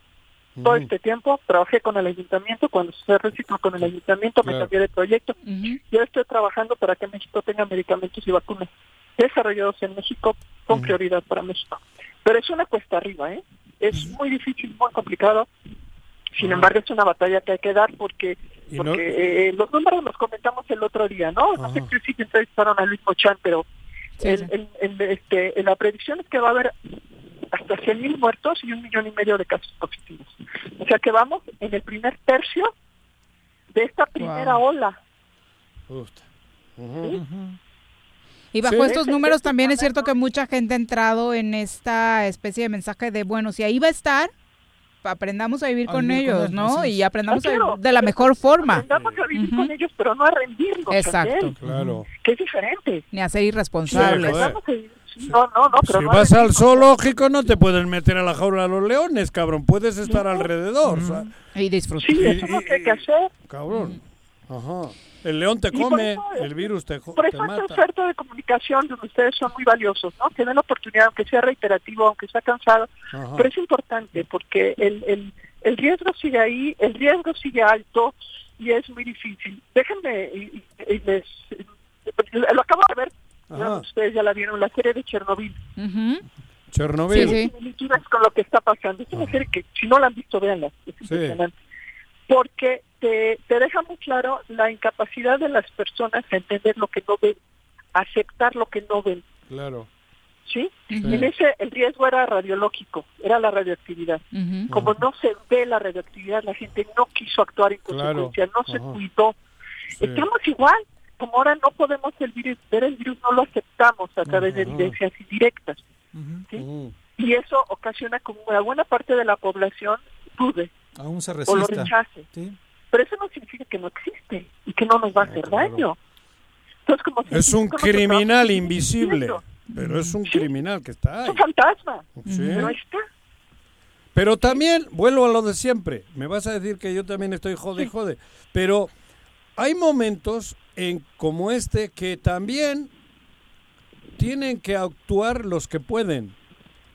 Speaker 17: todo este tiempo, trabajé con el ayuntamiento, cuando se recicló con el ayuntamiento, me cambié de proyecto. Yo estoy trabajando para que México tenga medicamentos y vacunas desarrollados en México con prioridad para México. Pero es una cuesta arriba, ¿eh? Es muy difícil, muy complicado. Sin embargo, es una batalla que hay que dar porque,
Speaker 2: Y no-
Speaker 17: porque eh, los números los comentamos el otro día, ¿no? No sé si entrevistaron a Luis Mochan, pero
Speaker 1: Sí,
Speaker 17: el-
Speaker 1: sí.
Speaker 17: el- el- este, la predicción es que va a haber hasta 100 mil muertos y un millón y medio de casos positivos. O sea que vamos en el primer tercio de esta primera
Speaker 1: Wow.
Speaker 17: ola.
Speaker 1: Y bajo
Speaker 2: Sí.
Speaker 1: estos números también es cierto que mucha gente ha entrado en esta especie de mensaje de, bueno, si ahí va a estar, aprendamos a vivir
Speaker 4: A
Speaker 1: con
Speaker 4: vivir con
Speaker 1: ellos,
Speaker 4: él,
Speaker 1: ¿no? Y aprendamos
Speaker 17: Ah,
Speaker 1: a
Speaker 17: claro.
Speaker 1: vivir de la mejor forma,
Speaker 17: Aprendamos a vivir
Speaker 1: Ujú.
Speaker 17: con ellos, pero no a rendirnos.
Speaker 1: Exacto.
Speaker 2: Claro.
Speaker 17: Que es diferente.
Speaker 1: ni a ser irresponsables.
Speaker 17: a sí, No, no, no, pero
Speaker 2: Si
Speaker 17: no a
Speaker 2: vas al zoológico no te pueden meter a la jaula a los leones, cabrón. Puedes estar alrededor. o sea,
Speaker 1: Y disfrutar.
Speaker 17: Sí,
Speaker 2: Y-
Speaker 17: eso es lo
Speaker 2: y-
Speaker 17: que hay que hacer.
Speaker 2: cabrón. Ajá. El león te come,
Speaker 17: eso-
Speaker 2: el virus te,
Speaker 17: Por eso esta oferta de comunicación donde ustedes son muy valiosos, ¿no? Que den la oportunidad, aunque sea reiterativo, aunque sea cansado,
Speaker 2: Ajá.
Speaker 17: pero es importante porque el, el, el riesgo sigue ahí, el riesgo sigue alto y es muy difícil. Déjenme, y, y- y les, lo acabo de ver, ustedes ya la vieron, la serie de Chernobyl.
Speaker 1: Ujú.
Speaker 2: Chernobyl.
Speaker 1: Sí, sí.
Speaker 17: con lo que está pasando. Es una serie que, si no la han visto, véanla. Es impresionante. Porque te, te deja muy claro la incapacidad de las personas a entender lo que no ven, aceptar lo que no ven.
Speaker 2: Claro.
Speaker 17: ¿Sí? En ese, el riesgo era radiológico, era la radioactividad. Como no se ve la radioactividad, la gente no quiso actuar en
Speaker 2: Claro.
Speaker 17: consecuencia, no se cuidó.
Speaker 2: Sí.
Speaker 17: Estamos igual, como ahora no podemos el virus, ver el virus, no lo aceptamos a través de evidencias indirectas. ¿sí? Y eso ocasiona como una buena parte de la población dude
Speaker 4: Aún se
Speaker 17: o lo
Speaker 4: resista.
Speaker 17: rechace.
Speaker 4: Sí.
Speaker 17: Pero eso no significa que no existe y que no nos va a hacer
Speaker 2: claro.
Speaker 17: daño. Entonces, como
Speaker 2: Es un criminal invisible, pero es un
Speaker 17: Sí.
Speaker 2: criminal que está
Speaker 17: Es
Speaker 2: ahí.
Speaker 17: un fantasma,
Speaker 2: Sí.
Speaker 17: pero ahí está.
Speaker 2: Pero también, vuelvo a lo de siempre, me vas a decir que yo también estoy jode y jode, pero hay momentos en como este que también tienen que actuar los que pueden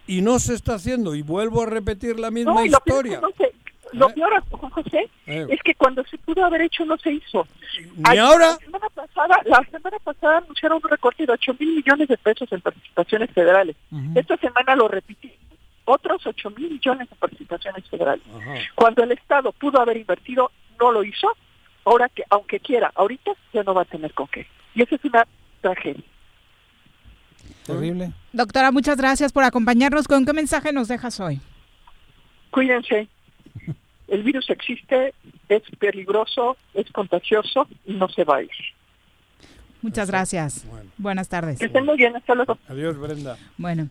Speaker 2: y no se está haciendo y vuelvo a repetir la misma
Speaker 17: No, y lo peor,
Speaker 2: historia.
Speaker 17: es que no se- lo
Speaker 2: ¿Eh?
Speaker 17: peor, Juan José,
Speaker 2: Eh.
Speaker 17: es que cuando se pudo haber hecho no se hizo.
Speaker 2: Ni
Speaker 17: Ay,
Speaker 2: ahora,
Speaker 17: La semana pasada, la semana pasada anunciaron un recorte de 8 mil millones de pesos en participaciones federales. Esta semana lo repití. Otros 8 mil millones de participaciones federales. Cuando el Estado pudo haber invertido, no lo hizo. Ahora que, aunque quiera, ahorita ya no va a tener con qué. Y eso es una tragedia.
Speaker 4: Terrible.
Speaker 1: Doctora, muchas gracias por acompañarnos. ¿Con qué mensaje nos dejas hoy?
Speaker 17: Cuídense. El virus existe, es peligroso, es contagioso y no se va a ir.
Speaker 1: Muchas gracias. Buenas tardes.
Speaker 17: Que estén muy bien, hasta luego.
Speaker 2: adiós Brenda.
Speaker 1: Bueno,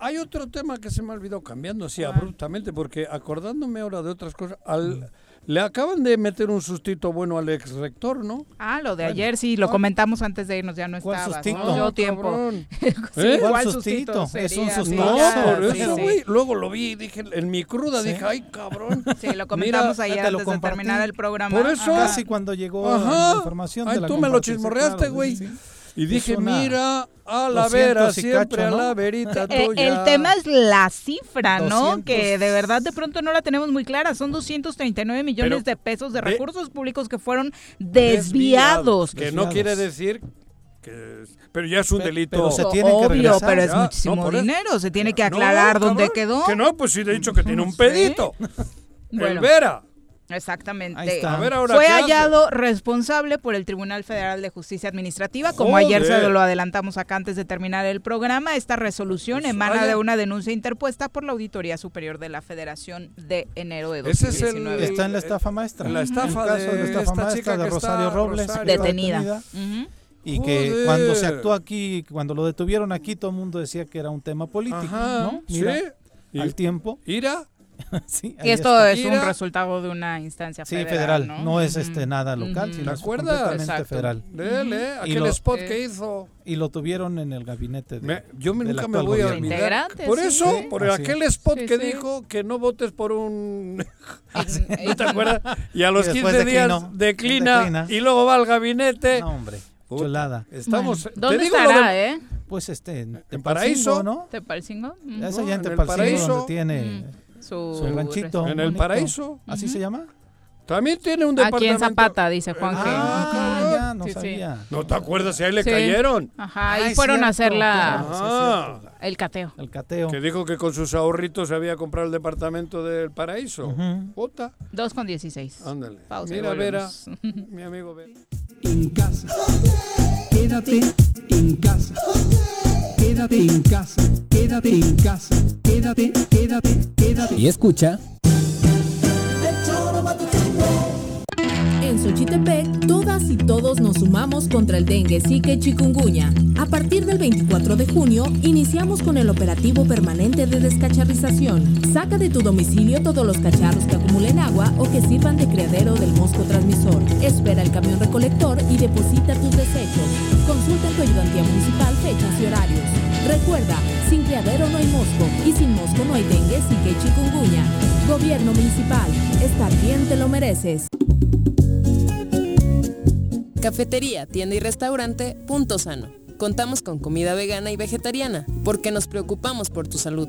Speaker 2: Hay otro tema que se me ha olvidado cambiando así abruptamente porque acordándome ahora de otras cosas, al Le acaban de meter un sustito bueno al ex rector, ¿no?
Speaker 1: Ah, lo de ayer sí, lo comentamos antes de irnos, ya no
Speaker 4: ¿Cuál
Speaker 1: estaba.
Speaker 4: sustito?
Speaker 1: ¿no?
Speaker 2: Ah,
Speaker 1: tiempo. Sí,
Speaker 2: ¿Eh?
Speaker 1: ¿Cuál
Speaker 4: ¿Cuál
Speaker 1: sustito?
Speaker 4: sustito? Es un sustito.
Speaker 2: No,
Speaker 1: ya,
Speaker 2: por
Speaker 1: sí,
Speaker 2: eso,
Speaker 1: sí.
Speaker 2: güey. Luego lo vi y dije, en mi cruda
Speaker 4: Sí.
Speaker 2: dije, ay, cabrón.
Speaker 1: Sí, lo comentamos
Speaker 4: Mira,
Speaker 1: ayer antes de
Speaker 4: compartí.
Speaker 1: terminar el programa.
Speaker 2: Por eso-
Speaker 1: Ajá.
Speaker 4: Casi cuando llegó
Speaker 2: Ajá.
Speaker 4: la información.
Speaker 2: Ay,
Speaker 4: te la
Speaker 2: tú me lo chismorreaste,
Speaker 4: claro,
Speaker 2: güey.
Speaker 4: sí, sí.
Speaker 2: Y dije,
Speaker 4: una
Speaker 2: mira, a la
Speaker 4: 200
Speaker 2: vera, siempre
Speaker 4: cacho,
Speaker 2: a la
Speaker 4: ¿no?
Speaker 2: verita
Speaker 1: Eh,
Speaker 2: tuya.
Speaker 1: el tema es la cifra, ¿no?
Speaker 4: 200.
Speaker 1: Que de verdad de pronto no la tenemos muy clara. Son 239 millones
Speaker 2: Pero
Speaker 1: de pesos de recursos públicos que fueron desviados.
Speaker 2: Que no quiere decir que... Pero ya es un delito.
Speaker 4: pero se tiene que regresar.
Speaker 1: pero es
Speaker 2: Ya,
Speaker 1: muchísimo
Speaker 2: no,
Speaker 1: dinero. Se tiene que
Speaker 2: No,
Speaker 1: aclarar dónde
Speaker 2: cabrón,
Speaker 1: quedó.
Speaker 2: Que no, pues sí le he dicho que tiene un
Speaker 1: Sí.
Speaker 2: pedito.
Speaker 1: Bueno.
Speaker 2: El Vera.
Speaker 1: Exactamente.
Speaker 4: Ahí está.
Speaker 2: A ver ahora
Speaker 1: Fue
Speaker 2: hace.
Speaker 1: hallado responsable por el Tribunal Federal de Justicia Administrativa, como ayer se lo adelantamos acá antes de terminar el programa. Esta resolución
Speaker 2: Pues,
Speaker 1: emana
Speaker 2: vaya.
Speaker 1: de una denuncia interpuesta por la Auditoría Superior de la Federación de enero de
Speaker 2: Ese es el-
Speaker 1: 2019.
Speaker 4: Está en la estafa maestra.
Speaker 2: En la estafa
Speaker 4: el caso
Speaker 2: de
Speaker 4: la estafa
Speaker 2: esta
Speaker 4: maestra
Speaker 2: chica
Speaker 4: de Rosario Robles.
Speaker 2: Rosario.
Speaker 1: Detenida.
Speaker 4: Y que
Speaker 2: Joder.
Speaker 4: cuando se actuó aquí, cuando lo detuvieron aquí, todo el mundo decía que era un tema político,
Speaker 2: Ajá,
Speaker 4: ¿no? Mira,
Speaker 2: sí.
Speaker 4: Al tiempo.
Speaker 2: Ira.
Speaker 4: sí,
Speaker 1: Y esto
Speaker 4: está.
Speaker 1: es un
Speaker 2: Mira.
Speaker 1: resultado de una instancia
Speaker 4: Sí,
Speaker 1: federal.
Speaker 4: federal,
Speaker 1: ¿no?
Speaker 4: no, es este nada local,
Speaker 1: Ujú.
Speaker 4: sino
Speaker 2: ¿Te
Speaker 4: es
Speaker 2: acuerdas?
Speaker 4: completamente
Speaker 1: Exacto.
Speaker 4: federal.
Speaker 2: De él.
Speaker 4: Y
Speaker 2: Aquel
Speaker 4: lo-
Speaker 2: spot
Speaker 1: eh,
Speaker 2: que hizo.
Speaker 4: Y lo tuvieron en el gabinete de,
Speaker 2: Me- yo me-
Speaker 4: del
Speaker 2: nunca me voy a olvidar. Por
Speaker 1: sí.
Speaker 2: eso,
Speaker 4: Sí,
Speaker 2: por
Speaker 4: así
Speaker 2: aquel
Speaker 4: es.
Speaker 2: spot
Speaker 1: Sí,
Speaker 2: que
Speaker 1: sí.
Speaker 2: dijo que no votes por un... ¿No te acuerdas? Y a los
Speaker 4: Y
Speaker 2: 15
Speaker 4: después
Speaker 2: días
Speaker 4: declinó.
Speaker 2: declina,
Speaker 4: Declina.
Speaker 2: y luego va al gabinete.
Speaker 4: No, hombre,
Speaker 2: Puta,
Speaker 4: chulada.
Speaker 2: Estamos...
Speaker 1: Bueno,
Speaker 2: te
Speaker 1: ¿Dónde estará,
Speaker 2: de-
Speaker 1: eh?
Speaker 4: Pues este, en
Speaker 2: En Paraíso.
Speaker 4: Tepalcingo, ¿no?
Speaker 1: ¿Tepalcingo?
Speaker 4: Esa ya en Tepalcingo donde tiene
Speaker 1: Mm. Su,
Speaker 4: su ranchito.
Speaker 2: En el. Paraíso.
Speaker 4: ¿Así se llama?
Speaker 2: También tiene un
Speaker 1: Aquí
Speaker 2: departamento...
Speaker 1: en Zapata, dice Juan G.
Speaker 4: Ah, ya, no
Speaker 1: Sí, sí.
Speaker 4: sabía.
Speaker 2: ¿No te acuerdas si ahí le
Speaker 1: Sí.
Speaker 2: cayeron?
Speaker 1: Ajá,
Speaker 4: Ah,
Speaker 1: y
Speaker 4: es
Speaker 1: fueron a
Speaker 4: cierto,
Speaker 1: hacer la,
Speaker 4: claro, sí,
Speaker 2: Ah.
Speaker 4: cierto.
Speaker 1: el cateo.
Speaker 4: El cateo.
Speaker 2: Que dijo que con sus ahorritos se había comprado el departamento del Paraíso.
Speaker 4: Ujú.
Speaker 2: Puta.
Speaker 1: 2 con 16.
Speaker 2: Ándale.
Speaker 1: Pausa y
Speaker 2: Mira, Vera, mi amigo Vera.
Speaker 18: en casa. Quédate en casa. Quédate en casa. Quédate en casa. Quédate, quédate, quédate.
Speaker 11: Y escucha.
Speaker 19: En Xochitepec, todas y todos nos sumamos contra el dengue, zika y chikungunya. A partir del 24 de junio, iniciamos con el operativo permanente de descacharrización. Saca de tu domicilio todos los cacharros que acumulen agua o que sirvan de criadero del mosco transmisor. Espera el camión recolector y deposita tus desechos. Consulta en tu ayudantía municipal fechas y horarios. Recuerda, sin criadero no hay mosco y sin mosco no hay dengue, zika y chikungunya. Gobierno municipal, estar bien te lo mereces.
Speaker 3: Cafetería, tienda y restaurante Punto Sano. Contamos con comida vegana y vegetariana, porque nos preocupamos por tu salud.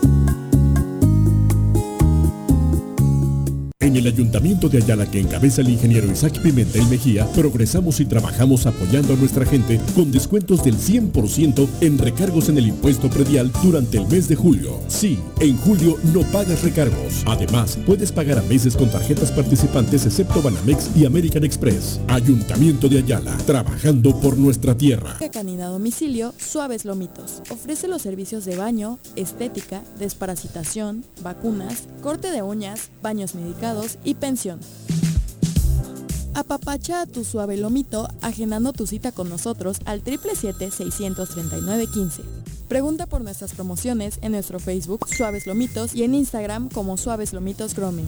Speaker 14: En el Ayuntamiento de Ayala que encabeza el ingeniero Isaac Pimentel Mejía, progresamos y trabajamos apoyando a nuestra gente con descuentos del 100% en recargos en el impuesto predial durante el mes de julio. Sí, en julio no pagas recargos. Además, puedes pagar a meses con tarjetas participantes excepto Banamex y American Express. Ayuntamiento de Ayala, trabajando por nuestra tierra.
Speaker 20: Canina domicilio, Suaves Lomitos. Ofrece los servicios de baño, estética, desparasitación, vacunas, corte de uñas, baños medicados y pensión. Apapacha a tu suave lomito agendando tu cita con nosotros al 777-639-15. Pregunta por nuestras promociones en nuestro Facebook Suaves Lomitos y en Instagram como Suaves Lomitos Grooming.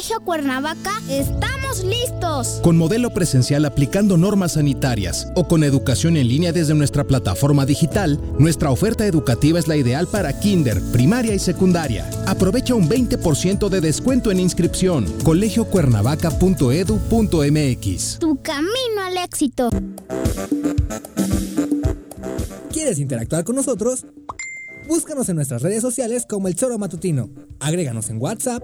Speaker 10: Cuernavaca estamos listos.
Speaker 13: Con modelo presencial aplicando normas sanitarias o con educación en línea desde nuestra plataforma digital, nuestra oferta educativa es la ideal para kinder, primaria y secundaria. Aprovecha un 20% de descuento en inscripción. colegiocuernavaca.edu.mx.
Speaker 10: Tu camino al éxito.
Speaker 11: ¿Quieres interactuar con nosotros? Búscanos en nuestras redes sociales como El Choro Matutino. Agréganos en WhatsApp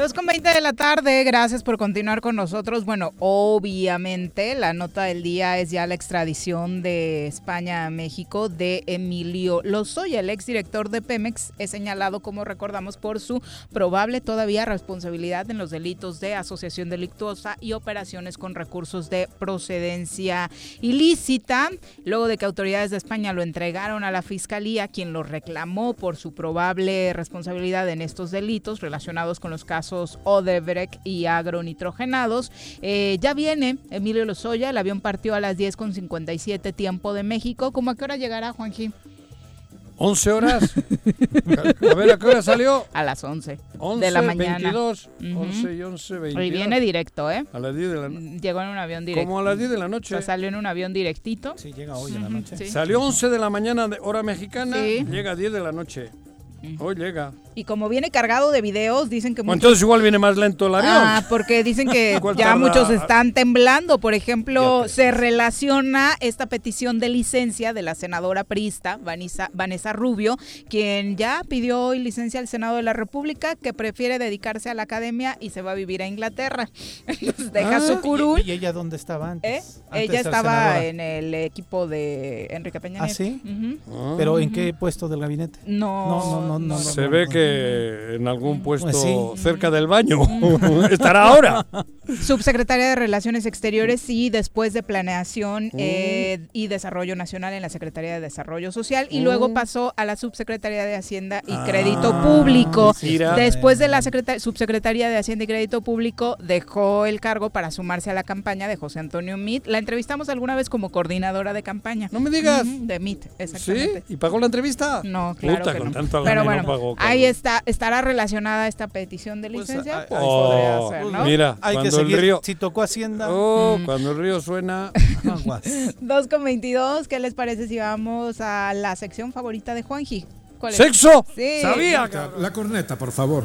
Speaker 1: 2 con 20 de la tarde, gracias por continuar con nosotros. Bueno, obviamente la nota del día es ya la extradición de España a México de Emilio Lozoya, el exdirector de Pemex, es señalado, como recordamos, por su probable todavía responsabilidad en los delitos de asociación delictuosa y operaciones con recursos de procedencia ilícita, luego de que autoridades de España lo entregaron a la Fiscalía, quien lo reclamó por su probable responsabilidad en estos delitos relacionados con los casos Odebrecht y agronitrogenados. Eh, ya viene Emilio Lozoya, el avión partió a las 10 con 57 tiempo de México. ¿Cómo a qué hora llegará, Juanji?
Speaker 2: 11 horas. a ver, ¿a qué hora salió?
Speaker 1: A las 11, 11 de la mañana.
Speaker 2: 22, 11 y 11, 22.
Speaker 1: Y viene directo, ¿eh?
Speaker 2: A las 10 de la
Speaker 1: noche. Llegó en un avión directo.
Speaker 2: Como a las 10 de la noche.
Speaker 1: O sea, salió en un avión directito.
Speaker 4: Sí, llega hoy en la noche. Sí.
Speaker 2: Salió 11 de la mañana de hora mexicana, sí. llega a 10 de la noche. Hoy llega.
Speaker 1: Y como viene cargado de videos, dicen que...
Speaker 2: Muchos... Entonces igual viene más lento el avión.
Speaker 1: Ah, porque dicen que ya muchos están temblando. Por ejemplo, se relaciona esta petición de licencia de la senadora prista, Vanessa, Vanessa Rubio, quien ya pidió hoy licencia al Senado de la República, que prefiere dedicarse a la academia y se va a vivir a Inglaterra. Entonces deja
Speaker 4: ah,
Speaker 1: su curul.
Speaker 4: ¿Y, ella dónde estaba antes?
Speaker 1: ¿Eh? antes ella estaba en el equipo de Enrique Peña
Speaker 4: ¿Ah, sí? Uh -huh. ¿Pero en qué puesto del gabinete?
Speaker 1: No,
Speaker 4: no, no, no. No
Speaker 2: se ve que en algún puesto pues sí. cerca del baño estará ahora.
Speaker 1: Subsecretaria de Relaciones Exteriores y después de Planeación mm. eh, y Desarrollo Nacional en la Secretaría de Desarrollo Social y mm. luego pasó a la Subsecretaría de Hacienda y ah, Crédito Público. Mira. Después de la Subsecretaría de Hacienda y Crédito Público dejó el cargo para sumarse a la campaña de José Antonio Mit. La entrevistamos alguna vez como coordinadora de campaña.
Speaker 2: No me digas.
Speaker 1: Mm, de Mit, exactamente.
Speaker 2: ¿Sí? ¿Y pagó la entrevista?
Speaker 1: No, claro
Speaker 2: Puta,
Speaker 1: que
Speaker 2: con
Speaker 1: no.
Speaker 2: tanto
Speaker 1: Pero bueno,
Speaker 2: no pagó,
Speaker 1: ahí está, estará relacionada esta petición de licencia. Pues,
Speaker 2: oh,
Speaker 1: podría ser, ¿no?
Speaker 2: Mira,
Speaker 4: Hay que
Speaker 2: cuando
Speaker 4: seguir.
Speaker 2: el río...
Speaker 4: Si tocó Hacienda.
Speaker 2: Oh, cuando el río suena...
Speaker 4: aguas.
Speaker 1: 2 con 22, ¿qué les parece si vamos a la sección favorita de Juanji? ¿Cuál es?
Speaker 2: ¿Sexo?
Speaker 1: Sí.
Speaker 2: Sabía.
Speaker 13: La corneta, por favor.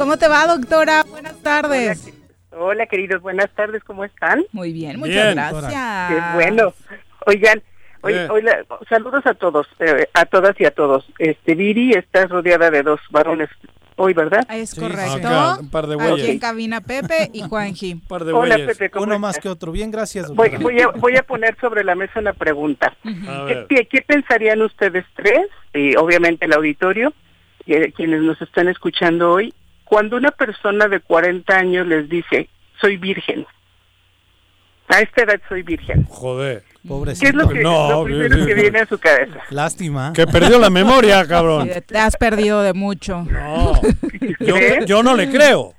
Speaker 1: ¿Cómo te va, doctora? Buenas tardes.
Speaker 21: Hola, hola, queridos, buenas tardes, ¿cómo están?
Speaker 1: Muy bien, muchas
Speaker 2: Bien.
Speaker 1: gracias.
Speaker 21: Qué bueno. Oigan, hoy, hoy la- saludos a todos, eh, a todas y a todos. Este, Viri, estás rodeada de dos varones hoy, ¿verdad?
Speaker 1: Es
Speaker 4: Sí,
Speaker 1: correcto.
Speaker 2: Acá, un par de
Speaker 1: Aquí en cabina Pepe y Juanji.
Speaker 2: Un par de
Speaker 21: Hola. Pepe, ¿cómo
Speaker 4: Uno
Speaker 21: estás?
Speaker 4: más que otro. Bien, gracias.
Speaker 21: Voy, voy, a, voy a poner sobre la mesa una pregunta. ¿Qué, qué- qué pensarían ustedes tres, y obviamente el auditorio, y, eh, quienes nos están escuchando hoy, cuando una persona de 40 años les dice, soy virgen? A esta edad soy virgen.
Speaker 2: Joder.
Speaker 21: ¿Qué es lo, que,
Speaker 2: No,
Speaker 21: lo primero que viene a su cabeza?
Speaker 4: Lástima.
Speaker 2: Que perdió la memoria, cabrón.
Speaker 1: Sí, te has perdido de mucho.
Speaker 2: No, yo, yo no le creo.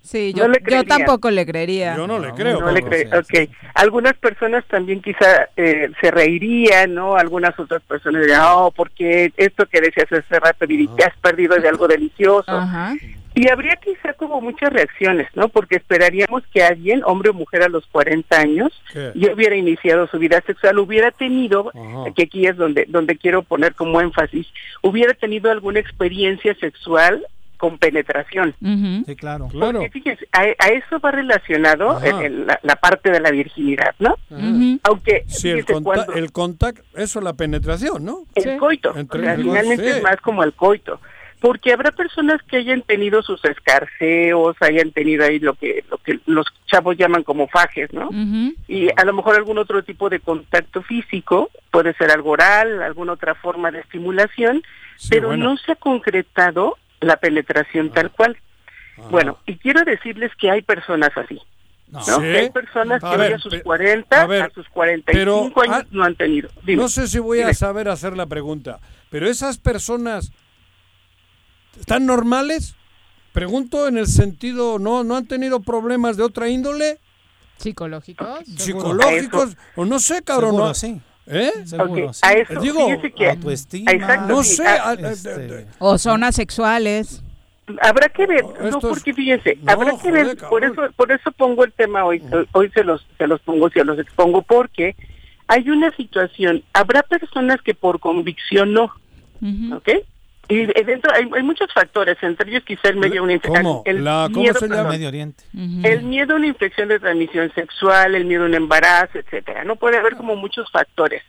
Speaker 1: Sí,
Speaker 21: No
Speaker 1: yo,
Speaker 21: le
Speaker 1: yo tampoco le creería.
Speaker 2: Yo no le creo.
Speaker 21: No le
Speaker 2: cabrón.
Speaker 21: creo. Ok. Algunas personas también quizá eh, se reirían, ¿no? Algunas otras personas dirían, oh, porque esto que decías hace rato, Viri, te has perdido de algo delicioso.
Speaker 1: Ajá.
Speaker 21: Y habría quizá como muchas reacciones, ¿no? Porque esperaríamos que alguien, hombre o mujer a los 40 años,
Speaker 2: ¿Qué?
Speaker 21: ya hubiera iniciado su vida sexual, hubiera tenido,
Speaker 2: Ajá.
Speaker 21: que aquí es donde, donde quiero poner como énfasis, hubiera tenido alguna experiencia sexual con penetración.
Speaker 4: Sí, claro.
Speaker 2: Claro.
Speaker 21: Porque fíjense, a, a eso va relacionado el- el- la, la parte de la virginidad, ¿no?
Speaker 1: Ujú.
Speaker 21: Aunque
Speaker 2: Sí, el,
Speaker 21: fíjense,
Speaker 2: conta-
Speaker 21: cuando-
Speaker 2: el contacto, eso es la penetración, ¿no?
Speaker 21: el
Speaker 1: Sí.
Speaker 21: coito,
Speaker 2: Entre
Speaker 21: o sea,
Speaker 2: los-
Speaker 21: finalmente
Speaker 2: sí.
Speaker 21: es más como el coito. Porque habrá personas que hayan tenido sus escarceos, hayan tenido ahí lo que lo que los chavos llaman como fajes, ¿no? Y a lo mejor algún otro tipo de contacto físico, puede ser algo oral, alguna otra forma de estimulación, pero no se ha concretado la penetración tal cual. Bueno, y quiero decirles que hay personas así. No. hay personas que a, sus 40, a, sus 45 años no han tenido.
Speaker 2: no sé si voy a saber hacer la pregunta, pero esas personas están normales? Pregunto en el sentido, ¿no, no han tenido problemas de otra índole?
Speaker 1: ¿Psicológicos?
Speaker 2: ¿Psicológicos? O no sé, cabrón.
Speaker 4: Seguro, sí.
Speaker 2: ¿Eh?
Speaker 4: Seguro,
Speaker 21: A eso,
Speaker 2: Digo,
Speaker 21: que,
Speaker 4: autoestima.
Speaker 2: no sé. Este,
Speaker 1: o zonas sexuales.
Speaker 21: Habrá que ver, no, porque fíjense, habrá que ver, por eso, por eso pongo el tema hoy, hoy se los, se los pongo, se los expongo, porque hay una situación, habrá personas que por convicción no, ¿ok? Y dentro hay, muchos factores, entre ellos quizá el medio una
Speaker 2: ¿Cómo?
Speaker 21: El
Speaker 2: La,
Speaker 21: miedo,
Speaker 2: se llama?
Speaker 4: Medio Oriente.
Speaker 21: El miedo a una infección de transmisión sexual, el miedo a un embarazo, etcétera. No puede haber como muchos factores.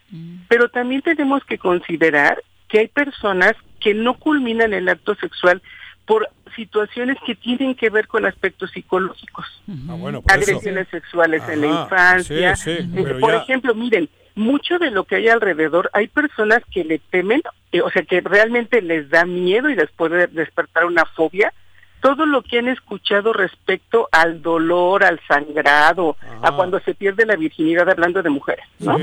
Speaker 21: Pero también tenemos que considerar que hay personas que no culminan el acto sexual por situaciones que tienen que ver con aspectos psicológicos.
Speaker 2: Ah, bueno, por
Speaker 21: Agresiones sexuales en la infancia.
Speaker 2: Sí, sí,
Speaker 21: por
Speaker 2: ya-
Speaker 21: ejemplo, miren, mucho de lo que hay alrededor, hay personas que le temen, eh, o sea, que realmente les da miedo y les puede despertar una fobia, todo lo que han escuchado respecto al dolor, al sangrado, a cuando se pierde la virginidad hablando de mujeres, ¿no?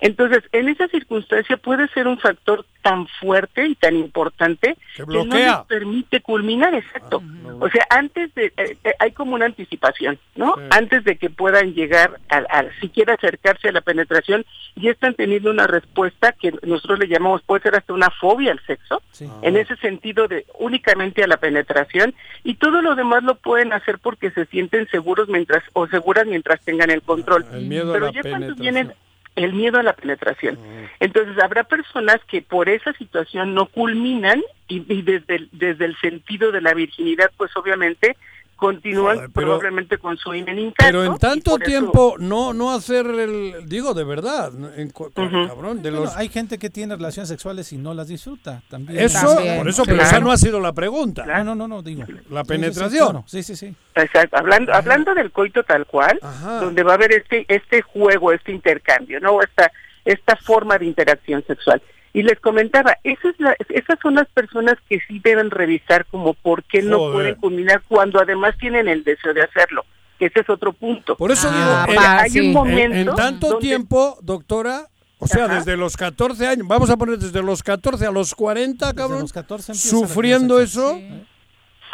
Speaker 21: Entonces, en esa circunstancia puede ser un factor tan fuerte y tan importante
Speaker 2: Que
Speaker 21: no les
Speaker 2: bloquea.
Speaker 21: permite culminar, exacto. O sea, antes de, eh, eh, hay como una anticipación, ¿no? Antes de que puedan llegar al, al siquiera acercarse a la penetración, ya están teniendo una respuesta que nosotros le llamamos, puede ser hasta una fobia al sexo, en ese sentido de únicamente a la penetración, y todo lo demás lo pueden hacer porque se sienten seguros mientras, o seguras mientras tengan el control.
Speaker 2: El miedo a
Speaker 21: Pero
Speaker 2: la
Speaker 21: ya cuando vienen el miedo a la penetración. Entonces habrá personas que por esa situación no culminan y, y desde, el, desde el sentido de la virginidad, pues obviamente continúan
Speaker 2: Joder, pero-
Speaker 21: probablemente con su himen intacto.
Speaker 2: Pero en tanto
Speaker 21: eso-
Speaker 2: tiempo no no hacer el digo de verdad, en cabrón, de
Speaker 4: Bueno,
Speaker 2: los
Speaker 4: hay gente que tiene relaciones sexuales y no las disfruta también.
Speaker 2: Eso,
Speaker 1: También,
Speaker 2: por eso, pero
Speaker 21: claro.
Speaker 2: esa no ha sido la pregunta.
Speaker 4: No, no, no, no, digo.
Speaker 2: La
Speaker 4: Sí, sí, sí,
Speaker 2: penetración.
Speaker 4: claro. Sí, sí, sí.
Speaker 21: Exacto, hablando, hablando del coito tal cual,
Speaker 2: Ajá.
Speaker 21: donde va a haber este, este juego, este intercambio, ¿no? Esta, esta forma de interacción sexual. Y les comentaba, esa es la- esas son las personas que sí deben revisar como por qué no pueden culminar cuando además tienen el deseo de hacerlo. Que ese es otro punto.
Speaker 2: Por eso
Speaker 1: Ah,
Speaker 2: digo,
Speaker 1: pa-
Speaker 21: hay
Speaker 1: sí.
Speaker 21: un
Speaker 2: en,
Speaker 21: momento
Speaker 2: en tanto
Speaker 21: donde-
Speaker 2: tiempo, doctora, o sea,
Speaker 21: Ajá.
Speaker 2: desde los 14 años, vamos a poner desde los 14 a los 40,
Speaker 4: Desde
Speaker 2: cabrón,
Speaker 4: los 14 empieza la
Speaker 2: sufriendo eso.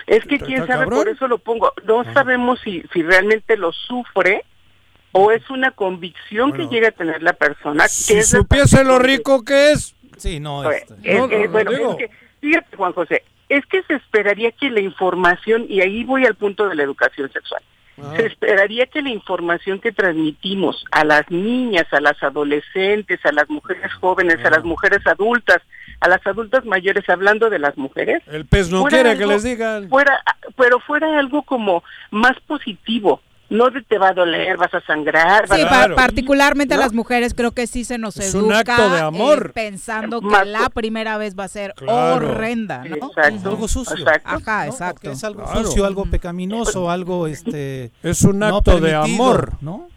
Speaker 21: Es que quién sabe,
Speaker 2: cabrón.
Speaker 21: por eso lo pongo. No sabemos si, si realmente lo sufre o es una convicción
Speaker 2: Bueno.
Speaker 21: que llega a tener la persona. que
Speaker 2: Si
Speaker 21: es
Speaker 2: supiese lo rico que es,
Speaker 4: Sí, no, este,
Speaker 21: es
Speaker 2: No,
Speaker 21: bueno,
Speaker 2: digo.
Speaker 21: es que, fíjate, Juan José, es que se esperaría que la información, y ahí voy al punto de la educación sexual,
Speaker 2: Ah.
Speaker 21: se esperaría que la información que transmitimos a las niñas, a las adolescentes, a las mujeres jóvenes, a
Speaker 2: Ah.
Speaker 21: las mujeres adultas, a las adultas mayores, hablando de las mujeres,
Speaker 2: el pez no quiere que les digan.
Speaker 21: fuera, pero fuera algo como más positivo, no te va a doler, vas a sangrar, vas
Speaker 1: Sí,
Speaker 21: a-
Speaker 1: particularmente a las mujeres creo que sí se nos
Speaker 2: Es un
Speaker 1: educa
Speaker 2: acto de amor.
Speaker 1: eh, pensando que la primera vez va a ser
Speaker 2: Claro.
Speaker 1: horrenda, ¿no?
Speaker 21: Exacto,
Speaker 4: Algo sucio.
Speaker 21: exacto.
Speaker 1: Ajá, exacto.
Speaker 4: Es algo
Speaker 2: Claro.
Speaker 4: sucio, algo pecaminoso, algo este
Speaker 2: Es un
Speaker 4: no
Speaker 2: acto de amor.
Speaker 4: ¿no?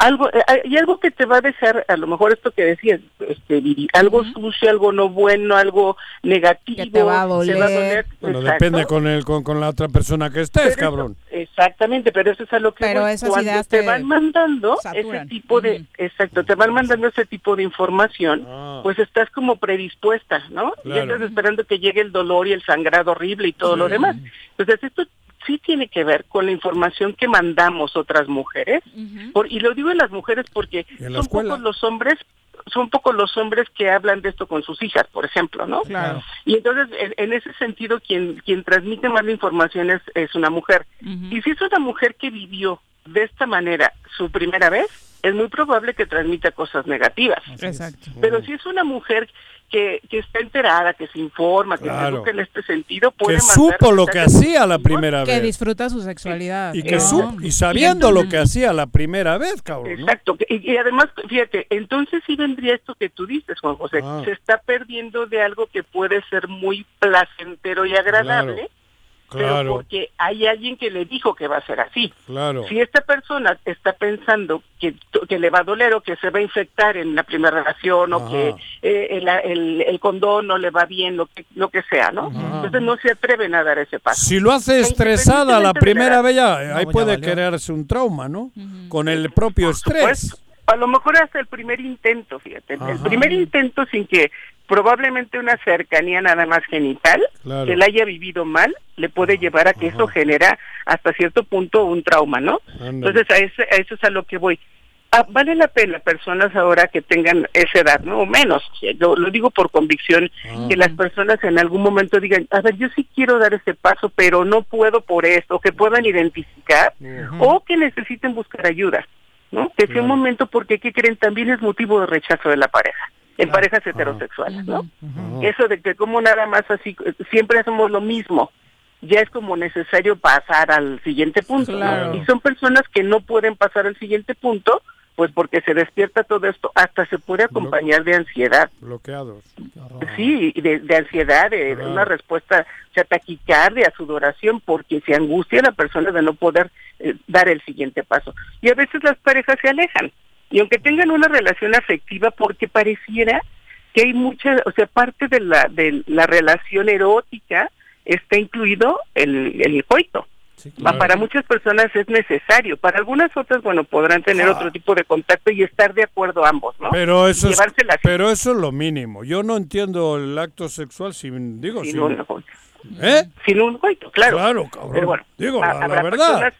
Speaker 21: Algo eh, y algo que te va a dejar a lo mejor esto que decías este Viri, algo sucio algo no bueno algo negativo
Speaker 1: Que te va a doler.
Speaker 2: Bueno,
Speaker 21: exacto.
Speaker 2: depende con el con, con la otra persona que estés,
Speaker 21: Pero eso-
Speaker 2: cabrón.
Speaker 21: exactamente pero eso es a lo que
Speaker 1: Pero
Speaker 21: voy.
Speaker 1: esas
Speaker 21: cuando
Speaker 1: ideas
Speaker 21: te
Speaker 1: te
Speaker 21: van mandando
Speaker 1: saturan.
Speaker 21: ese tipo de exacto te van mandando ese tipo de información
Speaker 2: Ah.
Speaker 21: pues estás como predispuesta no y
Speaker 2: Claro.
Speaker 21: estás esperando que llegue el dolor y el sangrado horrible y todo lo demás entonces esto sí tiene que ver con la información que mandamos otras mujeres por, y lo digo en las mujeres porque son
Speaker 2: escuela.
Speaker 21: pocos los hombres son pocos los hombres que hablan de esto con sus hijas, por ejemplo, ¿no?
Speaker 1: Claro.
Speaker 21: Y entonces, en, en ese sentido, quien quien transmite más la información es, es una mujer. Y si es una mujer que vivió de esta manera su primera vez, es muy probable que transmita cosas negativas.
Speaker 1: Exacto.
Speaker 21: Pero si es una mujer que, que está enterada, que se informa, que se educa en este sentido, puede
Speaker 2: que supo lo que hacía la primera vez.
Speaker 1: Que disfruta su sexualidad.
Speaker 2: Y, que y sabiendo lo que hacía la primera vez, cabrón.
Speaker 21: Exacto. Y, además, fíjate, entonces sí vendría esto que tú dices, Juan José.
Speaker 2: Ah.
Speaker 21: Se está perdiendo de algo que puede ser muy placentero y agradable.
Speaker 2: Claro.
Speaker 21: Pero porque hay alguien que le dijo que va a ser así.
Speaker 2: Claro.
Speaker 21: Si esta persona está pensando que, que le va a doler o que se va a infectar en la primera relación o que eh, el, el, el, condón no le va bien, lo que, lo que sea, ¿no? Entonces no se atreven a dar ese paso.
Speaker 2: Si lo hace estresada la primera vez, ya, ahí puede crearse un trauma, ¿no? Con el propio estrés.
Speaker 21: a lo mejor hasta el primer intento, fíjate. El primer intento sin que probablemente una cercanía nada más genital,
Speaker 2: Claro.
Speaker 21: que la haya vivido mal, le puede llevar a que eso genera hasta cierto punto un trauma, ¿no?
Speaker 2: Ándale.
Speaker 21: Entonces a eso, a eso es a lo que voy. Ah, vale la pena personas ahora que tengan esa edad, ¿no? O menos. Lo, lo digo por convicción,
Speaker 2: Ah.
Speaker 21: que las personas en algún momento digan, a ver, yo sí quiero dar ese paso, pero no puedo por esto, que puedan identificar o que necesiten buscar ayuda, ¿no? Que sea un momento porque, ¿qué creen? También es motivo de rechazo de la pareja, en parejas heterosexuales, ¿no? Eso de que como nada más así, siempre hacemos lo mismo, ya es como necesario pasar al siguiente punto. Y son personas que no pueden pasar al siguiente punto, pues porque se despierta todo esto, hasta se puede acompañar de ansiedad.
Speaker 2: Bloqueados.
Speaker 21: Sí, de, de ansiedad, de, de una respuesta, o sea, taquicardia, sudoración, porque se angustia la persona de no poder eh, dar el siguiente paso. Y a veces las parejas se alejan. Y aunque tengan una relación afectiva, porque pareciera que hay mucha, o sea, parte de la, de la relación erótica está incluido el, el coito.
Speaker 2: claro.
Speaker 21: Para muchas personas es necesario, para algunas otras, bueno, podrán tener otro tipo de contacto y estar de acuerdo ambos, ¿no?
Speaker 2: Pero eso, es, pero eso es lo mínimo. Yo no entiendo el acto sexual sin, digo,
Speaker 21: Sin
Speaker 2: sin,
Speaker 21: un coito.
Speaker 2: ¿eh?
Speaker 21: Sin un coito, claro.
Speaker 2: Claro, cabrón.
Speaker 21: Pero bueno,
Speaker 2: digo, la, verdad.
Speaker 21: personas-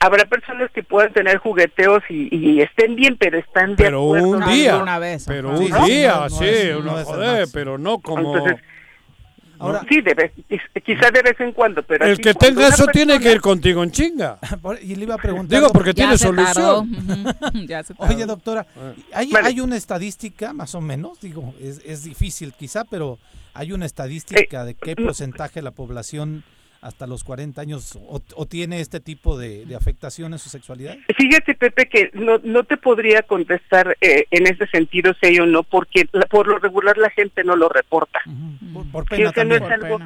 Speaker 21: habrá personas que puedan tener jugueteos y, y estén bien, pero están de
Speaker 2: Pero
Speaker 21: acuerdo.
Speaker 2: un día,
Speaker 1: una vez,
Speaker 2: pero un día, sí,
Speaker 1: no el
Speaker 2: joder, pero no como...
Speaker 21: Entonces, sí, de vez, quizá de vez en cuando, pero
Speaker 2: el
Speaker 21: así
Speaker 2: que tenga
Speaker 21: una
Speaker 2: eso tiene que ir contigo en chinga.
Speaker 4: Y le iba a preguntar.
Speaker 2: Digo, porque
Speaker 1: Ya
Speaker 2: tiene
Speaker 1: se
Speaker 2: solución.
Speaker 1: ya se.
Speaker 4: Oye, doctora, ¿hay,
Speaker 21: Vale.
Speaker 4: hay una estadística, más o menos, digo, es, es difícil quizá, pero hay una estadística de qué porcentaje de la población hasta los 40 años o, o tiene este tipo de, de afectación en su sexualidad?
Speaker 21: Fíjate, Pepe, que no, no te podría contestar eh, en ese sentido, sí o no, porque la- por lo regular la gente no lo reporta.
Speaker 4: Por, por pena
Speaker 21: no es algo-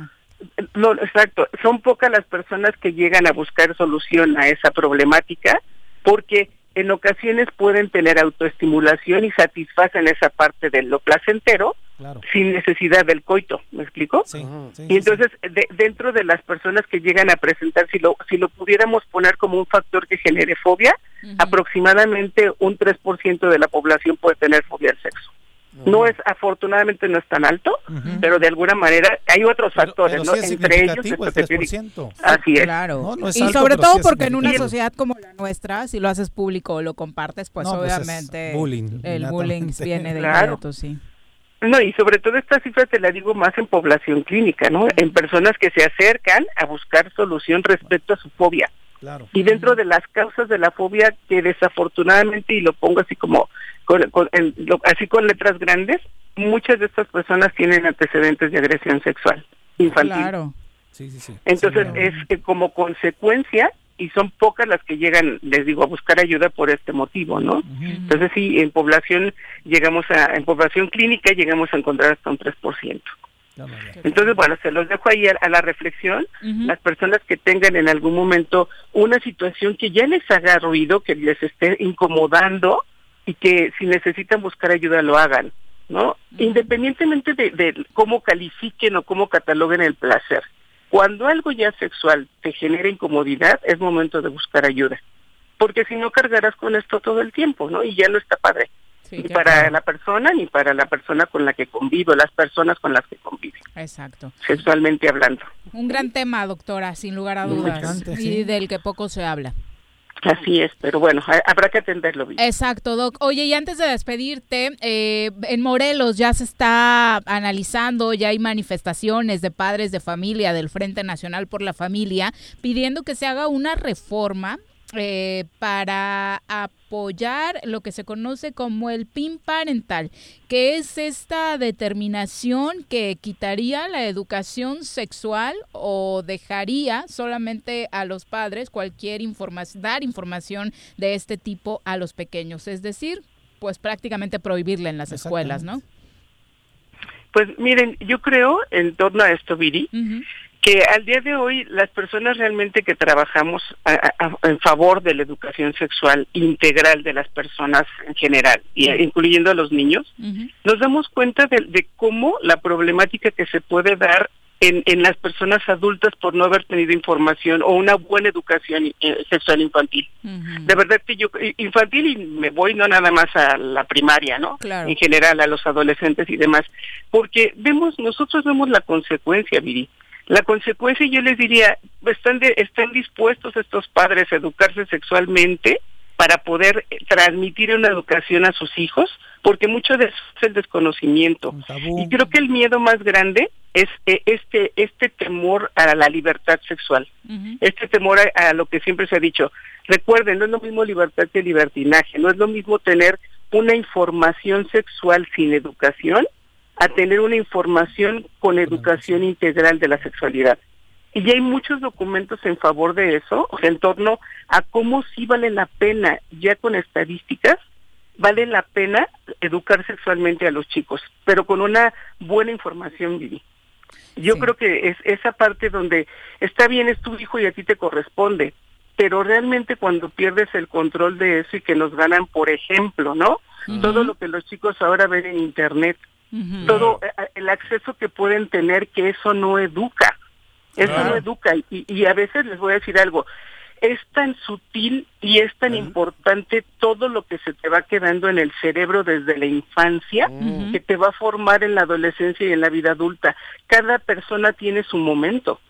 Speaker 21: No, exacto. Son pocas las personas que llegan a buscar solución a esa problemática porque en ocasiones pueden tener autoestimulación y satisfacen esa parte de lo placentero
Speaker 4: Claro.
Speaker 21: sin necesidad del coito, ¿me explico?
Speaker 4: Sí, sí,
Speaker 21: Y entonces, de- dentro de las personas que llegan a presentar, si lo, si lo pudiéramos poner como un factor que genere fobia, aproximadamente un 3% de la población puede tener fobia al sexo. No es, afortunadamente no es tan alto, pero de alguna manera hay otros factores,
Speaker 4: pero
Speaker 21: ¿no?
Speaker 4: sí es
Speaker 21: Entre ellos,
Speaker 4: el
Speaker 21: esto que te digo.
Speaker 4: 3%.
Speaker 21: Así es.
Speaker 1: Claro.
Speaker 4: No, no es
Speaker 1: y
Speaker 4: alto,
Speaker 1: sobre todo porque en una sociedad como la nuestra, si lo haces público o lo compartes, pues
Speaker 4: No, pues es
Speaker 1: obviamente
Speaker 4: bullying,
Speaker 1: el bullying viene de
Speaker 21: Claro.
Speaker 1: inmediato, sí.
Speaker 21: No, y sobre todo esta cifra te la digo más en población clínica, ¿no? En personas que se acercan a buscar solución respecto a su fobia.
Speaker 4: Claro.
Speaker 21: Y dentro de las causas de la fobia, que desafortunadamente, y lo pongo así como, con, con- en- lo- así con letras grandes, muchas de estas personas tienen antecedentes de agresión sexual infantil.
Speaker 1: Claro.
Speaker 4: Sí, sí, sí.
Speaker 21: Entonces
Speaker 4: Sí,
Speaker 21: es que como consecuencia, y son pocas las que llegan, les digo, a buscar ayuda por este motivo, ¿no? Entonces sí, en población llegamos a, en población clínica llegamos a encontrar hasta un 3%. Entonces, bueno, se los dejo ahí a, a la reflexión. Las personas que tengan en algún momento una situación que ya les haga ruido, que les esté incomodando y que si necesitan buscar ayuda lo hagan, ¿no? Independientemente de, de cómo califiquen o cómo cataloguen el placer. Cuando algo ya sexual te genera incomodidad, es momento de buscar ayuda. Porque si no cargarás con esto todo el tiempo, ¿no? Y ya no está padre. ni
Speaker 1: qué
Speaker 21: para la persona ni para la persona con la que convivo, las personas con las que convive,
Speaker 1: Exacto.
Speaker 21: sexualmente hablando.
Speaker 1: Un gran tema, doctora, sin lugar a dudas. Y
Speaker 21: sí.
Speaker 1: del que poco se habla.
Speaker 21: Así es, pero bueno, ha- habrá que atenderlo bien.
Speaker 1: Exacto, Doc. Oye, y antes de despedirte, eh, en Morelos ya se está analizando, ya hay manifestaciones de padres de familia del Frente Nacional por la Familia pidiendo que se haga una reforma eh, para apoyar lo que se conoce como el PIN parental, que es esta determinación que quitaría la educación sexual o dejaría solamente a los padres cualquier información, dar información de este tipo a los pequeños, es decir, pues prácticamente prohibirla en las escuelas, ¿no?
Speaker 21: Pues miren, yo creo en torno a esto, Viri, que al día de hoy las personas realmente que trabajamos en favor de la educación sexual integral de las personas en general, y, incluyendo a los niños, nos damos cuenta de, cómo la problemática que se puede dar en, las personas adultas por no haber tenido información o una buena educación eh, sexual infantil. De verdad que yo, infantil y me voy no nada más a la primaria, ¿no? En general a los adolescentes y demás, porque vemos, nosotros vemos la consecuencia, Viri. La consecuencia, yo les diría, están, están dispuestos estos padres a educarse sexualmente para poder transmitir una educación a sus hijos, porque mucho de eso es el desconocimiento. Y creo que el miedo más grande es este este temor a la libertad sexual, este temor a, lo que siempre se ha dicho. Recuerden, no es lo mismo libertad que libertinaje, no es lo mismo tener una información sexual sin educación a tener una información con educación integral de la sexualidad. Y ya hay muchos documentos en favor de eso, o sea, en torno a cómo sí vale la pena, ya con estadísticas, vale la pena educar sexualmente a los chicos, pero con una buena información, Vivi. Yo creo que es esa parte donde está bien, es tu hijo y a ti te corresponde, pero realmente cuando pierdes el control de eso y que nos ganan, por ejemplo, ¿no? Todo lo que los chicos ahora ven en Internet, todo eh, eh, el acceso que pueden tener, que eso no educa, eso no educa. Y, y a veces les voy a decir algo, es tan sutil y es tan importante todo lo que se te va quedando en el cerebro desde la infancia que te va a formar en la adolescencia y en la vida adulta. Cada persona tiene su momento.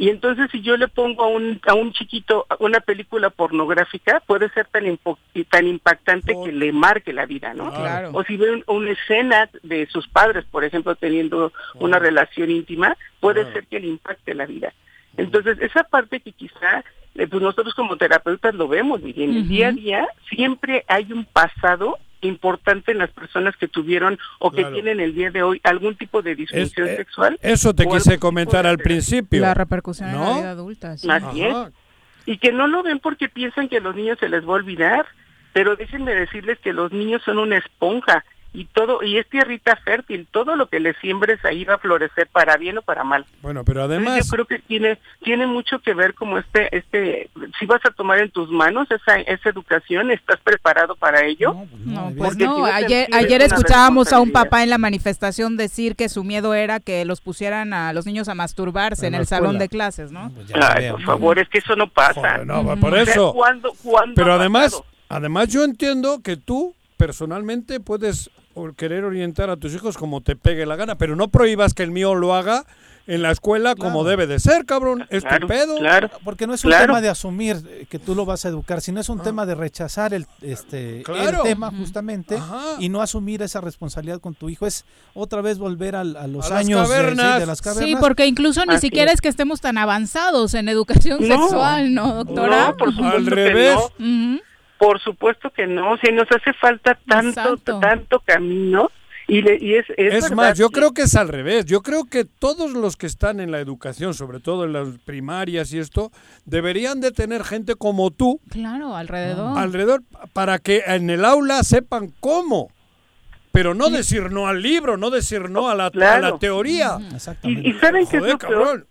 Speaker 21: Y entonces si yo le pongo a un, a un chiquito una película pornográfica, puede ser tan, tan impactante que le marque la vida, ¿no? O si ve una escena de sus padres, por ejemplo, teniendo una relación íntima, puede ser que le impacte la vida. Entonces, esa parte que quizá eh, pues nosotros como terapeutas lo vemos, y en el día a día siempre hay un pasado importante en las personas que tuvieron o que tienen el día de hoy algún tipo de disfunción
Speaker 2: eh,
Speaker 21: sexual.
Speaker 2: Eso te quise comentar al principio.
Speaker 1: La repercusión en la vida adulta.
Speaker 21: Así es. Y que no lo ven porque piensan que a los niños se les va a olvidar, pero déjenme decirles que los niños son una esponja y todo y es tierrita fértil todo lo que le siembres ahí va a florecer para bien o para mal.
Speaker 2: Bueno pero además
Speaker 21: yo creo que tiene tiene mucho que ver como este este si vas a tomar en tus manos esa esa educación estás preparado para ello
Speaker 1: no pues no pues ayer ayer escuchábamos a un papá en la manifestación decir que su miedo era que los pusieran a los niños a masturbarse en, el salón de clases no
Speaker 21: pues por favor es que eso no pasa.
Speaker 2: No, por eso. pero además además yo entiendo que tú personalmente puedes querer orientar a tus hijos como te pegue la gana, pero no prohíbas que el mío lo haga en la escuela como debe de ser, cabrón. Es
Speaker 4: Claro. Porque no es un tema de asumir que tú lo vas a educar, sino es un ah. tema de rechazar el, este, el tema justamente y no asumir esa responsabilidad con tu hijo. Es otra vez volver a, los años de, las cavernas.
Speaker 1: Sí, porque incluso ni siquiera es. que estemos tan avanzados en educación sexual, ¿no, doctora?
Speaker 2: Al revés.
Speaker 21: Por supuesto que no, si nos hace falta tanto, tanto camino. Y, y es,
Speaker 2: es, más, yo creo que es al revés. Yo creo que todos los que están en la educación, sobre todo en las primarias y esto, deberían de tener gente como tú.
Speaker 1: Claro, alrededor.
Speaker 2: Alrededor, para que en el aula sepan cómo. Pero no decir no al libro, no decir no a la, la teoría.
Speaker 21: Y, y, saben que es lo peor,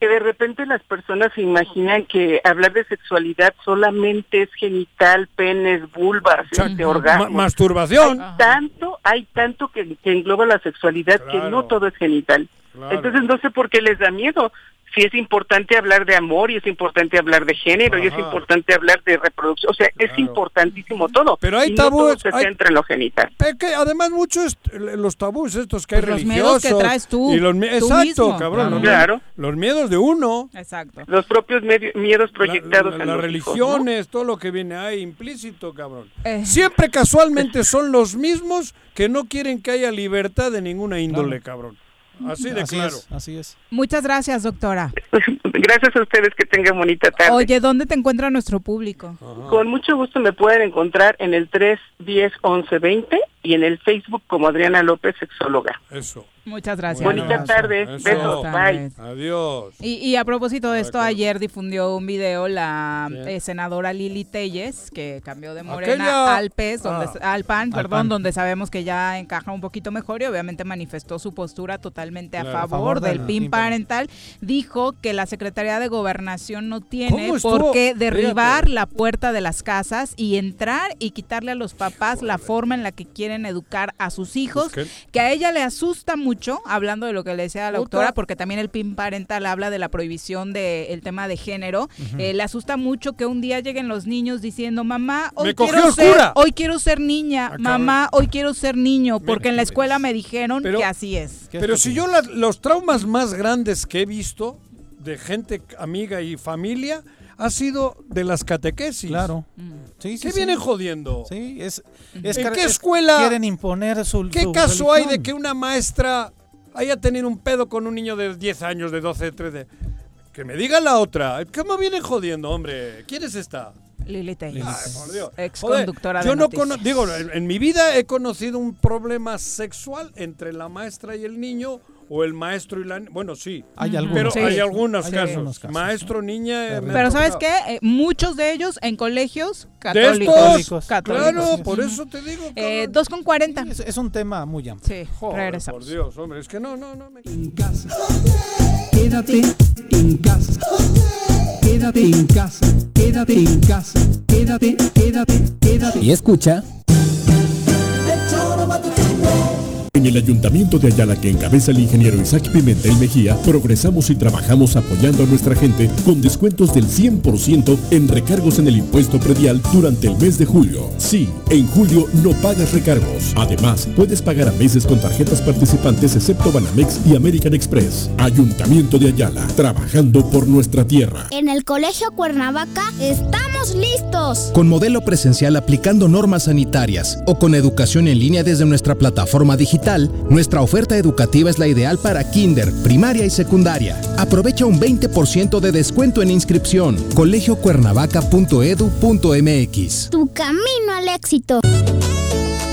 Speaker 21: que de repente las personas se imaginan que hablar de sexualidad solamente es genital, penes, vulvas, este, orgasmos.
Speaker 2: masturbación.
Speaker 21: Hay tanto, hay tanto que, engloba la sexualidad que no todo es genital. Entonces no sé por qué les da miedo si es importante hablar de amor y es importante hablar de género y es importante hablar de reproducción. O sea, es importantísimo todo.
Speaker 2: Pero hay tabúes.
Speaker 21: se centra en lo genital.
Speaker 2: Que además, muchos los tabús estos que hay pues
Speaker 1: religiosos. Los miedos que traes tú.
Speaker 2: Y los, exacto, cabrón. Claro. Los, miedos de uno.
Speaker 1: Exacto.
Speaker 21: Los propios miedos proyectados en
Speaker 2: las religiones, todo lo que viene ahí implícito, cabrón. Eh. Siempre casualmente son los mismos que no quieren que haya libertad de ninguna índole, cabrón. Así de claro.
Speaker 4: así es.
Speaker 1: Muchas gracias, doctora.
Speaker 21: Gracias a ustedes, que tengan bonita tarde.
Speaker 1: Oye, ¿dónde te encuentra nuestro público?
Speaker 21: Con mucho gusto me pueden encontrar en el 310 1120 y en el Facebook como Adriana López, sexóloga.
Speaker 2: Eso.
Speaker 1: Muchas gracias.
Speaker 21: Bonita tarde. Besos. Bye.
Speaker 2: Adiós.
Speaker 1: Y, a propósito de esto, ayer difundió un video la eh, senadora Lili Telles, que cambió de Morena al PES, donde, ah. al PAN, perdón, donde sabemos que ya encaja un poquito mejor y obviamente manifestó su postura totalmente a, favor, del PIN parental. Dijo que la Secretaría de Gobernación no tiene por qué derribar la puerta de las casas y entrar y quitarle a los papás la forma en la que quieren educar a sus hijos, que a ella le asusta mucho hablando de lo que le decía la doctora, porque también el PIN parental habla de la prohibición del tema de género. Eh, le asusta mucho que un día lleguen los niños diciendo, mamá, hoy, quiero ser, hoy quiero ser niña, mamá, hoy quiero ser niño, porque en la escuela me dijeron que así es.
Speaker 2: Pero si yo los traumas más grandes que he visto de gente amiga y familia ha sido de las catequesis.
Speaker 4: Claro.
Speaker 2: Mm. Sí, ¿Qué vienen jodiendo?
Speaker 4: Sí, es,
Speaker 2: ¿En qué escuela
Speaker 4: quieren imponer su
Speaker 2: ¿Qué caso hay de que una maestra haya tenido un pedo con un niño de 10 años, de 12, 13? Que me diga la otra. ¿Cómo vienen jodiendo, hombre? ¿Quién es esta?
Speaker 1: Lili Ay,
Speaker 2: por Dios.
Speaker 1: Ex conductora
Speaker 2: Yo no digo, en, mi vida he conocido un problema sexual entre la maestra y el niño o el maestro y la bueno sí.
Speaker 4: Hay algunos.
Speaker 2: Pero hay, algunos, casos. maestro niña
Speaker 1: eh, pero sabes qué eh, muchos de ellos en colegios católicos,
Speaker 2: claro por eso te digo
Speaker 1: eh, dos con cuarenta.
Speaker 4: Es, un tema muy amplio.
Speaker 1: Sí regresamos.
Speaker 2: por Dios hombre es que no no no me...
Speaker 18: en casa. Quédate en casa. Quédate en casa. Quédate en casa. Quédate quédate quédate.
Speaker 11: Y escucha
Speaker 14: En el Ayuntamiento de Ayala que encabeza el ingeniero Isaac Pimentel Mejía, progresamos y trabajamos apoyando a nuestra gente con descuentos del 100% en recargos en el impuesto predial durante el mes de julio. Sí, en julio no pagas recargos. Además, puedes pagar a meses con tarjetas participantes excepto Banamex y American Express. Ayuntamiento de Ayala, trabajando por nuestra tierra.
Speaker 10: En el Colegio Cuernavaca estamos listos.
Speaker 13: Con modelo presencial aplicando normas sanitarias o con educación en línea desde nuestra plataforma digital nuestra oferta educativa es la ideal para kinder, primaria y secundaria. Aprovecha un 20% de descuento en inscripción. colegiocuernavaca.edu.mx.
Speaker 10: Tu camino al éxito.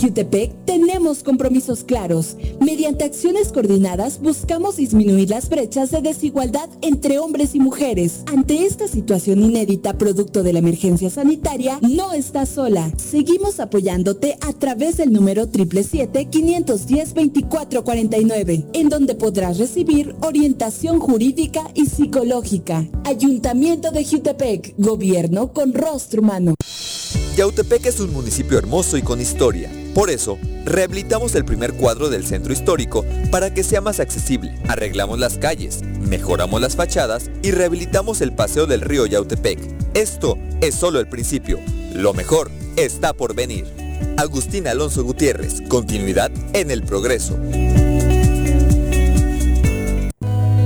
Speaker 22: Jutepec tenemos compromisos claros. Mediante acciones coordinadas buscamos disminuir las brechas de desigualdad entre hombres y mujeres. Ante esta situación inédita producto de la emergencia sanitaria, no estás sola. Seguimos apoyándote a través del número 777-510-2449, en donde podrás recibir orientación jurídica y psicológica. Ayuntamiento de Jutepec, gobierno con rostro humano.
Speaker 23: Yautepec es un municipio hermoso y con historia. Por eso, rehabilitamos el primer cuadro del centro histórico para que sea más accesible. Arreglamos las calles, mejoramos las fachadas y rehabilitamos el paseo del río Yautepec. Esto es solo el principio. Lo mejor está por venir. Agustín Alonso Gutiérrez, continuidad en el progreso.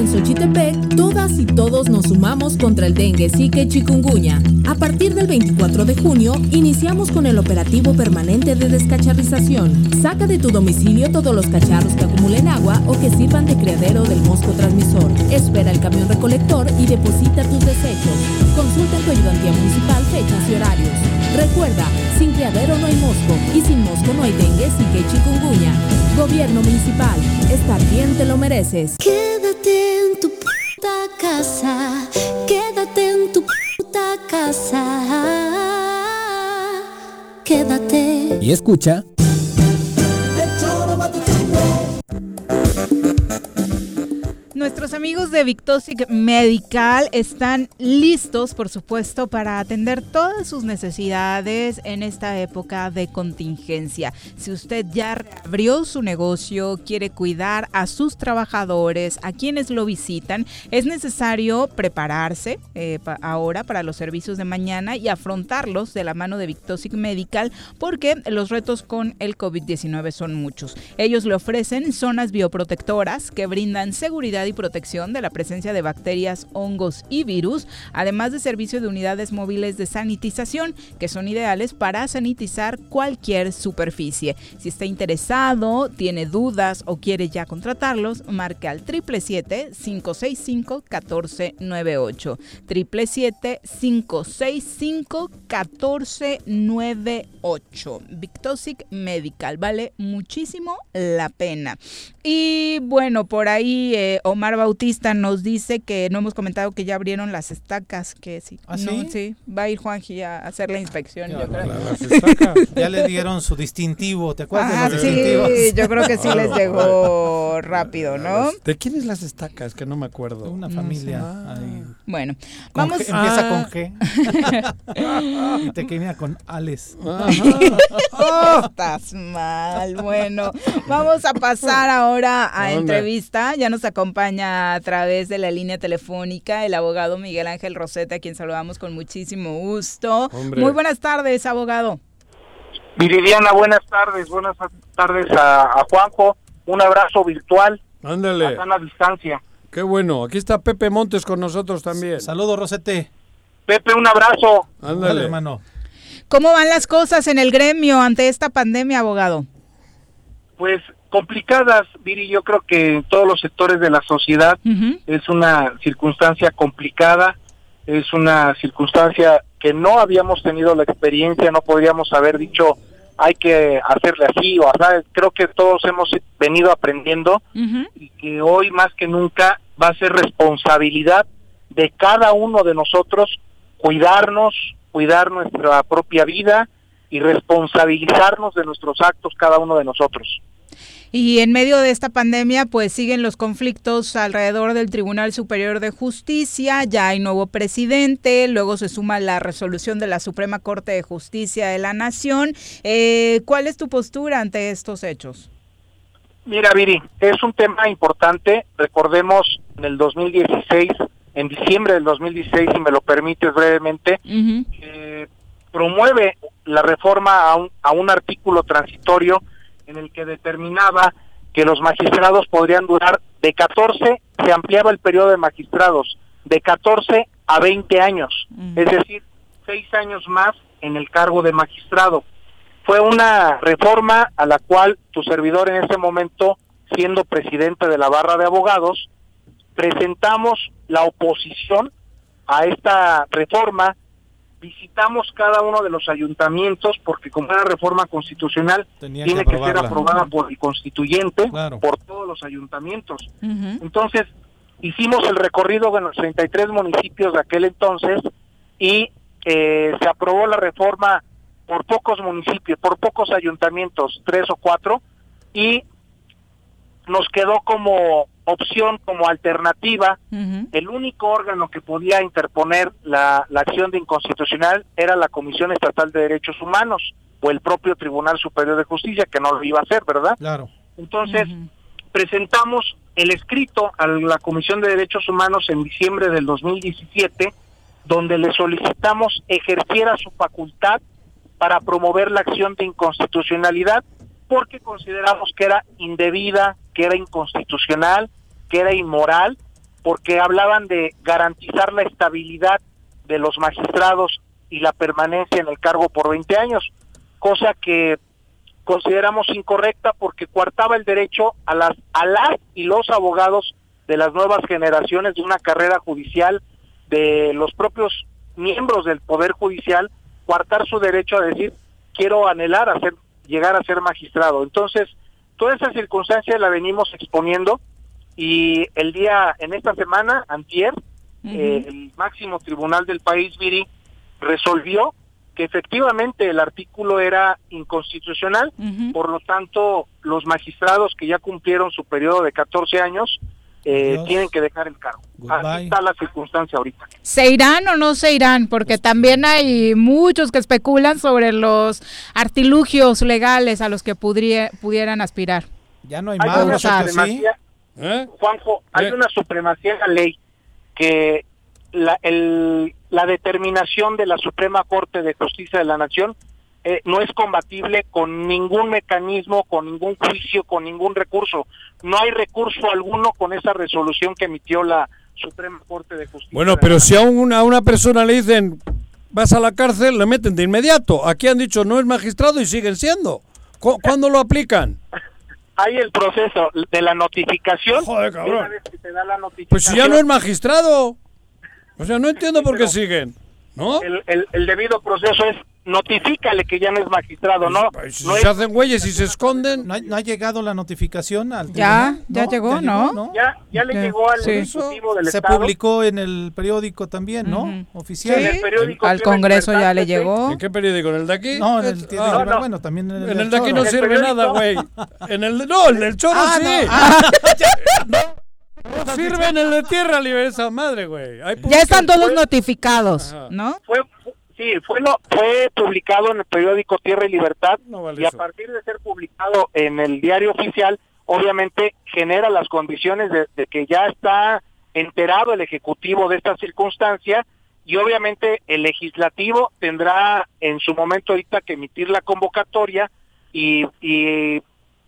Speaker 19: En Xochitepec, todas y todos nos sumamos contra el dengue, zika y. A partir del 24 de junio, iniciamos con el operativo permanente de descacharrización. Saca de tu domicilio todos los cacharros que acumulen agua o que sirvan de criadero del mosco transmisor. Espera el camión recolector y deposita tus desechos. Consulta en tu ayudantía municipal fechas y horarios. Recuerda, sin criadero no hay mosco y sin mosco no hay dengue, zika y. Gobierno municipal, estar bien te lo mereces.
Speaker 10: Quédate
Speaker 24: casa, quédate en tu puta casa. Quédate.
Speaker 11: Y escucha.
Speaker 1: Nuestros amigos de Victosic Medical están listos, por supuesto, para atender todas sus necesidades en esta época de contingencia. Si usted ya abrió su negocio, quiere cuidar a sus trabajadores, a quienes lo visitan, es necesario prepararse eh, ahora para los servicios de mañana y afrontarlos de la mano de Victosic Medical porque los retos con el COVID-19 son muchos. Ellos le ofrecen zonas bioprotectoras que brindan seguridad y protección de la presencia de bacterias, hongos y virus, además de servicio de unidades móviles de sanitización que son ideales para sanitizar cualquier superficie. Si está interesado, tiene dudas o quiere ya contratarlos, marque al 777-565-1498. 777-565-1498. Victosic Medical, vale muchísimo la pena. Y bueno, por ahí eh, Omar Bautista nos dice que no hemos comentado que ya abrieron las estacas, que sí.
Speaker 4: ¿Ah, sí?
Speaker 1: va a ir Juanji a hacer la inspección, yo creo.
Speaker 4: ya le dieron su distintivo, ¿te acuerdas
Speaker 1: ah,
Speaker 4: de los
Speaker 1: sí, yo creo que sí les llegó rápido, ¿no?
Speaker 2: ¿De quién es las estacas? Que no me acuerdo.
Speaker 4: De una familia.
Speaker 1: Bueno, vamos.
Speaker 4: empieza con G. y te queda con Alex.
Speaker 1: Estás mal. Bueno, vamos a pasar ahora a entrevista. Ya nos acompaña a través de la línea telefónica el abogado Miguel Ángel Rosete, a quien saludamos con muchísimo gusto. Muy buenas tardes, abogado.
Speaker 25: Viridiana, buenas tardes, buenas tardes a, Juanjo. Un abrazo virtual.
Speaker 2: Ándale.
Speaker 25: A la distancia.
Speaker 2: Qué bueno. Aquí está Pepe Montes con nosotros también.
Speaker 4: Saludos, Rosete.
Speaker 25: Pepe, un abrazo.
Speaker 2: Ándale,
Speaker 4: hermano.
Speaker 1: ¿Cómo van las cosas en el gremio ante esta pandemia, abogado?
Speaker 25: Pues complicadas, Viri, yo creo que en todos los sectores de la sociedad es una circunstancia complicada, es una circunstancia que no habíamos tenido la experiencia, no podríamos haber dicho hay que hacerle así o así, creo que todos hemos venido aprendiendo y que hoy más que nunca va a ser responsabilidad de cada uno de nosotros cuidarnos, cuidar nuestra propia vida y responsabilizarnos de nuestros actos cada uno de nosotros.
Speaker 1: Y en medio de esta pandemia, pues siguen los conflictos alrededor del Tribunal Superior de Justicia, ya hay nuevo presidente, luego se suma la resolución de la Suprema Corte de Justicia de la Nación. Eh, ¿Cuál es tu postura ante estos hechos?
Speaker 25: Mira, Viri, es un tema importante. Recordemos en el 2016, en diciembre del 2016, si me lo permites brevemente, promueve la reforma a un, a un artículo transitorio en el que determinaba que los magistrados podrían durar de 14, se ampliaba el periodo de magistrados de 14 a 20 años, es decir, seis años más en el cargo de magistrado. Fue una reforma a la cual tu servidor en ese momento, siendo presidente de la barra de abogados, presentamos la oposición a esta reforma visitamos cada uno de los ayuntamientos porque como una reforma constitucional tiene que, ser aprobada por el constituyente, por todos los ayuntamientos. Entonces, hicimos el recorrido de los 33 municipios de aquel entonces y eh, se aprobó la reforma por pocos municipios, por pocos ayuntamientos, tres o cuatro, y nos quedó como opción, como alternativa, el único órgano que podía interponer la, acción de inconstitucional era la Comisión Estatal de Derechos Humanos o el propio Tribunal Superior de Justicia, que no lo iba a hacer, ¿verdad?
Speaker 4: Claro.
Speaker 25: Entonces, presentamos el escrito a la Comisión de Derechos Humanos en diciembre del 2017, donde le solicitamos ejerciera su facultad para promover la acción de inconstitucionalidad porque consideramos que era indebida, que era inconstitucional, que era inmoral, porque hablaban de garantizar la estabilidad de los magistrados y la permanencia en el cargo por 20 años, cosa que consideramos incorrecta porque coartaba el derecho a las a las y los abogados de las nuevas generaciones de una carrera judicial de los propios miembros del poder judicial coartar su derecho a decir quiero anhelar a ser llegar a ser magistrado. Entonces, toda esa circunstancia la venimos exponiendo y el día, en esta semana, antier, el máximo tribunal del país, Viri, resolvió que efectivamente el artículo era inconstitucional, por lo tanto los magistrados que ya cumplieron su periodo de 14 años eh, tienen que dejar el cargo. Así está la circunstancia ahorita.
Speaker 1: ¿Se irán o no se irán? Porque también hay muchos que especulan sobre los artilugios legales a los que pudieran aspirar.
Speaker 4: Ya no hay, más.
Speaker 25: ¿Eh? Juanjo, hay ¿Eh? una supremacía en la ley que la, el, la determinación de la Suprema Corte de Justicia de la Nación eh, no es combatible con ningún mecanismo, con ningún juicio, con ningún recurso. No hay recurso alguno con esa resolución que emitió la Suprema Corte de Justicia.
Speaker 2: Bueno, pero si a una, una persona le dicen vas a la cárcel, le meten de inmediato. Aquí han dicho no es magistrado y siguen siendo. ¿Cuándo lo aplican?
Speaker 25: Hay el proceso de la notificación.
Speaker 2: Joder, cabrón. Pues si ya no es magistrado. O sea, no entiendo por qué siguen. ¿No?
Speaker 25: El, el, debido proceso es notifícale que ya no es magistrado, ¿no?
Speaker 2: Si se hacen güeyes y se esconden.
Speaker 4: ¿No ha, llegado la notificación al
Speaker 1: Ya, ya llegó, ¿no?
Speaker 25: Ya, ya le llegó al Ejecutivo del
Speaker 4: Se publicó en el periódico también, ¿no? Oficial.
Speaker 1: Sí, el periódico al Congreso ya le llegó.
Speaker 2: ¿En qué periódico? ¿En el de aquí?
Speaker 4: No, en el, ah, no, bueno, también en el,
Speaker 2: en el de aquí no sirve nada, güey. En el no, el del chorro ah, sí. No sirven el de tierra libre esa madre, güey.
Speaker 1: Ya están todos notificados, ¿no?
Speaker 25: Fue, sí, fue, no, fue publicado en el periódico Tierra y Libertad y a partir de ser publicado en el diario oficial, obviamente genera las condiciones de, que ya está enterado el Ejecutivo de esta circunstancia y obviamente el legislativo tendrá en su momento ahorita que emitir la convocatoria y, y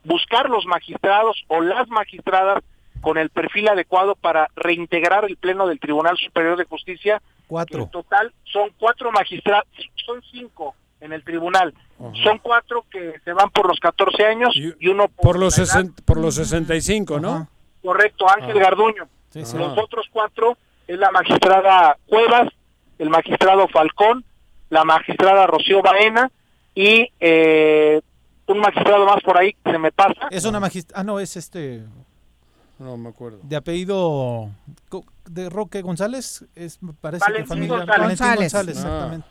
Speaker 25: buscar los magistrados o las magistradas con el perfil adecuado para reintegrar el pleno del Tribunal Superior de Justicia.
Speaker 4: Cuatro.
Speaker 25: En total son cuatro magistrados, son cinco en el tribunal. Son cuatro que se van por los 14 años y, uno
Speaker 2: por, los por los 65, ¿no?
Speaker 25: Correcto, Ángel Garduño. Los otros cuatro es la magistrada Cuevas, el magistrado Falcón, la magistrada Rocío Baena y eh, un magistrado más por ahí que se me pasa.
Speaker 4: Es una magistrada, ah no, es este
Speaker 2: no me acuerdo.
Speaker 4: De apellido de Roque González, es parece
Speaker 25: Valentín
Speaker 4: que familia
Speaker 25: González.
Speaker 4: Valentín González,
Speaker 25: ah,
Speaker 4: exactamente.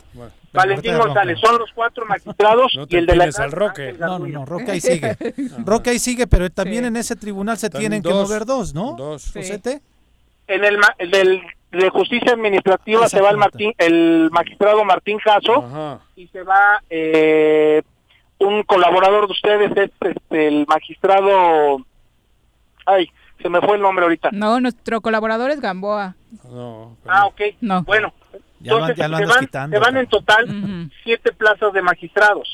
Speaker 25: Valentín González, son los cuatro magistrados
Speaker 2: y
Speaker 25: el de la
Speaker 2: al Roque.
Speaker 4: No, no, no, Roque ahí sigue. Roque ahí sigue, pero también en ese tribunal se tienen que mover dos, ¿no?
Speaker 2: Dos.
Speaker 25: En el, el del de justicia administrativa se va el Martín, el magistrado Martín Jasso y se va eh, un colaborador de ustedes, es este, el magistrado, ay, se me fue el nombre ahorita.
Speaker 1: No, nuestro colaborador es Gamboa.
Speaker 25: No, Ah, ok. No. Bueno, entonces se, van, se, van, en total siete plazas de magistrados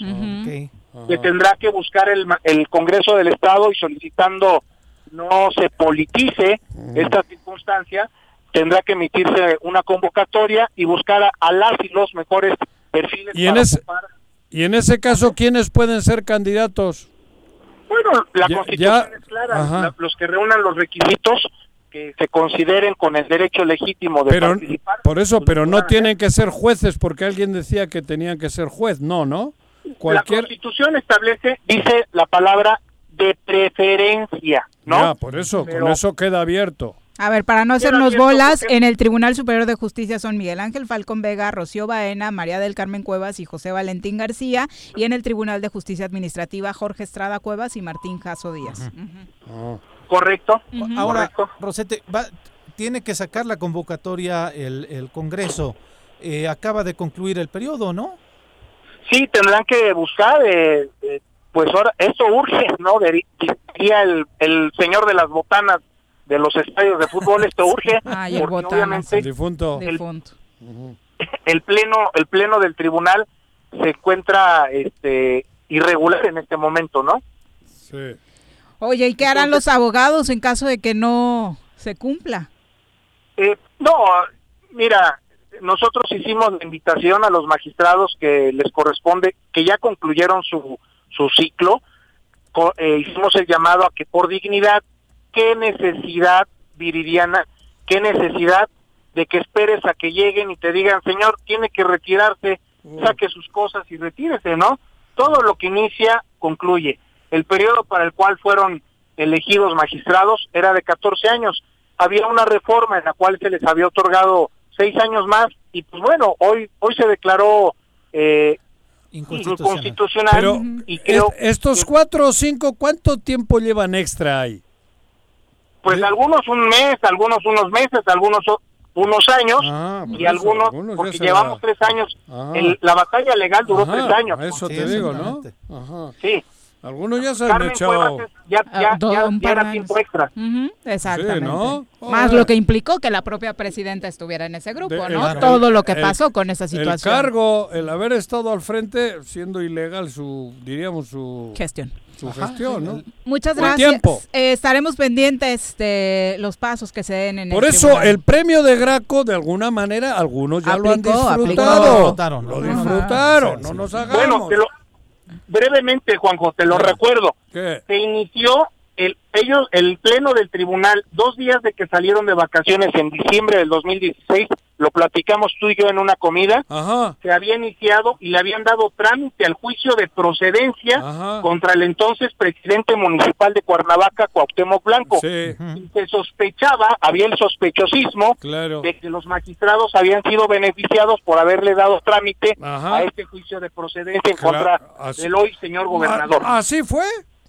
Speaker 25: que tendrá que buscar el, el Congreso del Estado y solicitando no se politice esta circunstancia, tendrá que emitirse una convocatoria y buscar a, las y los mejores perfiles.
Speaker 2: Y, en ese, y en ese caso, ¿quiénes pueden ser candidatos?
Speaker 25: Bueno, la constitución es clara, los que reúnan los requisitos que se consideren con el derecho legítimo de participar.
Speaker 2: Por eso, pero no tienen que ser jueces porque alguien decía que tenían que ser juez, no, ¿no?
Speaker 25: Cualquier... La constitución establece, dice la palabra de preferencia, ¿no?
Speaker 2: Ya, por eso, con eso queda abierto.
Speaker 1: A ver, para no hacernos bolas, en el Tribunal Superior de Justicia son Miguel Ángel Falcón Vega, Rocío Baena, María del Carmen Cuevas y José Valentín García. Y en el Tribunal de Justicia Administrativa, Jorge Estrada Cuevas y Martín Jaso Díaz.
Speaker 25: Correcto.
Speaker 4: Ahora, Rosete, va, tiene que sacar la convocatoria el, Congreso. Eh, acaba de concluir el periodo, ¿no?
Speaker 25: Sí, tendrán que buscar, eh, eh, pues ahora, esto urge, ¿no? Diría el, el señor de las botanas de los estadios de fútbol esto urge
Speaker 1: porque obviamente
Speaker 2: el difunto.
Speaker 25: El, pleno el pleno del tribunal se encuentra este irregular en este momento no
Speaker 2: sí.
Speaker 1: Oye y qué harán los abogados en caso de que no se cumpla
Speaker 25: eh, no mira nosotros hicimos la invitación a los magistrados que les corresponde que ya concluyeron su su ciclo. Eh, hicimos el llamado a que por dignidad qué necesidad, Viridiana, qué necesidad de que esperes a que lleguen y te digan, señor, tiene que retirarse, mm. saque sus cosas y retírese, ¿no? Todo lo que inicia concluye. El periodo para el cual fueron elegidos magistrados era de 14 años. había una reforma en la cual se les había otorgado seis años más y pues bueno, hoy hoy se declaró eh, inconstitucional. y creo
Speaker 2: estos cuatro o cinco, ¿cuánto tiempo llevan extra ahí?
Speaker 25: Pues algunos un mes, algunos unos meses, algunos unos años ah, y algunos, porque llevamos tres años, ah. la batalla legal duró tres años.
Speaker 2: Eso te digo, ¿no? Ajá.
Speaker 25: Sí.
Speaker 2: Algunos ya se han echado.
Speaker 25: Ya, ya, ya, ya era tiempo extra.
Speaker 1: exactamente. ¿no? Más lo que implicó que la propia presidenta estuviera en ese grupo, ¿no? Todo lo que pasó con esa situación.
Speaker 2: El cargo, el haber estado al frente, siendo ilegal su, diríamos, su
Speaker 1: gestión.
Speaker 2: Su gestión, ¿no?
Speaker 1: Muchas gracias. Eh, estaremos pendientes de los pasos que se den en
Speaker 2: Por eso el premio de Graco, de alguna manera, algunos ya lo han disfrutado. Lo disfrutaron, no nos hagamos. Bueno,
Speaker 25: brevemente, Juanjo, te lo recuerdo. Se inició el, ellos, el pleno del tribunal, dos días de que salieron de vacaciones en diciembre del 2016, lo platicamos tú y yo en una comida, se había iniciado y le habían dado trámite al juicio de procedencia contra el entonces presidente municipal de Cuernavaca, Cuauhtémoc Blanco. Y se sospechaba, había el sospechosismo de que los magistrados habían sido beneficiados por haberle dado trámite a este juicio de procedencia en contra del hoy señor gobernador.
Speaker 2: Así fue.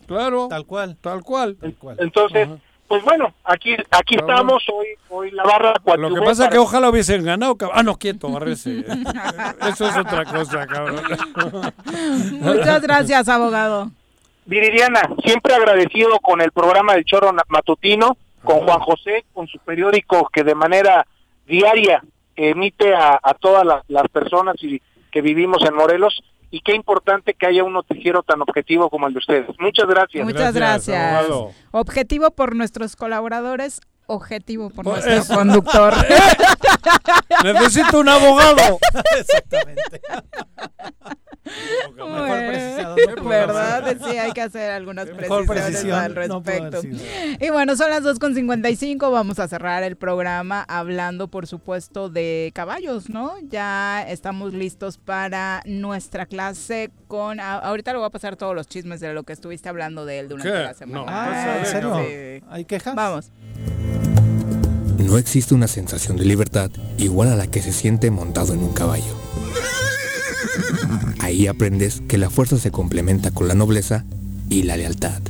Speaker 2: Claro. Tal cual. Tal cual.
Speaker 25: Entonces, pues bueno, aquí aquí estamos, hoy hoy la barra
Speaker 2: Lo que pasa es que ojalá hubiesen ganado. Ah, no, quieto, barrese. Eso es otra cosa, cabrón.
Speaker 1: Muchas gracias, abogado.
Speaker 25: Viridiana, siempre agradecido con el programa del Choro Matutino, con Juan José, con su periódico que de manera diaria emite a, todas las, las personas y, que vivimos en Morelos y qué importante que haya un noticiero tan objetivo como el de ustedes. Muchas gracias.
Speaker 1: Muchas gracias. Objetivo por nuestros colaboradores, objetivo por pues nuestro conductor.
Speaker 2: Necesito un abogado.
Speaker 1: Exactamente. ¿Verdad? Sí, hay que hacer algunas precisiones al respecto. y bueno, son las 2.55, vamos a cerrar el programa hablando, por supuesto, de caballos, ¿no? Ya estamos listos para nuestra clase con... ahorita le voy a pasar todos los chismes de lo que estuviste hablando de él durante la semana.
Speaker 4: Ah, ¿en serio? ¿Hay quejas?
Speaker 1: Vamos.
Speaker 26: No existe una sensación de libertad igual a la que se siente montado en un caballo. Ahí aprendes que la fuerza se complementa con la nobleza y la lealtad.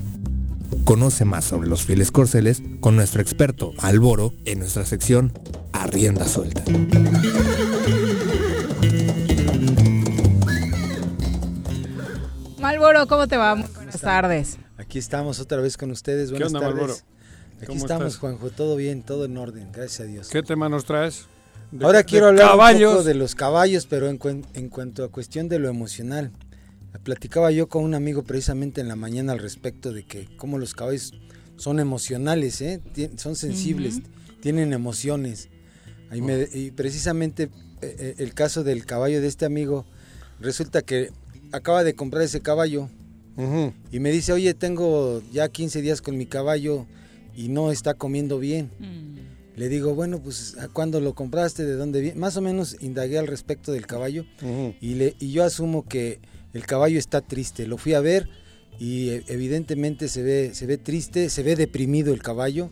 Speaker 26: Conoce más sobre los fieles corceles con nuestro experto Alboro en nuestra sección Arrienda Suelta.
Speaker 1: Malboro, ¿cómo te va? buenas tardes.
Speaker 27: Aquí estamos otra vez con ustedes. Buenas tardes. Aquí estamos, Juanjo. Todo bien, todo en orden. Gracias a Dios.
Speaker 2: ¿Qué tema nos traes?
Speaker 27: Ahora quiero hablar un poco de los caballos, pero en, cuanto a cuestión de lo emocional. Platicaba yo con un amigo precisamente en la mañana al respecto de que cómo los caballos son emocionales, ¿eh? son sensibles, tienen emociones. y precisamente eh, eh, el caso del caballo de este amigo, resulta que acaba de comprar ese caballo y me dice, oye, tengo ya 15 días con mi caballo y no está comiendo bien. Mm. Le digo, bueno, pues ¿a cuándo lo compraste? ¿De dónde viene? Más o menos indagué al respecto del caballo y, le, y yo asumo que el caballo está triste. Lo fui a ver y e, evidentemente se ve, se ve triste, se ve deprimido el caballo,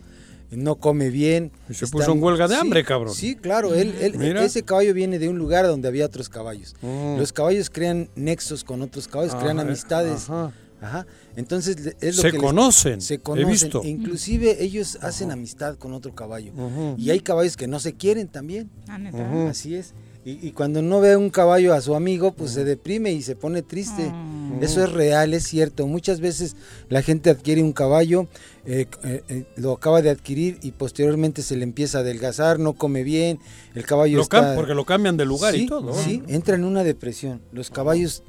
Speaker 27: no come bien.
Speaker 2: se puso en huelga de hambre, cabrón.
Speaker 27: Sí, claro, él, ese caballo viene de un lugar donde había otros caballos. Los caballos crean nexos con otros caballos, crean amistades. Ajá. Entonces es lo
Speaker 2: se
Speaker 27: que
Speaker 2: conocen.
Speaker 27: se conocen. He visto. Inclusive ellos hacen amistad con otro caballo. Y hay caballos que no se quieren también. Ah, Así es. Y, cuando no ve un caballo a su amigo, pues se deprime y se pone triste. Ah. Eso es real, es cierto. Muchas veces la gente adquiere un caballo, eh, eh, eh, lo acaba de adquirir y posteriormente se le empieza a adelgazar, no come bien, el caballo está...
Speaker 2: Porque lo cambian de lugar y todo.
Speaker 27: Sí, entra en una depresión. Los caballos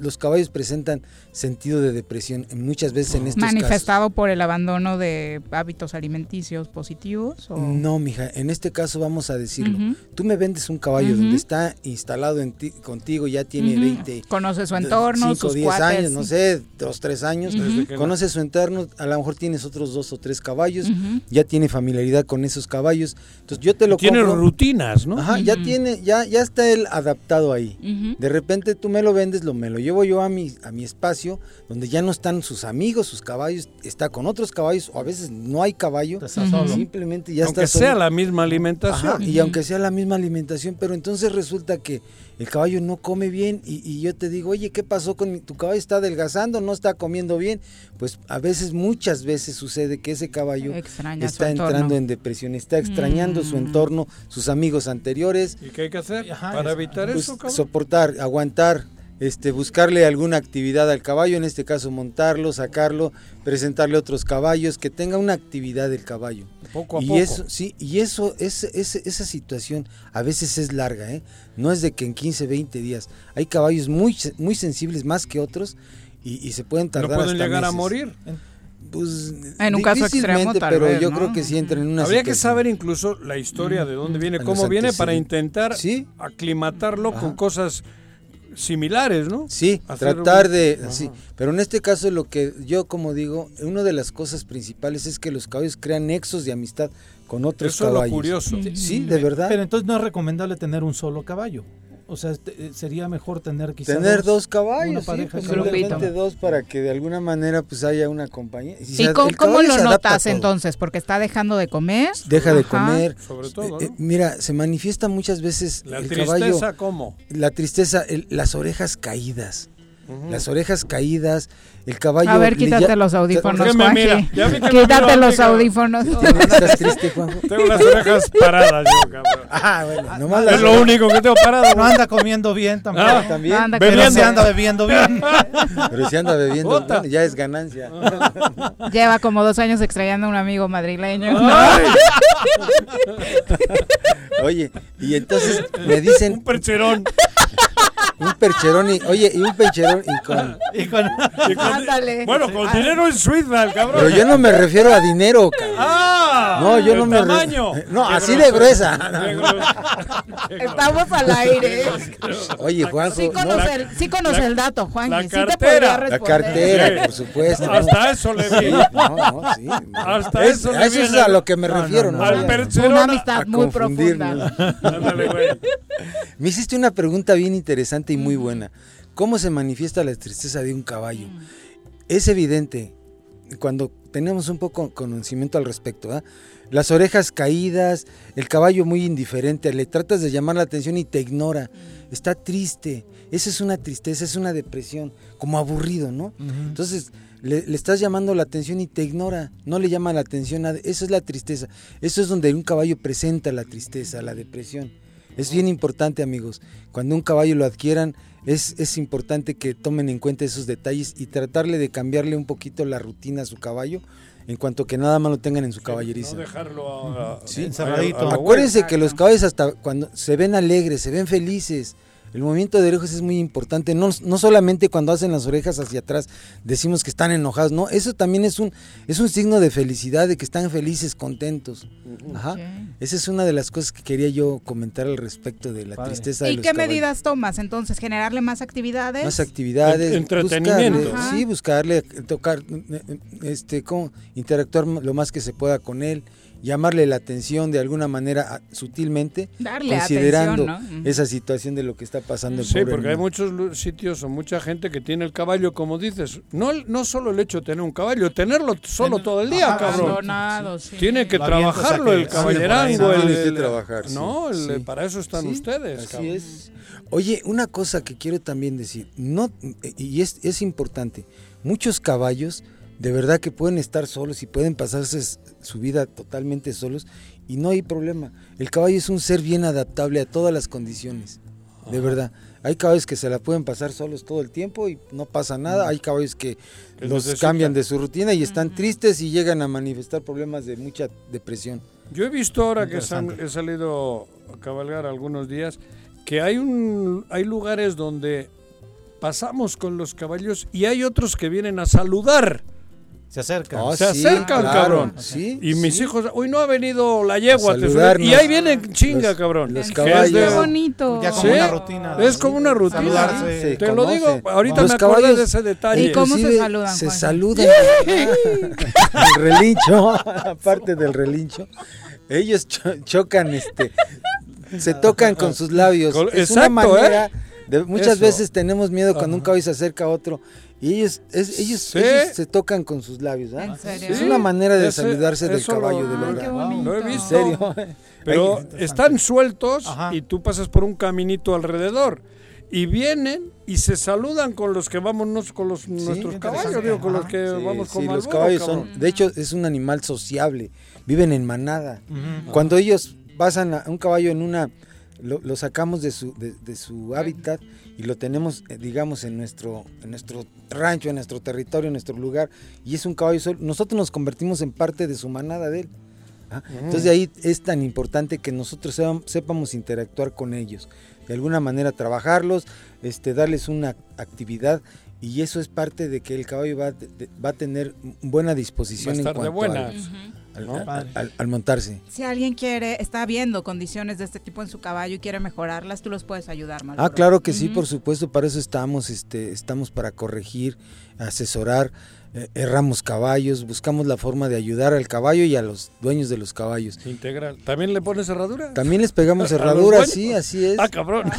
Speaker 27: los caballos presentan sentido de depresión muchas veces en estos
Speaker 1: manifestado por el abandono de hábitos alimenticios positivos
Speaker 27: no mija en este caso vamos a decirlo. Tú me vendes un caballo donde está instalado en ti, contigo ya tiene 20
Speaker 1: conoce su entorno 5 10
Speaker 27: años no sé dos tres años. Conoce su entorno a lo mejor tienes otros dos o tres caballos ya tiene familiaridad con esos caballos. Entonces yo te lo
Speaker 2: tiene rutinas no
Speaker 27: ajá ya tiene ya ya está él adaptado ahí. De repente tú me lo vendes lo me lo lo llevo yo a mi, a mi espacio, donde ya no están sus amigos, sus caballos, está con otros caballos, o a veces no hay caballo, simplemente ya
Speaker 2: aunque
Speaker 27: está
Speaker 2: sea la misma alimentación.
Speaker 27: y aunque sea la misma alimentación, pero entonces resulta que el caballo no come bien y, yo te digo, oye, ¿qué pasó con tu caballo? ¿Está adelgazando? ¿No está comiendo bien? Pues a veces, muchas veces sucede que ese caballo está entrando en depresión, está extrañando su mm. entorno, sus amigos anteriores.
Speaker 2: ¿Y qué hay que hacer para evitar pues, eso?
Speaker 27: Soportar, aguantar, este, buscarle alguna actividad al caballo, en este caso montarlo, sacarlo, presentarle otros caballos, que tenga una actividad el caballo.
Speaker 2: Poco a
Speaker 27: y
Speaker 2: poco.
Speaker 27: Eso, sí, y eso, es, esa situación a veces es larga, ¿eh? no es de que en 15, 20 días. Hay caballos muy, muy sensibles más que otros y, se pueden tardar.
Speaker 2: ¿No pueden llegar a morir?
Speaker 27: Pues,
Speaker 1: en un caso extremo,
Speaker 27: pero yo creo que sí entran en una
Speaker 2: Habría que saber incluso la historia de dónde viene, cómo viene, para intentar aclimatarlo con cosas similares, ¿no?
Speaker 27: Sí, tratar de, sí, pero en este caso lo que yo como digo, una de las cosas principales es que los caballos crean nexos de amistad con otros caballos.
Speaker 2: Es lo curioso.
Speaker 27: Sí, de verdad.
Speaker 4: Pero entonces no es recomendable tener un solo caballo. O sea, eh, sería mejor tener quizás
Speaker 27: tener dos, caballos, sí, pues, dos para que de alguna manera pues haya una compañía.
Speaker 1: ¿Y, cómo, lo notas entonces? Porque está dejando de comer.
Speaker 27: Deja de comer. Sobre todo. Eh, mira, se manifiesta muchas veces
Speaker 2: la
Speaker 27: el
Speaker 2: tristeza,
Speaker 27: caballo.
Speaker 2: ¿cómo?
Speaker 27: La tristeza, las orejas caídas. Las orejas caídas, el caballo.
Speaker 1: A ver, quítate los audífonos, Juanji. Quítate los audífonos.
Speaker 27: ¿Estás triste, Juanjo?
Speaker 2: Tengo las orejas paradas yo, cabrón.
Speaker 27: Ah, bueno,
Speaker 2: nomás Es lo único que tengo parado.
Speaker 4: No anda comiendo bien tampoco. Ah,
Speaker 27: también.
Speaker 4: anda pero si anda bebiendo bien.
Speaker 27: Pero si anda bebiendo, bueno, ya es ganancia.
Speaker 1: Lleva como dos años extrañando a un amigo madrileño.
Speaker 27: Oye, y entonces me dicen.
Speaker 2: Un percherón.
Speaker 27: Un percherón y, oye, y un percherón y con...
Speaker 2: Y con, Ándale. Bueno, con dinero en Suiza, el cabrón.
Speaker 27: Pero yo no me refiero a dinero, cabrón.
Speaker 2: Ah,
Speaker 27: no, yo no me
Speaker 2: tamaño.
Speaker 27: No, así de gruesa.
Speaker 1: Estamos al aire.
Speaker 27: Oye, Juanjo.
Speaker 1: Sí conoce, el, sí conoce el dato, Juan.
Speaker 2: La
Speaker 1: sí
Speaker 2: cartera.
Speaker 27: la cartera, por supuesto.
Speaker 2: Hasta eso le vi.
Speaker 27: no, no, sí.
Speaker 2: Hasta eso le vi.
Speaker 27: Eso es a lo que me refiero, ¿no?
Speaker 2: Al percherón.
Speaker 1: Una amistad muy profunda.
Speaker 2: Ándale, güey.
Speaker 27: Me hiciste una pregunta bien interesante y muy buena. ¿Cómo se manifiesta la tristeza de un caballo? Es evidente cuando tenemos un poco conocimiento al respecto. Las orejas caídas, el caballo muy indiferente, le tratas de llamar la atención y te ignora. Está triste. Esa es una tristeza, es una depresión, como aburrido, ¿no? Entonces, le, estás llamando la atención y te ignora, no le llama la atención a... Eso es la tristeza. Eso es donde un caballo presenta la tristeza, la depresión. Es bien importante, amigos. Cuando un caballo lo adquieran, es, es, importante que tomen en cuenta esos detalles y tratarle de cambiarle un poquito la rutina a su caballo en cuanto que nada más lo tengan en su caballeriza.
Speaker 2: No dejarlo
Speaker 27: sí, Acuérdense que los caballos hasta cuando se ven alegres, se ven felices, el movimiento de orejas es muy importante, no, no, solamente cuando hacen las orejas hacia atrás decimos que están enojados, no, eso también es un, es un signo de felicidad, de que están felices, contentos. Ajá. Esa es una de las cosas que quería yo comentar al respecto de la tristeza.
Speaker 1: ¿Y qué medidas tomas entonces? ¿Generarle más actividades?
Speaker 27: Más actividades.
Speaker 2: Entretenimiento.
Speaker 27: sí, buscarle, tocar, este, cómo interactuar lo más que se pueda con él llamarle la atención de alguna manera sutilmente, considerando esa situación de lo que está pasando.
Speaker 2: Sí, porque hay muchos sitios o mucha gente que tiene el caballo, como dices, no, no solo el hecho de tener un caballo, tenerlo solo todo el día, cabrón. Tiene que trabajarlo el caballerango.
Speaker 27: El, trabajar,
Speaker 2: no, para eso están ustedes.
Speaker 27: Así es. Oye, una cosa que quiero también decir, no y es, es importante, muchos caballos de verdad que pueden estar solos y pueden pasarse su vida totalmente solos y no hay problema. El caballo es un ser bien adaptable a todas las condiciones, de verdad. Hay caballos que se la pueden pasar solos todo el tiempo y no pasa nada. Hay caballos que, los cambian de su rutina y están tristes y llegan a manifestar problemas de mucha depresión.
Speaker 2: Yo he visto ahora que he salido a cabalgar algunos días que hay, un, hay lugares donde pasamos con los caballos y hay otros que vienen a saludar.
Speaker 4: Se acercan.
Speaker 2: Ah, se acercan, cabrón.
Speaker 27: Sí,
Speaker 2: y mis hijos, uy, no ha venido la yegua. y ahí vienen chinga, cabrón.
Speaker 27: Los caballos.
Speaker 1: Qué bonito.
Speaker 4: Ya como una rutina.
Speaker 2: Es como una rutina. Te lo digo, ahorita me acordé de ese detalle.
Speaker 1: ¿Y cómo se saludan,
Speaker 27: Se saludan. el relincho, aparte del relincho. Ellos chocan, este, se tocan con sus labios.
Speaker 2: Es una
Speaker 27: manera,
Speaker 2: ¿eh?
Speaker 27: muchas veces tenemos miedo cuando un caballo se acerca a otro y ellos, ellos, se tocan con sus labios. Es una manera de saludarse del caballo, de verdad.
Speaker 2: Lo he visto. Pero están sueltos y tú pasas por un caminito alrededor. Y vienen y se saludan con los que vamos con los nuestros caballos, digo, con los que vamos con
Speaker 27: los caballos son, de hecho es un animal sociable, viven en manada. Cuando ellos pasan a un caballo en una lo, sacamos de su, de, su hábitat y lo tenemos, eh, digamos, en nuestro, en nuestro rancho, en nuestro territorio, en nuestro lugar, y es un caballo solo. Nosotros nos convertimos en parte de su manada de él. ¿ah? Entonces de ahí es tan importante que nosotros sepamos interactuar con ellos, de alguna manera trabajarlos, este, darles una actividad y eso es parte de que el caballo va, va a tener buena disposición
Speaker 2: va a estar
Speaker 27: en
Speaker 2: de buenas.
Speaker 27: Al, montarse.
Speaker 1: Si alguien quiere, está viendo condiciones de este tipo en su caballo y quiere mejorarlas, tú los puedes ayudar,
Speaker 27: Ah, claro que sí, por supuesto, para eso estamos, este, estamos para corregir, asesorar, eh, erramos caballos, buscamos la forma de ayudar al caballo y a los dueños de los caballos.
Speaker 2: Integral. ¿También le pones cerradura?
Speaker 27: También les pegamos cerradura, sí, así es.
Speaker 2: Ah, cabrón.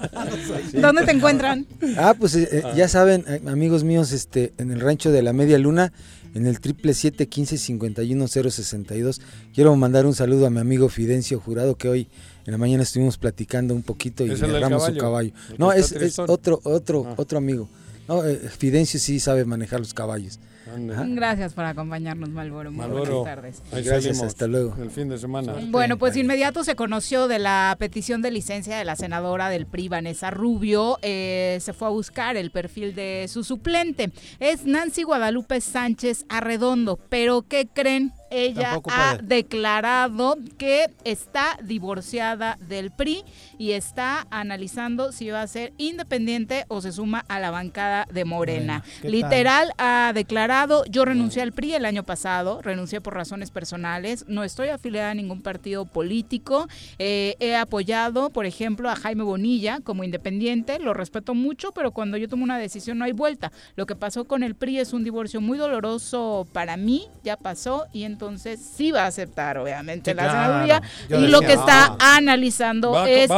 Speaker 1: ¿Dónde te encuentran?
Speaker 27: Ah, pues eh, eh, ah. ya saben, amigos míos, este, en el rancho de la Media Luna, en el triple siete quince cincuenta y uno cero sesenta y dos. Quiero mandar un saludo a mi amigo Fidencio Jurado que hoy en la mañana estuvimos platicando un poquito y agarramos su caballo. No, es, es, otro, otro, ah. otro amigo. No, eh, Fidencio sí sabe manejar los caballos.
Speaker 1: Gracias por acompañarnos, Malboro. Muy buenas tardes.
Speaker 27: Gracias, hasta luego.
Speaker 2: El fin de semana.
Speaker 1: Bueno, pues inmediato se conoció de la petición de licencia de la senadora del PRI, Vanessa Rubio. Eh, se fue a buscar el perfil de su suplente. Es Nancy Guadalupe Sánchez Arredondo. Pero, ¿qué creen? Ella ha declarado que está divorciada del PRI y está analizando si va a ser independiente o se suma a la bancada de Morena. Literal ha declarado, yo renuncié al PRI el año pasado, renuncié por razones personales, no estoy afiliada a ningún partido político, eh, he apoyado, por ejemplo, a Jaime Bonilla como independiente, lo respeto mucho, pero cuando yo tomo una decisión no hay vuelta. Lo que pasó con el PRI es un divorcio muy doloroso para mí, ya pasó y entonces entonces sí va a aceptar, obviamente, la senaduría. Y lo que está ah, analizando es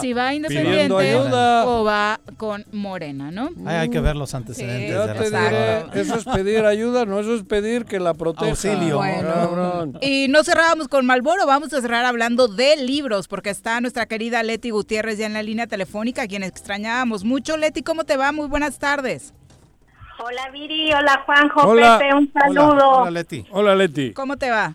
Speaker 1: si va independiente o va con Morena, ¿no?
Speaker 4: hay que ver los antecedentes.
Speaker 2: eso es pedir ayuda, no eso es pedir que la proteja.
Speaker 4: Auxilio.
Speaker 1: y no cerrábamos con Malboro, vamos a cerrar hablando de libros, porque está nuestra querida Leti Gutiérrez ya en la línea telefónica, a quien extrañábamos mucho. Leti, ¿cómo te va? Muy buenas tardes.
Speaker 28: Hola Viri, hola Juanjo, Pepe, un saludo.
Speaker 2: Hola, Leti. Hola Leti.
Speaker 1: ¿Cómo te va?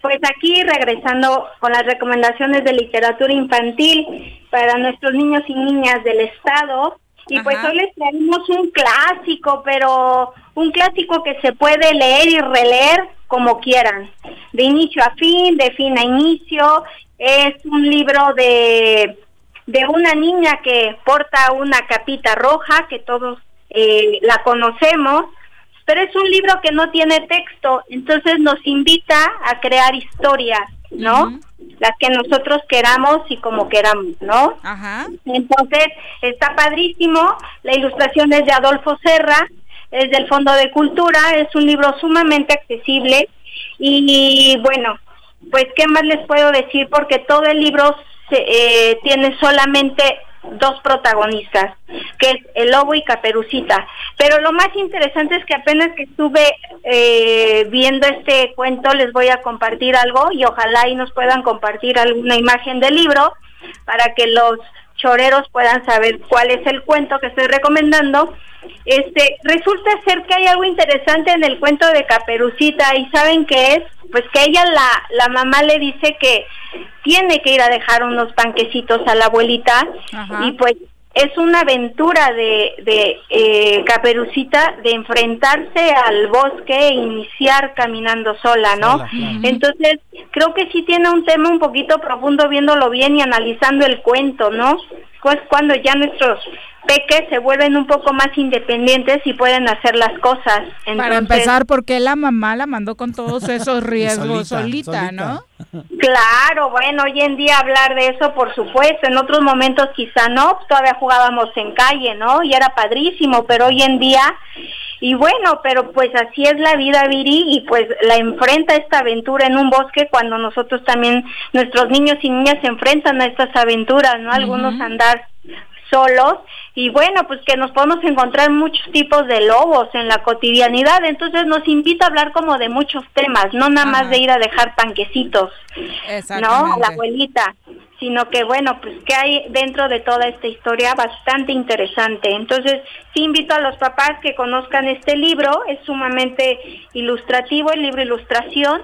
Speaker 28: Pues aquí regresando con las recomendaciones de literatura infantil para nuestros niños y niñas del estado. Y pues hoy les traemos un clásico, pero un clásico que se puede leer y releer como quieran, de inicio a fin, de fin a inicio. Es un libro de, de una niña que porta una capita roja, que todos eh, la conocemos, pero es un libro que no tiene texto, entonces nos invita a crear historias, ¿no? Las que nosotros queramos y como queramos, ¿no?
Speaker 1: Ajá.
Speaker 28: Entonces, está padrísimo, la ilustración es de Adolfo Serra, es del Fondo de Cultura, es un libro sumamente accesible y bueno, pues qué más les puedo decir porque todo el libro se, eh, tiene solamente dos protagonistas, que es el lobo y Caperucita. Pero lo más interesante es que apenas que estuve eh, viendo este cuento les voy a compartir algo y ojalá y nos puedan compartir alguna imagen del libro para que los choreros puedan saber cuál es el cuento que estoy recomendando. Este, resulta ser que hay algo interesante en el cuento de Caperucita y saben qué es, pues que ella la la mamá le dice que tiene que ir a dejar unos panquecitos a la abuelita y pues es una aventura de, de eh, Caperucita de enfrentarse al bosque e iniciar caminando sola, ¿no? Entonces, creo que sí tiene un tema un poquito profundo viéndolo bien y analizando el cuento, ¿no? Pues cuando ya nuestros peques se vuelven un poco más independientes y pueden hacer las cosas.
Speaker 1: Para empezar, porque la mamá la mandó con todos esos riesgos solita, ¿no?
Speaker 28: Claro, bueno, hoy en día hablar de eso, por supuesto, en otros momentos quizá no, todavía jugábamos en calle, ¿no? Y era padrísimo, pero hoy en día, y bueno, pero pues así es la vida, Viri, y pues la enfrenta esta aventura en un bosque cuando nosotros también, nuestros niños y niñas se enfrentan a estas aventuras, ¿no? Algunos andar solos y bueno, pues que nos podemos encontrar muchos tipos de lobos en la cotidianidad, entonces nos invita a hablar como de muchos temas, no nada más de ir a dejar panquecitos, ¿no? A la abuelita, sino que bueno, pues que hay dentro de toda esta historia bastante interesante. Entonces, sí invito a los papás que conozcan este libro, es sumamente ilustrativo, el libro Ilustración,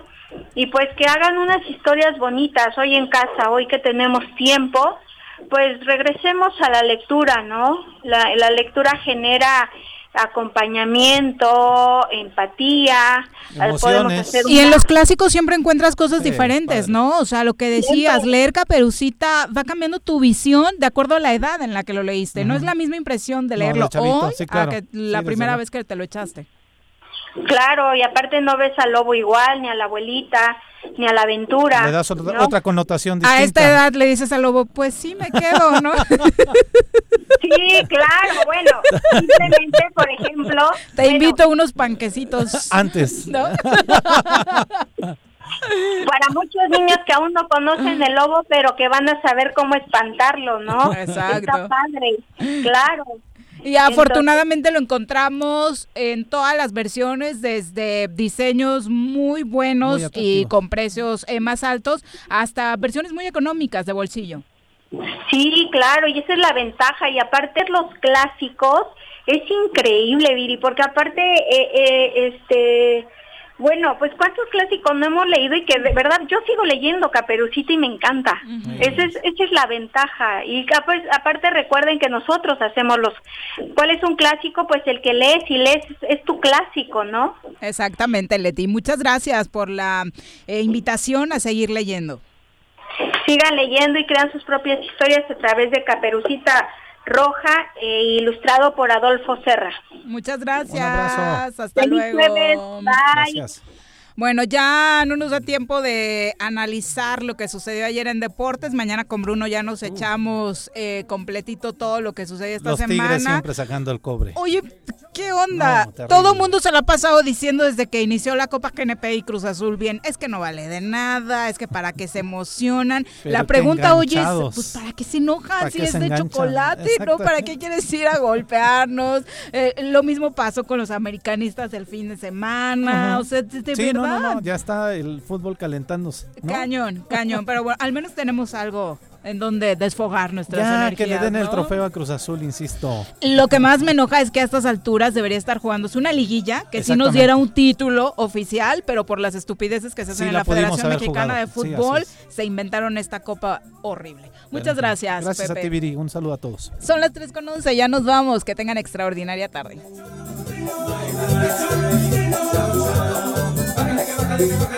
Speaker 28: y pues que hagan unas historias bonitas hoy en casa, hoy que tenemos tiempo, pues regresemos a la lectura, ¿no? La, la lectura genera acompañamiento, empatía.
Speaker 1: Y en los clásicos siempre encuentras cosas diferentes, ¿no? O sea, lo que decías, leer Caperucita va cambiando tu visión de acuerdo a la edad en la que lo leíste. No es la misma impresión de leerlo hoy a que la primera vez que te lo echaste.
Speaker 28: Claro, y aparte no ves al lobo igual, ni a la abuelita, ni a la aventura.
Speaker 4: Le das otra, connotación distinta.
Speaker 1: A esta edad le dices al lobo, pues sí me quedo, ¿no?
Speaker 28: sí, claro, bueno, simplemente, por ejemplo...
Speaker 1: Te invito a unos panquecitos.
Speaker 4: Antes. ¿no?
Speaker 28: Para muchos niños que aún no conocen el lobo, pero que van a saber cómo espantarlo, ¿no?
Speaker 1: Exacto.
Speaker 28: Está padre, claro.
Speaker 1: Y afortunadamente lo encontramos en todas las versiones, desde diseños muy buenos y con precios eh, más altos hasta versiones muy económicas de bolsillo.
Speaker 28: Sí, claro, y esa es la ventaja. Y aparte los clásicos, es increíble, Viri, porque aparte, eh, eh, este bueno, pues cuántos clásicos no hemos leído y que de verdad yo sigo leyendo Caperucita y me encanta. esa, es, esa es la ventaja. Y pues, aparte recuerden que nosotros hacemos los... ¿Cuál es un clásico? Pues el que lees y lees es tu clásico, ¿no?
Speaker 1: Exactamente, Leti. Muchas gracias por la eh, invitación a seguir leyendo.
Speaker 28: Sigan leyendo y crean sus propias historias a través de Caperucita Roja, e ilustrado por Adolfo Serra.
Speaker 1: Muchas gracias. Hasta luego.
Speaker 28: Gracias.
Speaker 1: Bueno, ya no nos da tiempo de analizar lo que sucedió ayer en deportes. Mañana con Bruno ya nos echamos eh, completito todo lo que sucedió esta
Speaker 4: Los
Speaker 1: semana.
Speaker 4: Tigres siempre sacando el cobre.
Speaker 1: Oye, ¿qué onda? todo el mundo se lo ha pasado diciendo desde que inició la Copa GNP y Cruz Azul bien, es que no vale de nada, es que para que se emocionan. la pregunta hoy es, pues para qué se enojan si es de chocolate, ¿no? ¿Para qué quieres ir a golpearnos? Eh, lo mismo pasó con los americanistas el fin de semana, o sea, de, verdad
Speaker 4: no, ya está el fútbol calentándose.
Speaker 1: Cañón, cañón, pero bueno, al menos tenemos algo en donde desfogar nuestras
Speaker 4: ya, que le den el trofeo a Cruz Azul, insisto.
Speaker 1: Lo que más me enoja es que a estas alturas debería estar jugándose una liguilla que sí nos diera un título oficial, pero por las estupideces que se hacen en la, Federación Mexicana de Fútbol, se inventaron esta copa horrible. Muchas gracias.
Speaker 4: Gracias a ti, Viri. Un saludo a todos.
Speaker 1: Son las 3 con 11, ya nos vamos. Que tengan extraordinaria tarde. Hey!